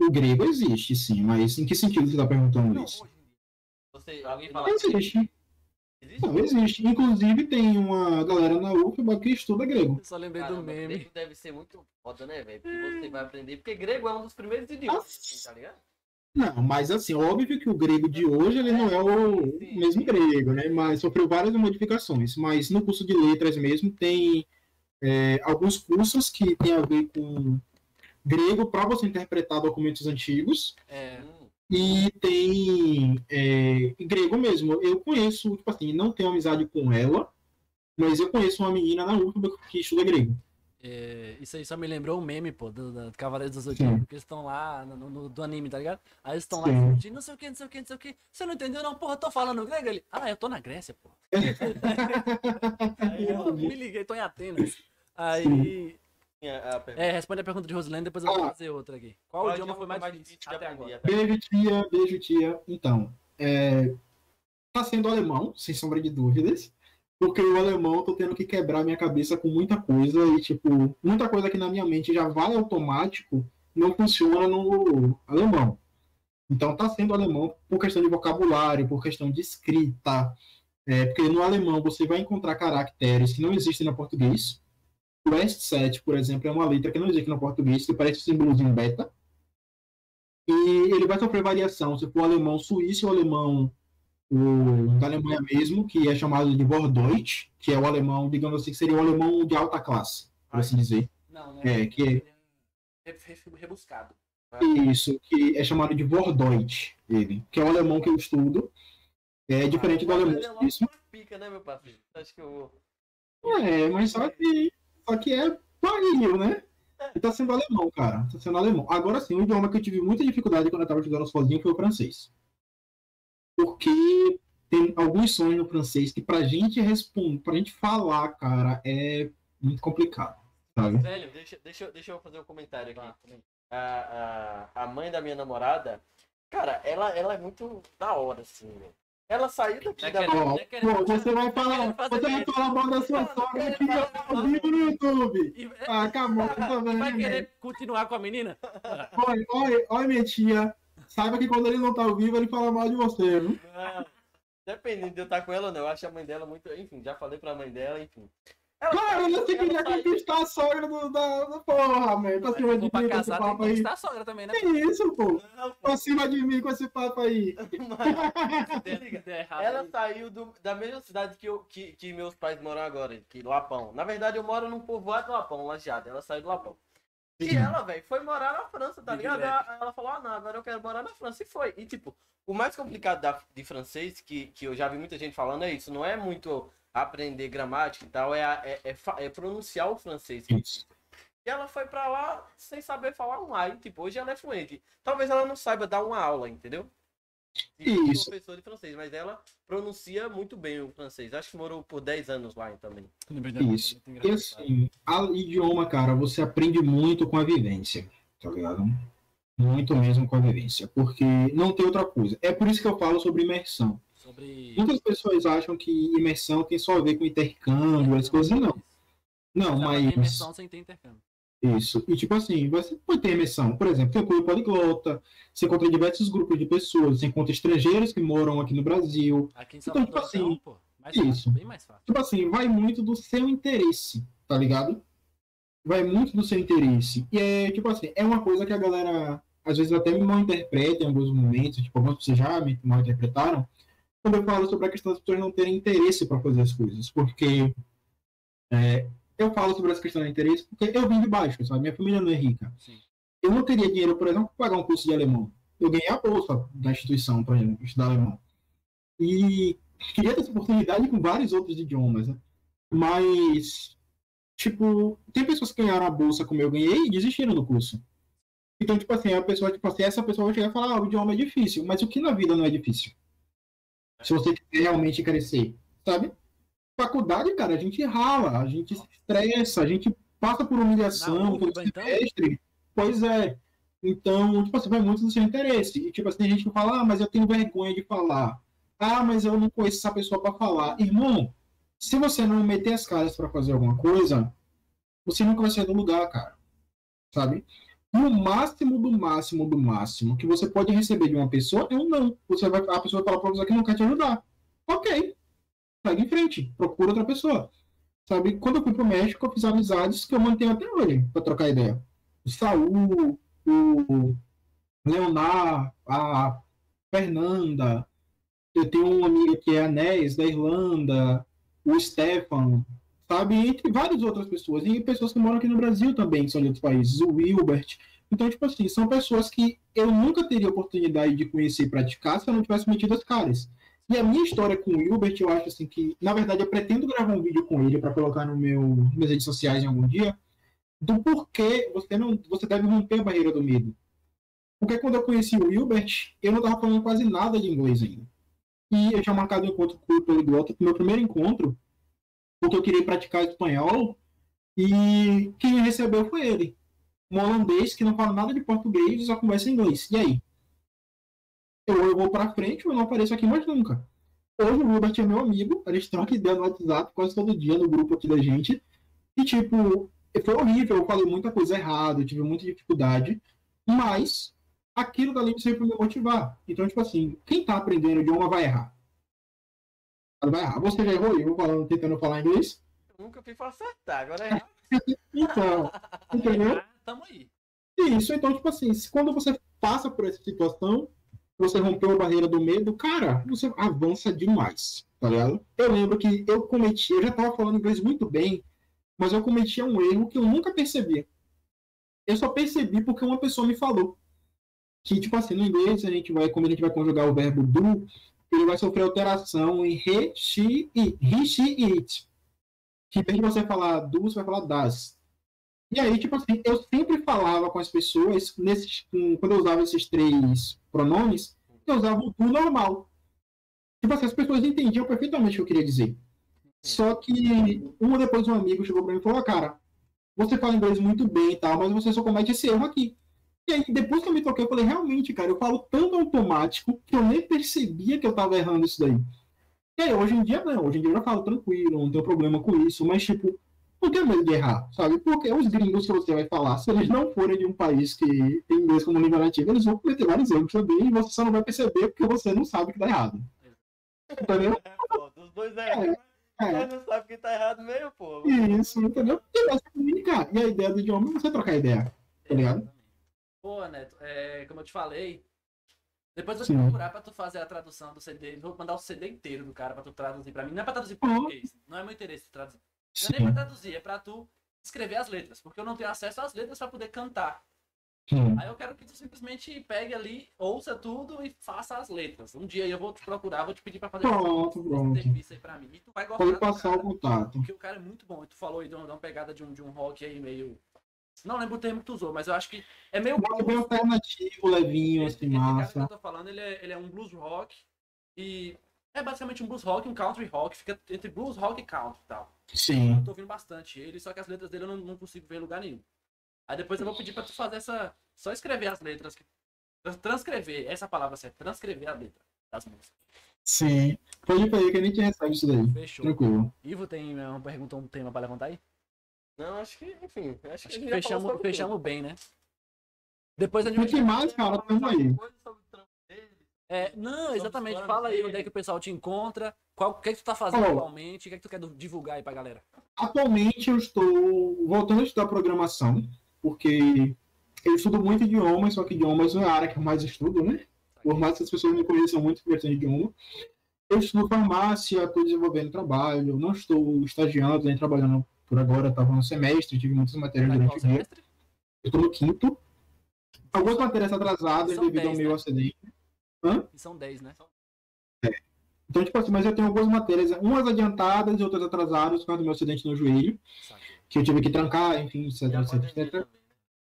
Speaker 2: O grego existe, sim, mas em que sentido você está perguntando
Speaker 3: Não,
Speaker 2: isso?
Speaker 3: hoje em dia. Você, alguém fala
Speaker 2: Não
Speaker 3: grego?
Speaker 2: Existe. Não existe. Inclusive, tem uma galera na UFBA que estuda grego.
Speaker 1: Só lembrei do
Speaker 3: Caramba,
Speaker 1: meme.
Speaker 3: grego deve ser muito foda, né, velho? Porque você vai aprender. Porque grego é um dos primeiros idiomas, assim, tá ligado?
Speaker 2: Não, mas assim, óbvio que o grego de hoje ele não é o
Speaker 3: Sim.
Speaker 2: mesmo grego, né? Mas sofreu várias modificações. Mas no curso de letras mesmo tem é, alguns cursos que tem a ver com grego para você interpretar documentos antigos
Speaker 1: É,
Speaker 3: Hum,
Speaker 2: e tem é, grego mesmo. Eu conheço, tipo assim, não tenho amizade com ela, mas eu conheço uma menina na UFBA que estuda grego.
Speaker 1: é, isso aí só me lembrou um meme, pô, do, do Cavaleiros do Zodíaco,
Speaker 2: Sim.
Speaker 1: que eles estão lá no, no- do anime, tá ligado? Aí eles estão lá
Speaker 2: Sim.
Speaker 1: discutindo, não sei o que, não sei o que, não sei o que. Você não entendeu, não? Porra, eu tô falando grego ele. Ah, eu tô na Grécia, pô. Aí eu me liguei, tô em Atenas. Aí.
Speaker 3: pergunta.
Speaker 1: É, responde a pergunta de Rosilene, depois eu vou fazer outra aqui. Qual,
Speaker 3: Qual
Speaker 1: idioma foi mais difícil
Speaker 3: de
Speaker 1: até agora?
Speaker 2: Beijo, tia, beijo, tia. Então, é, tá sendo alemão, sem sombra de dúvidas, porque o alemão eu tô tendo que quebrar minha cabeça com muita coisa e, tipo, muita coisa que na minha mente já vai automático não funciona no alemão. Então, tá sendo alemão por questão de vocabulário, por questão de escrita, é, porque no alemão você vai encontrar caracteres que não existem no português. O S7, por exemplo, é uma letra que não existe no português, que parece um símbolozinho beta. E ele vai sofrer variação se for o alemão suíço ou o alemão o, da Alemanha mesmo, que é chamado de Vordeutsch, que é o alemão, digamos assim, que seria o alemão de alta classe, por assim dizer.
Speaker 1: Não, né?
Speaker 2: É, que
Speaker 1: Re- re- Rebuscado.
Speaker 2: isso, que é chamado de Vordeutsch, ele, que é o alemão que eu estudo. É diferente do
Speaker 3: Mas
Speaker 2: alemão
Speaker 3: é
Speaker 2: suíço.
Speaker 3: pica, né, meu parceiro? Acho que eu vou.
Speaker 2: É, mas só que, só que é barril, né? E tá sendo alemão, cara. Tá sendo alemão. Agora sim, o idioma que eu tive muita dificuldade quando eu tava estudando sozinho foi o francês. Porque tem alguns sons no francês que pra gente responder, pra gente falar, cara, é muito complicado, sabe?
Speaker 3: Velho, deixa, deixa, deixa eu fazer um comentário aqui. A, a, a mãe da minha namorada, cara, ela, ela é muito da hora, assim, velho. Ela saiu daqui
Speaker 1: É
Speaker 3: da.
Speaker 1: Tá querendo-
Speaker 2: pô, você vai falar, você vai falar mal da sua sogra aqui ao vivo no YouTube.
Speaker 1: E-
Speaker 2: Ah, acabou, tá vendo?
Speaker 1: Vai querer continuar com a menina?
Speaker 2: Olha, olha, olha, minha tia. Saiba que quando ele não tá ao vivo, ele fala mal de você, viu?
Speaker 3: Não, Dependendo de eu estar com ela ou não, eu acho a mãe dela muito. Enfim, já falei pra mãe dela, enfim. Ela
Speaker 2: Cara,
Speaker 3: saiu-
Speaker 2: você
Speaker 3: ela
Speaker 2: queria conquistar a sogra do, da, da porra, man. Pra cima
Speaker 1: Se
Speaker 2: de mim com esse papo aí.
Speaker 1: conquistar a sogra também, né?
Speaker 2: Que isso, pô?
Speaker 3: Não, pô,
Speaker 2: Pra cima de mim com esse papo aí.
Speaker 3: mas- se Ela saiu do- da mesma cidade que, eu, que, que meus pais moram agora, que Lapão. Na verdade, eu moro num povoado do Lapão, Lajeado. Ela saiu do Lapão. E ela, velho, foi morar na França, tá ligado? Ela, ela falou, ah, não, agora eu quero morar na França. E foi. E, tipo, o mais complicado da, de francês, que, que eu já vi muita gente falando, é isso. Não é muito aprender gramática e tal, é, a- é, é, é pronunciar o francês.
Speaker 2: Isso.
Speaker 3: E ela foi pra lá sem saber falar um A. E, tipo, hoje ela é fluente. Talvez ela não saiba dar uma aula, entendeu? De
Speaker 2: Isso.
Speaker 3: professor de francês, mas ela pronuncia muito bem o francês. Acho que morou por 10 anos lá também.
Speaker 2: Isso.
Speaker 1: muito
Speaker 2: E assim, a idioma, cara, você aprende muito com a vivência, tá ligado? Muito mesmo com a vivência. Porque não tem outra coisa. É por isso que eu falo sobre imersão.
Speaker 1: Sobre.
Speaker 2: Muitas pessoas acham que imersão tem só a ver com intercâmbio, as coisas não. Não,
Speaker 1: ter
Speaker 2: mas.
Speaker 1: imersão sem ter intercâmbio.
Speaker 2: Isso. E tipo assim, você pode ter imersão. Por exemplo, tem o Clube Poliglota, você encontra diversos grupos de pessoas, você encontra estrangeiros que moram aqui no Brasil.
Speaker 1: Aqui em
Speaker 2: Então, tipo assim,
Speaker 1: pô, mais
Speaker 2: isso.
Speaker 1: fácil, bem mais fácil.
Speaker 2: Tipo assim, vai muito do seu interesse, tá ligado? Vai muito do seu interesse. E é, tipo assim, é uma coisa que a galera, às vezes, até me mal interpreta em alguns momentos, tipo, algumas pessoas já me mal interpretaram, quando eu falo sobre a questão das pessoas não terem interesse para fazer as coisas. Porque é, eu falo sobre essa questão de interesse porque eu vim de baixo, sabe? Minha família não é rica.
Speaker 1: Sim.
Speaker 2: Eu não teria dinheiro, por exemplo, para pagar um curso de alemão. Eu ganhei a bolsa da instituição para estudar alemão. E queria ter essa oportunidade com vários outros idiomas, né? Mas, tipo, tem pessoas que ganharam a bolsa como eu ganhei e desistiram do curso. Então, tipo assim, a pessoa, tipo assim, essa pessoa vai chegar e falar, ah, o idioma é difícil. Mas o que na vida não é difícil? Se você quiser realmente crescer, sabe? Faculdade, cara, a gente rala, a gente se estressa, a gente passa por humilhação, por
Speaker 1: UFBA, então?
Speaker 2: semestre. Pois é. Então, tipo assim, vai muito do seu interesse. E, tipo assim, tem gente que fala, ah, mas eu tenho vergonha de falar. Ah, mas eu não conheço essa pessoa para falar. Irmão, se você não meter as caras para fazer alguma coisa, você nunca vai sair do lugar, cara. Sabe? E o máximo do máximo do máximo que você pode receber de uma pessoa é um não. Você vai, a pessoa vai falar pra você que não quer te ajudar. Ok. Segue em frente. Procura outra pessoa. Sabe? Quando eu fui pro México, eu fiz amizades que eu mantenho até hoje pra trocar ideia. O Saul, o Leonard, a Fernanda. Eu tenho uma amiga que é a Nés, da Irlanda. O Stefan. Sabe? Entre várias outras pessoas. E pessoas que moram aqui no Brasil também, que são de outros países. O Wilbert. Então, tipo assim, são pessoas que eu nunca teria oportunidade de conhecer e praticar se eu não tivesse metido as caras. E a minha história com o Wilbert, eu acho assim que, na verdade, eu pretendo gravar um vídeo com ele para colocar no meu, nas minhas redes sociais em algum dia, do porquê você não, você deve romper a barreira do medo. Porque quando eu conheci o Wilbert, eu não estava falando quase nada de inglês ainda. E eu tinha marcado um encontro com o Poliglota, meu primeiro encontro, porque eu queria praticar espanhol, e quem me recebeu foi ele. Um holandês que não fala nada de português e só conversa em inglês. E aí? Eu, eu vou pra frente ou eu não apareço aqui mais nunca. Hoje o Wilbert é meu amigo, a gente troca ideia no WhatsApp quase todo dia no grupo aqui da gente. E tipo, foi horrível, eu falei muita coisa errada, eu tive muita dificuldade, mas aquilo dali sempre me motivar. Então, tipo assim, quem tá aprendendo idioma vai errar. Ela vai errar. Você já errou eu falando, tentando falar inglês?
Speaker 3: Eu nunca fui pra acertar, agora é.
Speaker 2: Então, entendeu?
Speaker 1: Ah, tamo aí.
Speaker 2: Isso, então, tipo assim, se quando você passa por essa situação, você rompeu a barreira do medo, cara, você avança demais, tá ligado? Eu lembro que eu cometi, eu já tava falando inglês muito bem, mas eu cometia um erro que eu nunca percebia. Eu só percebi porque uma pessoa me falou. Que, tipo assim, no inglês, a gente vai, como a gente vai conjugar o verbo do, ele vai sofrer alteração em he, she, it. He, she, it. Que em vez de você falar do, você vai falar das. E aí, tipo assim, eu sempre falava com as pessoas, nesses, quando eu usava esses três pronomes, eu usava o tu normal. Tipo assim, as pessoas entendiam perfeitamente o que eu queria dizer. Só que um depois um amigo chegou pra mim e falou, cara, você fala inglês muito bem e tal, mas você só comete esse erro aqui. E aí, depois que eu me toquei, eu falei, realmente, cara, eu falo tanto automático que eu nem percebia que eu tava errando isso daí. E aí, hoje em dia, não. Hoje em dia eu já falo tranquilo, não tenho problema com isso, mas, tipo, não tenho medo de errar, sabe? Porque os gringos que você vai falar, se eles não forem de um país que tem inglês como língua nativa, eles vão cometer vários erros também e você só não vai perceber porque você não sabe que tá errado. Entendeu?
Speaker 3: É, pô, dos dois é errado.
Speaker 2: É,
Speaker 3: Mas não sabe que tá errado mesmo, pô.
Speaker 2: isso, entendeu? E comunicar. E a ideia do idioma é você trocar ideia. Tá ligado?
Speaker 1: Pô, Neto, é, como eu te falei, depois eu vou te procurar pra tu fazer a tradução do CD. Vou mandar o CD inteiro do cara pra tu traduzir pra mim. Não é pra traduzir
Speaker 2: Uhum.
Speaker 1: português. Não é meu interesse traduzir. Não é nem pra traduzir, é pra tu escrever as letras. Porque eu não tenho acesso às letras pra poder cantar.
Speaker 2: Sim.
Speaker 1: Aí eu quero que tu simplesmente pegue ali, ouça tudo e faça as letras. Um dia eu vou te procurar, vou te pedir pra fazer
Speaker 2: Pronto,
Speaker 1: esse
Speaker 2: pronto.
Speaker 1: serviço aí pra mim. E tu vai gostar
Speaker 2: Pode passar
Speaker 1: cara.
Speaker 2: o contato.
Speaker 1: Porque o cara é muito bom. E tu falou aí de uma, de uma pegada de um, de um rock aí meio. Não lembro o termo que tu usou, mas eu acho que é meio.
Speaker 2: Rock bem alternativo, levinho,
Speaker 1: Esse,
Speaker 2: assim,
Speaker 1: esse cara que
Speaker 2: massa.
Speaker 1: eu tô falando, ele é, ele é um blues rock. E é basicamente um blues rock, um country rock. Fica entre blues rock e country e tal.
Speaker 2: Sim.
Speaker 1: Eu tô ouvindo bastante ele, só que as letras dele eu não, não consigo ver em lugar nenhum. Aí depois eu vou pedir pra tu fazer essa. Só escrever as letras. Transcrever, essa palavra certa. Transcrever a letra das músicas.
Speaker 2: Sim. Pode ir pra aí que a gente recebe isso daí.
Speaker 1: Fechou.
Speaker 2: Tranquilo.
Speaker 1: Ivo tem uma pergunta, um tema pra levantar aí?
Speaker 3: Não, acho que, enfim, acho que,
Speaker 1: Acho que
Speaker 3: falou
Speaker 1: fechamos, fechamos bem, né? Depois a
Speaker 2: O
Speaker 1: gente
Speaker 2: que mais, cara? Tamo aí.
Speaker 1: É, não, exatamente. Fala aí onde é que o pessoal te encontra. Qual, o que é que tu tá fazendo atualmente? O que é que tu quer divulgar aí pra galera?
Speaker 2: Atualmente eu estou voltando a estudar programação, porque eu estudo muito idiomas, só que idiomas não é a área que eu mais estudo, né? Por mais que as pessoas me conheçam muito por questão de idioma. Eu estudo farmácia, estou desenvolvendo trabalho, não estou estagiando nem trabalhando por agora, estava no semestre, tive muitas matérias
Speaker 1: Tá em qual
Speaker 2: durante o dia.
Speaker 1: semestre?
Speaker 2: Eu estou no quinto. Algumas matérias atrasadas devido ao
Speaker 1: 10,
Speaker 2: meu
Speaker 1: né?
Speaker 2: acidente.
Speaker 1: E são 10, né?
Speaker 2: Então, tipo assim, mas eu tenho algumas matérias, umas adiantadas e outras atrasadas por causa do meu acidente no joelho,
Speaker 1: Saquei.
Speaker 2: que eu tive que trancar, enfim, etc,
Speaker 3: E
Speaker 2: etc, etc.
Speaker 3: também,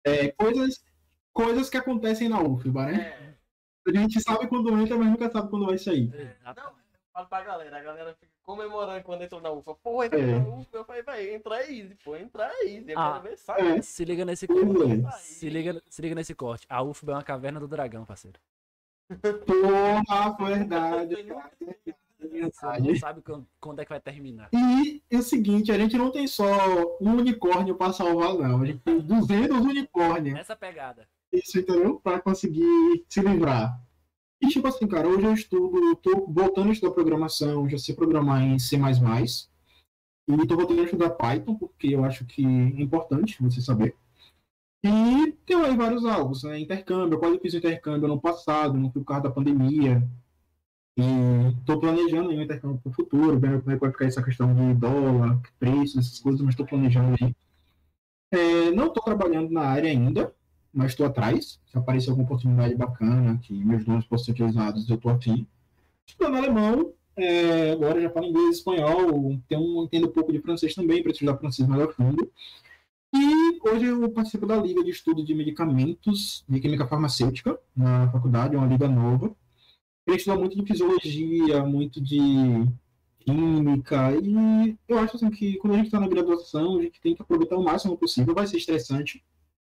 Speaker 2: É, coisas, coisas que acontecem na UFBA, né?
Speaker 3: né?
Speaker 2: A gente sabe quando entra, mas nunca sabe quando vai sair.
Speaker 3: É. Não, eu falo pra galera, a galera fica comemorando quando entrou na UFA. Pô, entrou
Speaker 2: É.
Speaker 3: na UFA, eu falei, vai, entrar é easy, pô, entrar é easy. Eu
Speaker 1: Ah.
Speaker 3: quero ver, sai.
Speaker 2: É.
Speaker 1: Se liga nesse corte.
Speaker 2: é.
Speaker 1: Se liga, se liga nesse corte. A UFBA é uma caverna do dragão, parceiro.
Speaker 2: Porra, verdade, cara.
Speaker 1: Não
Speaker 2: Verdade.
Speaker 1: sabe quando, quando é que vai terminar.
Speaker 2: E é o seguinte, a gente não tem só um unicórnio pra salvar, não. A gente tem 200 unicórnios.
Speaker 1: Essa pegada.
Speaker 2: Isso, entendeu? Pra conseguir se livrar. E tipo assim, cara, hoje eu estudo, tô voltando a estudar programação, já sei programar em C++. E tô voltando a estudar Python, porque eu acho que é importante você saber. E tem aí vários alvos, né? Intercâmbio, eu quase fiz o intercâmbio ano passado, não fui por causa da pandemia. E tô planejando aí um intercâmbio pro futuro, vendo como é que vai ficar essa questão de dólar, preço, essas coisas, mas tô planejando aí. É, não tô trabalhando na área ainda, mas estou atrás. Se aparecer alguma oportunidade bacana, que meus dons possam ser utilizados, eu tô afim. Estudando alemão, é, agora já falo inglês e espanhol, então entendo um pouco de francês também, para estudar francês mais a fundo. E hoje eu participo da Liga de Estudo de Medicamentos de Química Farmacêutica, na faculdade, é uma liga nova. Eu estudo muito de fisiologia, muito de química, e eu acho assim, que quando a gente está na graduação, a gente tem que aproveitar o máximo possível, vai ser estressante,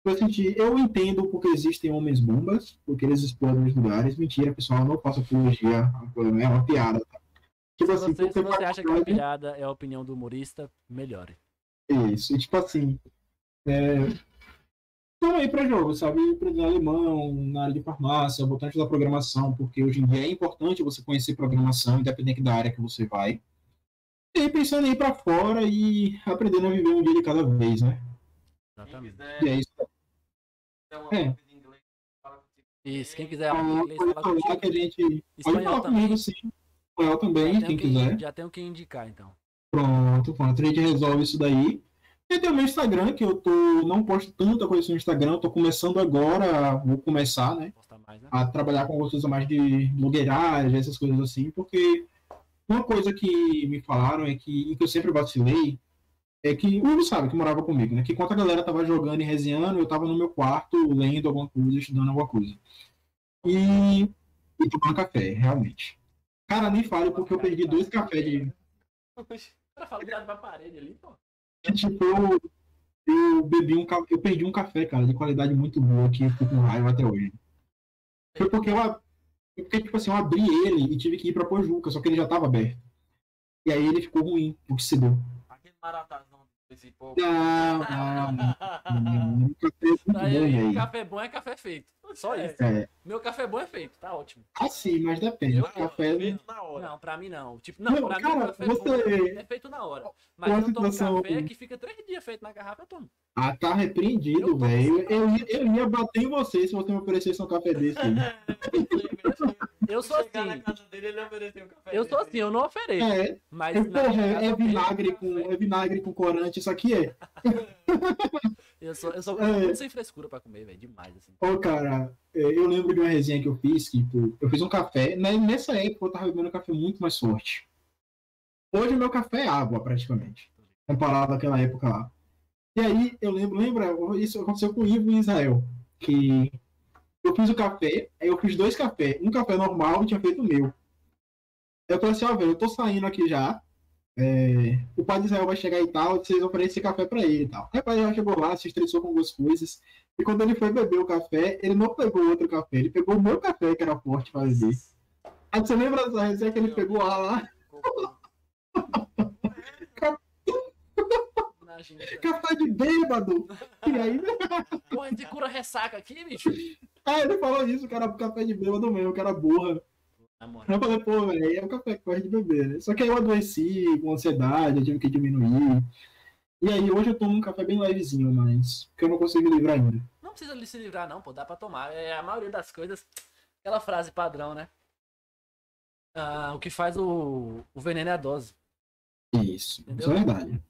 Speaker 2: eu senti, eu entendo porque existem homens bombas, porque eles explodem os lugares. Mentira, pessoal, não faço apologia, é uma piada. Tá? Tipo
Speaker 1: Se
Speaker 2: assim,
Speaker 1: você, se
Speaker 2: porque
Speaker 1: você acha que a
Speaker 2: faculdade-
Speaker 1: piada é a opinião do humorista, melhore.
Speaker 2: Isso, e tipo assim. É... Então aí pra jogo, sabe? Aprender alemão, na área de farmácia, botante da programação, porque hoje em dia é importante você conhecer programação, independente da área que você vai. E aí pensando em ir pra fora e aprendendo a viver um dia de cada vez, né?
Speaker 1: Exatamente.
Speaker 2: E é isso.
Speaker 3: Uma
Speaker 2: É.
Speaker 3: coisa em inglês, fala contigo.
Speaker 1: Isso, quem quiser aula de inglês,
Speaker 2: pode
Speaker 1: fala contigo.
Speaker 2: que a gente. Pode
Speaker 1: Espanhol
Speaker 2: falar
Speaker 1: também.
Speaker 2: comigo, sim. Espanhol também, quem
Speaker 1: tenho
Speaker 2: quiser.
Speaker 1: Já tenho que indicar, então.
Speaker 2: Pronto, pronto. A gente resolve isso daí. E tem o meu Instagram, que eu tô. Não posto tanta coisa no Instagram, tô começando agora, vou começar, né?
Speaker 1: Mais, né?
Speaker 2: A trabalhar com coisas mais de blogueiragem, essas coisas assim, porque uma coisa que me falaram é que, e que eu sempre vacilei, é que o Hugo sabe que morava comigo, né? Que enquanto a galera tava jogando e resenhando, eu tava no meu quarto lendo alguma coisa, estudando alguma coisa. E, e tomando café, realmente. Cara, nem fale porque eu perdi dois cafés de.
Speaker 1: O cara fala virado pra parede ali, pô.
Speaker 2: Tipo, eu, eu bebi um ca- eu perdi um café, cara, de qualidade muito boa que eu fico com raiva até hoje. Foi porque eu, porque, tipo assim, eu abri ele e tive que ir pra Pojuca, só que ele já tava aberto. E aí ele ficou ruim, oxidou.
Speaker 3: Aquele maratazão desse povo.
Speaker 2: Não, não, não. não. Um café muito bom,
Speaker 1: café bom é café feito. Só
Speaker 3: É.
Speaker 1: isso.
Speaker 2: É,
Speaker 1: Meu café bom é feito, tá ótimo.
Speaker 2: assim, mas depende.
Speaker 1: Eu-
Speaker 2: Café.
Speaker 3: Feito na hora.
Speaker 1: Não, pra mim não. Tipo, não,
Speaker 2: Não,
Speaker 1: pra mim
Speaker 2: cara,
Speaker 1: o café
Speaker 2: você-
Speaker 1: bom é feito na hora. Mas
Speaker 2: Uma
Speaker 1: eu tomo
Speaker 2: situação-
Speaker 1: café que fica três dias feito na garrafa, eu tomo.
Speaker 2: Ah, tá repreendido,
Speaker 1: Eu
Speaker 2: velho. Eu, ia- eu ia bater em você se você me oferecesse um café desse aí.
Speaker 1: Eu sou assim.
Speaker 3: casa dele, ele ofereceu um café.
Speaker 1: Eu sou assim, eu não ofereço.
Speaker 2: É,
Speaker 1: Mas
Speaker 2: é, porra, é, é vinagre com, é vinagre com corante, isso aqui é.
Speaker 1: Eu sou, eu sou
Speaker 2: É.
Speaker 1: muito sem frescura pra comer, velho. Demais, assim.
Speaker 2: Ô, cara, é, eu lembro de uma resenha que eu fiz, que tipo, eu fiz um café, né, nessa época eu tava bebendo um café muito mais forte. Hoje o meu café é água, praticamente, comparado àquela época lá. E aí, eu lembro, lembra, isso aconteceu com o Ivo e Israel, que eu fiz o café, aí eu fiz dois cafés, um café normal e tinha feito o meu. Eu falei assim, ó, velho, eu tô saindo aqui já, é, o pai de Israel vai chegar e tal, vocês oferecem café pra ele e tal. Aí o pai Israel chegou lá, se estressou com algumas coisas, e quando ele foi beber o café, ele não pegou outro café, ele pegou o meu café, que era forte beber. Aí você lembra dessa resenha que ele pegou lá, lá? Café de bêbado! E aí,
Speaker 1: Pô, a gente cura ressaca aqui, bicho.
Speaker 2: Ah, ele falou isso, que era café de bêbado mesmo, que era burra. Eu falei, pô, velho, é o café que gosta de beber, né? Só que aí eu adoeci com ansiedade, eu tive que diminuir. E aí hoje eu tomo um café bem levezinho, mas que eu não consigo livrar ainda.
Speaker 1: Não precisa se livrar, não, pô, dá pra tomar. É a maioria das coisas. Aquela frase padrão, né? Ah, o que faz o, o veneno é a dose.
Speaker 2: Isso,
Speaker 1: Entendeu?
Speaker 2: isso é verdade.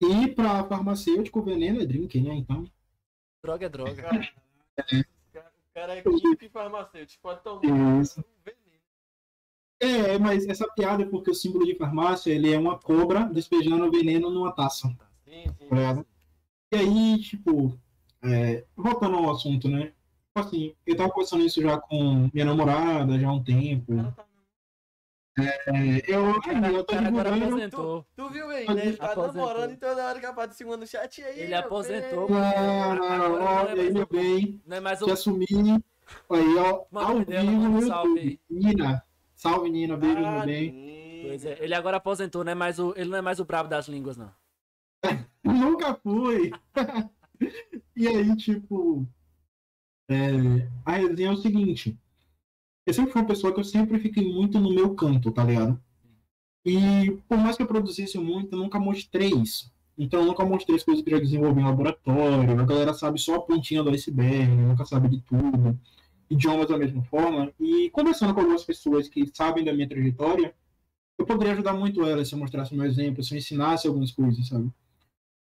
Speaker 2: E pra farmacêutico, o veneno é drink, né? Então.
Speaker 1: Droga é droga.
Speaker 3: O cara é químico e farmacêutico. Pode tomar
Speaker 2: Isso. É, mas essa piada é porque o símbolo de farmácia ele é uma cobra despejando veneno numa taça.
Speaker 3: Sim, sim.
Speaker 2: Tá E aí, tipo, é, voltando ao assunto, né? Tipo assim, eu tava conversando isso já com minha namorada já há um tempo.
Speaker 3: Cara tá-
Speaker 2: É, eu, eu tô divulgando.
Speaker 1: aposentou.
Speaker 3: Tu viu aí, né? Ele tá
Speaker 1: Aposentou.
Speaker 3: namorando e toda hora capaz de cima no chat. Aí,
Speaker 1: Ele
Speaker 3: meu
Speaker 1: aposentou.
Speaker 3: bem?
Speaker 2: Ah, olha aí, meu bem.
Speaker 1: Não é mais o.
Speaker 2: Te assumi. Aí, ó,
Speaker 1: Manda
Speaker 2: ao
Speaker 1: um
Speaker 2: vivo no
Speaker 1: um salve
Speaker 2: YouTube. Nina. Salve, Nina. Beijo, meu
Speaker 3: Ah,
Speaker 2: bem.
Speaker 3: sim.
Speaker 1: Pois é, ele agora aposentou, não é mais o, ele não é mais o brabo das línguas, não.
Speaker 2: Nunca fui. e aí, tipo, é, a resenha é o seguinte. Eu sempre fui uma pessoa que eu sempre fiquei muito no meu canto, tá ligado? E por mais que eu produzisse muito, eu nunca mostrei isso. Então eu nunca mostrei as coisas que eu já desenvolvi em laboratório. A galera sabe só a pontinha do iceberg, nunca sabe de tudo. Idiomas da mesma forma. E conversando com algumas pessoas que sabem da minha trajetória, eu poderia ajudar muito elas se eu mostrasse o meu exemplo, se eu ensinasse algumas coisas, sabe?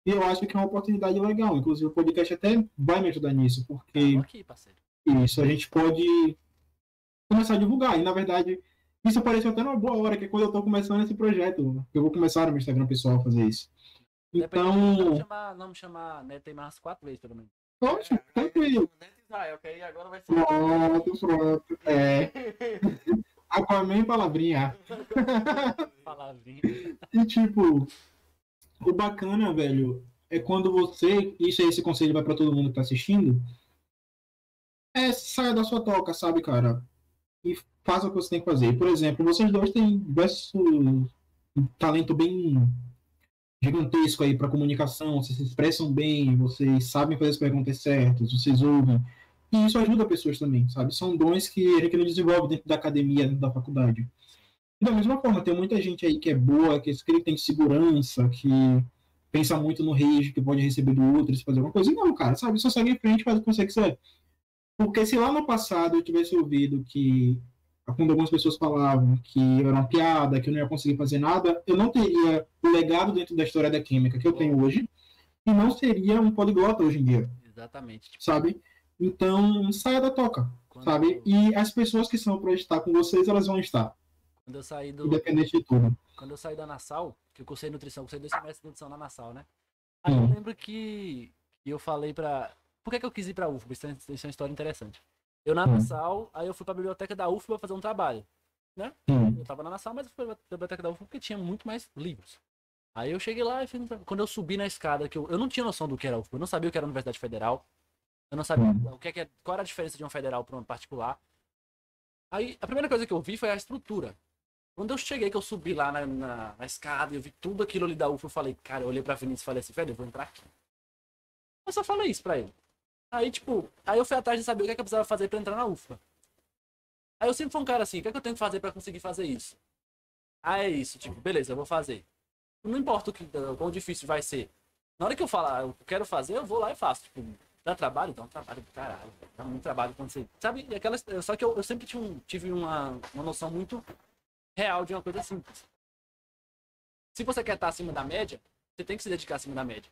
Speaker 2: E eu acho que é uma oportunidade legal. Inclusive, o podcast até vai me ajudar nisso, porque
Speaker 1: aqui, parceiro.
Speaker 2: isso a gente pode começar a divulgar. E, na verdade, isso apareceu até numa boa hora, que é quando eu tô começando esse projeto. Eu vou começar no meu Instagram pessoal a fazer isso.
Speaker 1: Depende, vamos
Speaker 2: Então,
Speaker 1: chamar, vamos chamar, né, tem mais quatro vezes, pelo menos.
Speaker 2: poxa, tranquilo.
Speaker 3: O Neto Israel, que aí agora vai ser.
Speaker 2: Pronto, pronto. É, Aquaman e palavrinha.
Speaker 1: Palavrinha.
Speaker 2: E, tipo, o bacana, velho, é quando você. Isso aí, esse conselho vai pra todo mundo que tá assistindo. É saia da sua toca, sabe, cara? E faça o que você tem que fazer. Por exemplo, vocês dois têm diversos um talento bem gigantesco aí pra comunicação. Vocês se expressam bem, vocês sabem fazer as perguntas certas, vocês ouvem. E isso ajuda pessoas também, sabe? São dons que a gente não desenvolve dentro da academia, dentro da faculdade. E da mesma forma, tem muita gente aí que é boa, que que tem segurança, que pensa muito no rage, que pode receber do outro, se fazer alguma coisa. Não, cara, sabe? Só segue em frente, faz o que você quiser. Porque se lá no passado eu tivesse ouvido que, quando algumas pessoas falavam que eu era uma piada, que eu não ia conseguir fazer nada, eu não teria o legado dentro da história da química que eu tenho hoje, e não seria um poliglota hoje em dia,
Speaker 1: Exatamente. Tipo,
Speaker 2: sabe? Então, saia da toca,
Speaker 1: quando,
Speaker 2: sabe? E as pessoas que são para estar com vocês, elas vão estar,
Speaker 1: quando eu saí do.
Speaker 2: independente de tudo.
Speaker 1: Quando eu saí da Nassau, que eu cursei nutrição, cursei dois semestres de nutrição na Nassau, né? Aí eu
Speaker 2: Hum.
Speaker 1: lembro que, que eu falei pra. Por que, que eu quis ir pra UFBA? Isso é, isso é uma história interessante. Eu na
Speaker 2: Hum.
Speaker 1: Nassau, aí eu fui pra biblioteca da UFBA fazer um trabalho.
Speaker 2: Hum,
Speaker 1: Eu tava na Nassau, mas eu fui pra biblioteca da UFBA porque tinha muito mais livros. Aí eu cheguei lá e fiz um Quando eu subi na escada, que eu, eu não tinha noção do que era UFBA, eu não sabia o que era Universidade Federal. Eu não sabia
Speaker 2: Hum.
Speaker 1: o que é, que é- qual era a diferença de uma federal para uma particular. Aí a primeira coisa que eu vi foi a estrutura. Quando eu cheguei, que eu subi lá na, na, na escada e eu vi tudo aquilo ali da UFBA, eu falei, cara, eu olhei pra Vinícius e falei assim, velho, eu vou entrar aqui. Eu só falei isso pra ele. Aí, tipo, aí eu fui atrás de saber o que, é que eu precisava fazer pra entrar na UFBA. Aí eu sempre fui um cara assim, o que é que eu tenho que fazer pra conseguir fazer isso? Ah, é isso, tipo, beleza, eu vou fazer. Não importa o que, o quão difícil vai ser. Na hora que eu falar, eu quero fazer, eu vou lá e faço. Tipo, dá trabalho? Dá um trabalho do caralho. Dá muito trabalho quando você. Sabe? Aquelas, só que eu, eu sempre tinha um- tive uma, uma noção muito real de uma coisa simples. Se você quer estar acima da média, você tem que se dedicar acima da média.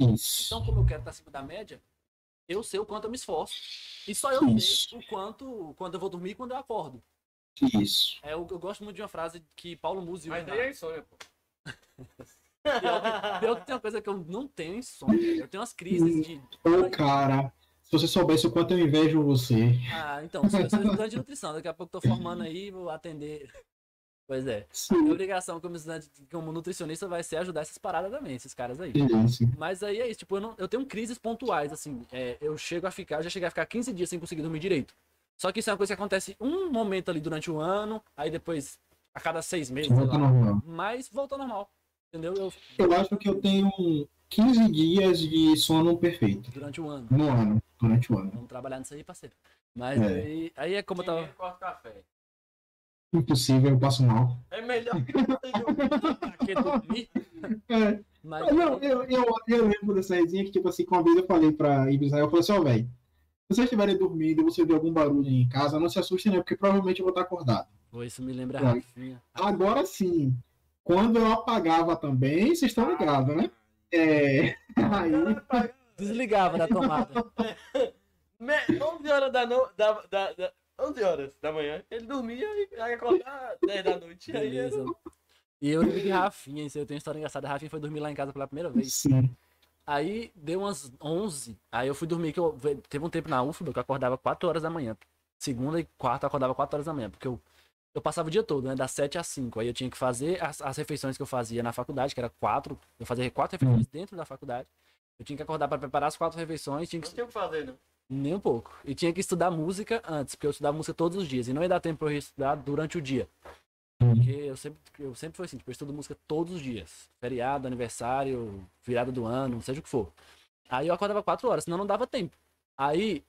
Speaker 2: Isso.
Speaker 1: Então, como eu quero estar acima da média, eu sei o quanto eu me esforço. E só eu
Speaker 2: Isso.
Speaker 1: sei o quanto, quando eu vou dormir e quando eu acordo.
Speaker 2: Isso.
Speaker 1: É, eu, eu gosto muito de uma frase que Paulo Musi
Speaker 3: Mas daí é insônia, pô.
Speaker 1: Pior que, pior que tem uma coisa que eu não tenho insônia. Eu tenho umas crises de.
Speaker 2: Ô, cara, se você soubesse o quanto eu invejo você.
Speaker 1: Ah, então, eu sou estudante de nutrição. Daqui a pouco tô formando aí, vou atender. Pois é. Minha
Speaker 2: Sim,
Speaker 1: obrigação como como nutricionista, vai ser ajudar essas paradas também, esses caras aí.
Speaker 2: isso.
Speaker 1: Mas aí é isso, tipo, eu, não, eu tenho crises pontuais, assim. é, eu chego a ficar, eu já cheguei a ficar 15 dias sem conseguir dormir direito. Só que isso é uma coisa que acontece um momento ali durante o ano, aí depois, a cada seis meses,
Speaker 2: Volta
Speaker 1: lá.
Speaker 2: normal.
Speaker 1: Mas volta ao normal. Entendeu? Eu,
Speaker 2: Eu acho que eu tenho um, 15 dias de sono perfeito
Speaker 1: Durante um ano.
Speaker 2: no ano, durante o ano.
Speaker 1: Vamos trabalhar nisso aí, parceiro. Mas
Speaker 2: É.
Speaker 1: aí, aí é como eu tava.
Speaker 3: Corta café.
Speaker 2: Impossível, eu passo mal.
Speaker 3: É melhor que você dormir.
Speaker 1: Pra que dormir?
Speaker 2: É,
Speaker 1: Mas
Speaker 2: não, eu, eu, eu lembro dessa resenha que, tipo assim, que uma vez eu falei pra Ibizael, eu falei assim, ó, velho, se vocês estiverem dormindo e você ver algum barulho em casa, não se assustem, né? Porque provavelmente eu vou estar acordado.
Speaker 1: Pô, isso me lembra a. Rafinha.
Speaker 2: Agora sim, quando eu apagava também, vocês estão ligados, né? É. Aí,
Speaker 1: Desligava da tomada.
Speaker 3: Me- 11 horas da, no... da, da, da 11 horas da manhã, ele dormia e ia acordar 10 da noite. Aí era-
Speaker 1: Beleza. E eu lembro de Rafinha, isso aí eu tenho uma história engraçada. A Rafinha foi dormir lá em casa pela primeira vez.
Speaker 2: sim.
Speaker 1: Aí deu umas 11. Aí eu fui dormir, que eu teve um tempo na UFBA que eu acordava 4 horas da manhã. Segunda e quarta eu acordava 4 horas da manhã, porque eu, eu passava o dia todo, né? Das 7 às 5. Aí eu tinha que fazer as, as refeições que eu fazia na faculdade, que era quatro. Eu fazia quatro refeições dentro da faculdade. Eu tinha que acordar para preparar as quatro refeições, tinha que
Speaker 3: Não tinha o que fazer, não.
Speaker 1: Nem um pouco. E tinha que estudar música antes, porque eu estudava música todos os dias. E não ia dar tempo pra eu estudar durante o dia. Porque eu sempre, eu sempre fui assim, tipo, eu estudo música todos os dias. Feriado, aniversário, virada do ano, seja o que for. Aí eu acordava 4 horas, senão não dava tempo. Aí,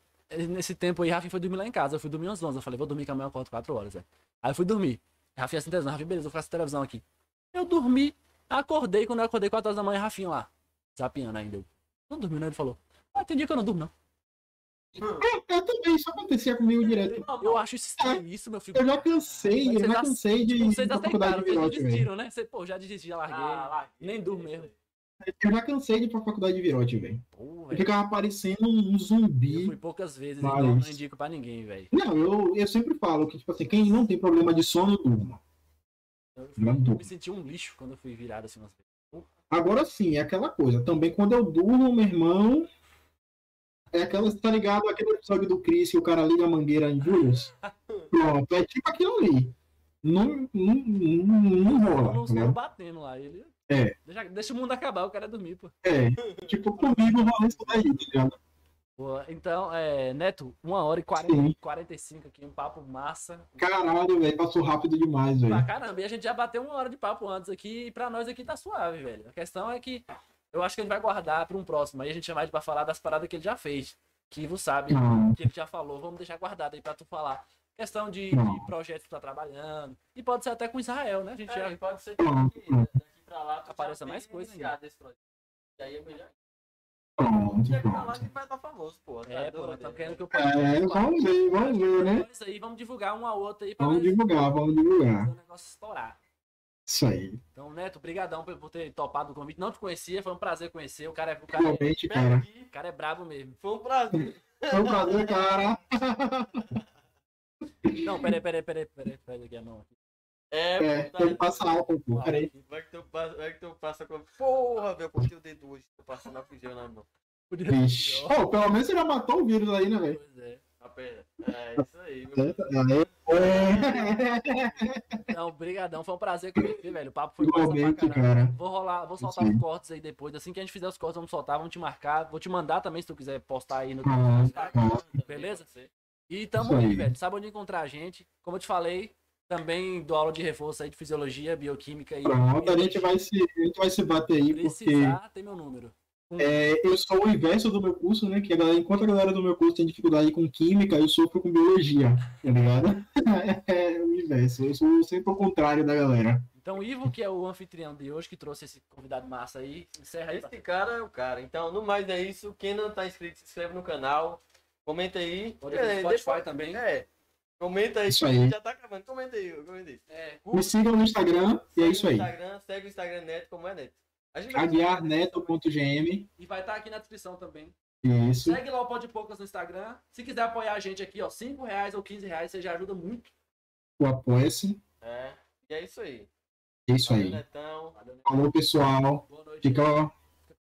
Speaker 1: nesse tempo aí, Rafinha foi dormir lá em casa. Eu fui dormir umas 11. Eu falei, vou dormir que amanhã eu acordo 4 horas, velho. Aí eu fui dormir. Rafinha assim, televisão. Rafinha, beleza, eu faço televisão aqui. Eu dormi, acordei. Quando eu acordei 4 horas da manhã, Rafinha lá, zapiando ainda. Eu, não dormiu, né? Ele falou, ah, tem dia que eu não durmo, não.
Speaker 2: Eu, eu também, isso acontecia comigo direto.
Speaker 1: Eu acho isso estranho, isso, meu filho.
Speaker 2: Eu já cansei, eu
Speaker 1: Vocês
Speaker 2: já cansei de
Speaker 1: Vocês
Speaker 2: ir pra faculdade de
Speaker 1: vocês
Speaker 2: virote, velho.
Speaker 1: desistiram, né? Você, pô, já desisti, já larguei.
Speaker 3: Ah, lá.
Speaker 1: Nem durmo mesmo.
Speaker 2: Eu já cansei de ir pra faculdade de virote, velho. Eu ficava parecendo um
Speaker 1: Eu
Speaker 2: zumbi.
Speaker 1: fui poucas vezes,
Speaker 2: Mas-
Speaker 1: então não indico pra ninguém, velho.
Speaker 2: Não, eu, eu sempre falo que, tipo assim, quem não tem problema de sono, durma.
Speaker 1: Eu,
Speaker 2: Não
Speaker 1: fui-
Speaker 2: durmo.
Speaker 1: eu me senti um lixo quando eu fui virado assim umas vezes.
Speaker 2: Agora sim, é aquela coisa. Também quando eu durmo, meu irmão. É aquela, tá ligado? Aquele episódio do Chris que o cara liga a mangueira em Julius? Pronto, é tipo aquilo ali. Não, não, não, não rola.
Speaker 1: Não
Speaker 2: ligado?
Speaker 1: batendo lá. Ele...
Speaker 2: É.
Speaker 1: Deixa, deixa o mundo acabar, quero é dormir, pô.
Speaker 2: É, tipo, comigo rola isso daí, tá ligado?
Speaker 1: Então, é, Neto, 1 hora e 40,
Speaker 2: Sim.
Speaker 1: 45 aqui, um papo massa.
Speaker 2: Caralho, velho, passou rápido demais,
Speaker 1: Pra
Speaker 2: velho.
Speaker 1: caramba, e a gente já bateu uma hora de papo antes aqui, e pra nós aqui tá suave, velho. A questão é que eu acho que ele vai guardar pra um próximo. Aí a gente chama ele pra falar das paradas que ele já fez. Que você sabe, que ele já falou, vamos deixar guardado aí pra tu falar. Questão de, de projetos que tu tá trabalhando. E pode ser até com Israel, né? A gente
Speaker 3: É,
Speaker 1: já.
Speaker 3: pode ser que daqui, daqui pra lá tu
Speaker 1: Apareça mais coisa
Speaker 3: iniciado esse projeto. E aí é melhor.
Speaker 2: Pronto,
Speaker 3: Daqui pra lá que vai estar famoso, pô. Tá
Speaker 1: É, pô,
Speaker 3: doido,
Speaker 1: estamos
Speaker 3: é.
Speaker 1: querendo que eu
Speaker 2: É, vamos ver, vamos ver, né?
Speaker 1: Isso aí, vamos divulgar um ao outro aí pra
Speaker 2: Vamos divulgar, vamos divulgar.
Speaker 1: fazer o negócio estourar.
Speaker 2: Isso aí.
Speaker 1: Então, Neto, brigadão por por ter topado o convite. Não te conhecia, foi um prazer conhecer. O cara é, o cara é,
Speaker 2: Realmente,
Speaker 3: Pega
Speaker 2: cara.
Speaker 1: o cara é brabo mesmo.
Speaker 3: Foi um prazer.
Speaker 2: Foi um prazer, cara.
Speaker 1: Não, peraí, peraí, peraí, peraí, peraí, aqui a mão. aqui.
Speaker 3: É,
Speaker 2: É,
Speaker 3: pô, tá
Speaker 2: tem que passar álcool, pô. Peraí.
Speaker 3: Vai que tu passa, vai que tu passa com. Porra, velho, eu cortei o dedo hoje. Tô passando a fugir na mão.
Speaker 2: Vixe. Pô, pelo menos você já matou o vírus aí, né, velho?
Speaker 1: Pois é.
Speaker 3: É isso aí, meu.
Speaker 2: É.
Speaker 1: Não, brigadão, foi um prazer conhecer, velho. O papo foi
Speaker 2: Igualmente,
Speaker 1: caramba.
Speaker 2: cara.
Speaker 1: Vou rolar, vou soltar
Speaker 2: Sim.
Speaker 1: os cortes aí depois. Assim que a gente fizer os cortes, vamos soltar, vamos te marcar. Vou te mandar também se tu quiser postar aí no teu
Speaker 2: Ah,
Speaker 1: Instagram.
Speaker 2: ah.
Speaker 1: Beleza? E tamo aí,
Speaker 2: aí.
Speaker 1: velho. Sabe onde encontrar a gente? Como eu te falei, também dou aula de reforço aí de fisiologia, bioquímica e.
Speaker 2: Pronto, a gente vai se, a gente vai se bater aí, porque
Speaker 1: Precisar, tem meu número.
Speaker 2: É, eu sou o inverso do meu curso, né? Que a galera, enquanto a galera do meu curso tem dificuldade com química, eu sofro com biologia, tá ligado? É o inverso, eu sou sempre o contrário da galera.
Speaker 1: Então, o Ivo, que é o anfitrião de hoje, que trouxe esse convidado massa aí, encerra aí.
Speaker 3: Esse cara é o cara. Então, no mais é isso. Quem não tá inscrito, se inscreve no canal. Comenta aí.
Speaker 1: Pode
Speaker 3: É,
Speaker 1: Spotify
Speaker 3: depois-
Speaker 1: também.
Speaker 3: É. Comenta aí.
Speaker 2: Isso aí.
Speaker 3: Já tá acabando. Comenta aí, comenta aí.
Speaker 1: É,
Speaker 2: Me sigam no Instagram e é isso aí.
Speaker 3: Instagram, segue o Instagram Neto, como é Neto. A gente vai-
Speaker 2: aguiarneto.gm
Speaker 1: e vai estar aqui na descrição também.
Speaker 2: Isso.
Speaker 1: Segue lá o Pode Poucas no Instagram. Se quiser apoiar a gente aqui, ó, 5 reais ou 15 reais, você já ajuda muito.
Speaker 2: O apoia-se.
Speaker 3: É. E é isso aí.
Speaker 2: É isso
Speaker 3: Valeu,
Speaker 2: aí.
Speaker 3: Netão.
Speaker 1: Valeu?
Speaker 2: Falou, pessoal.
Speaker 1: Boa noite.
Speaker 2: Fica,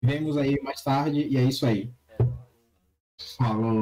Speaker 2: vemos aí mais tarde e é isso aí. Falou.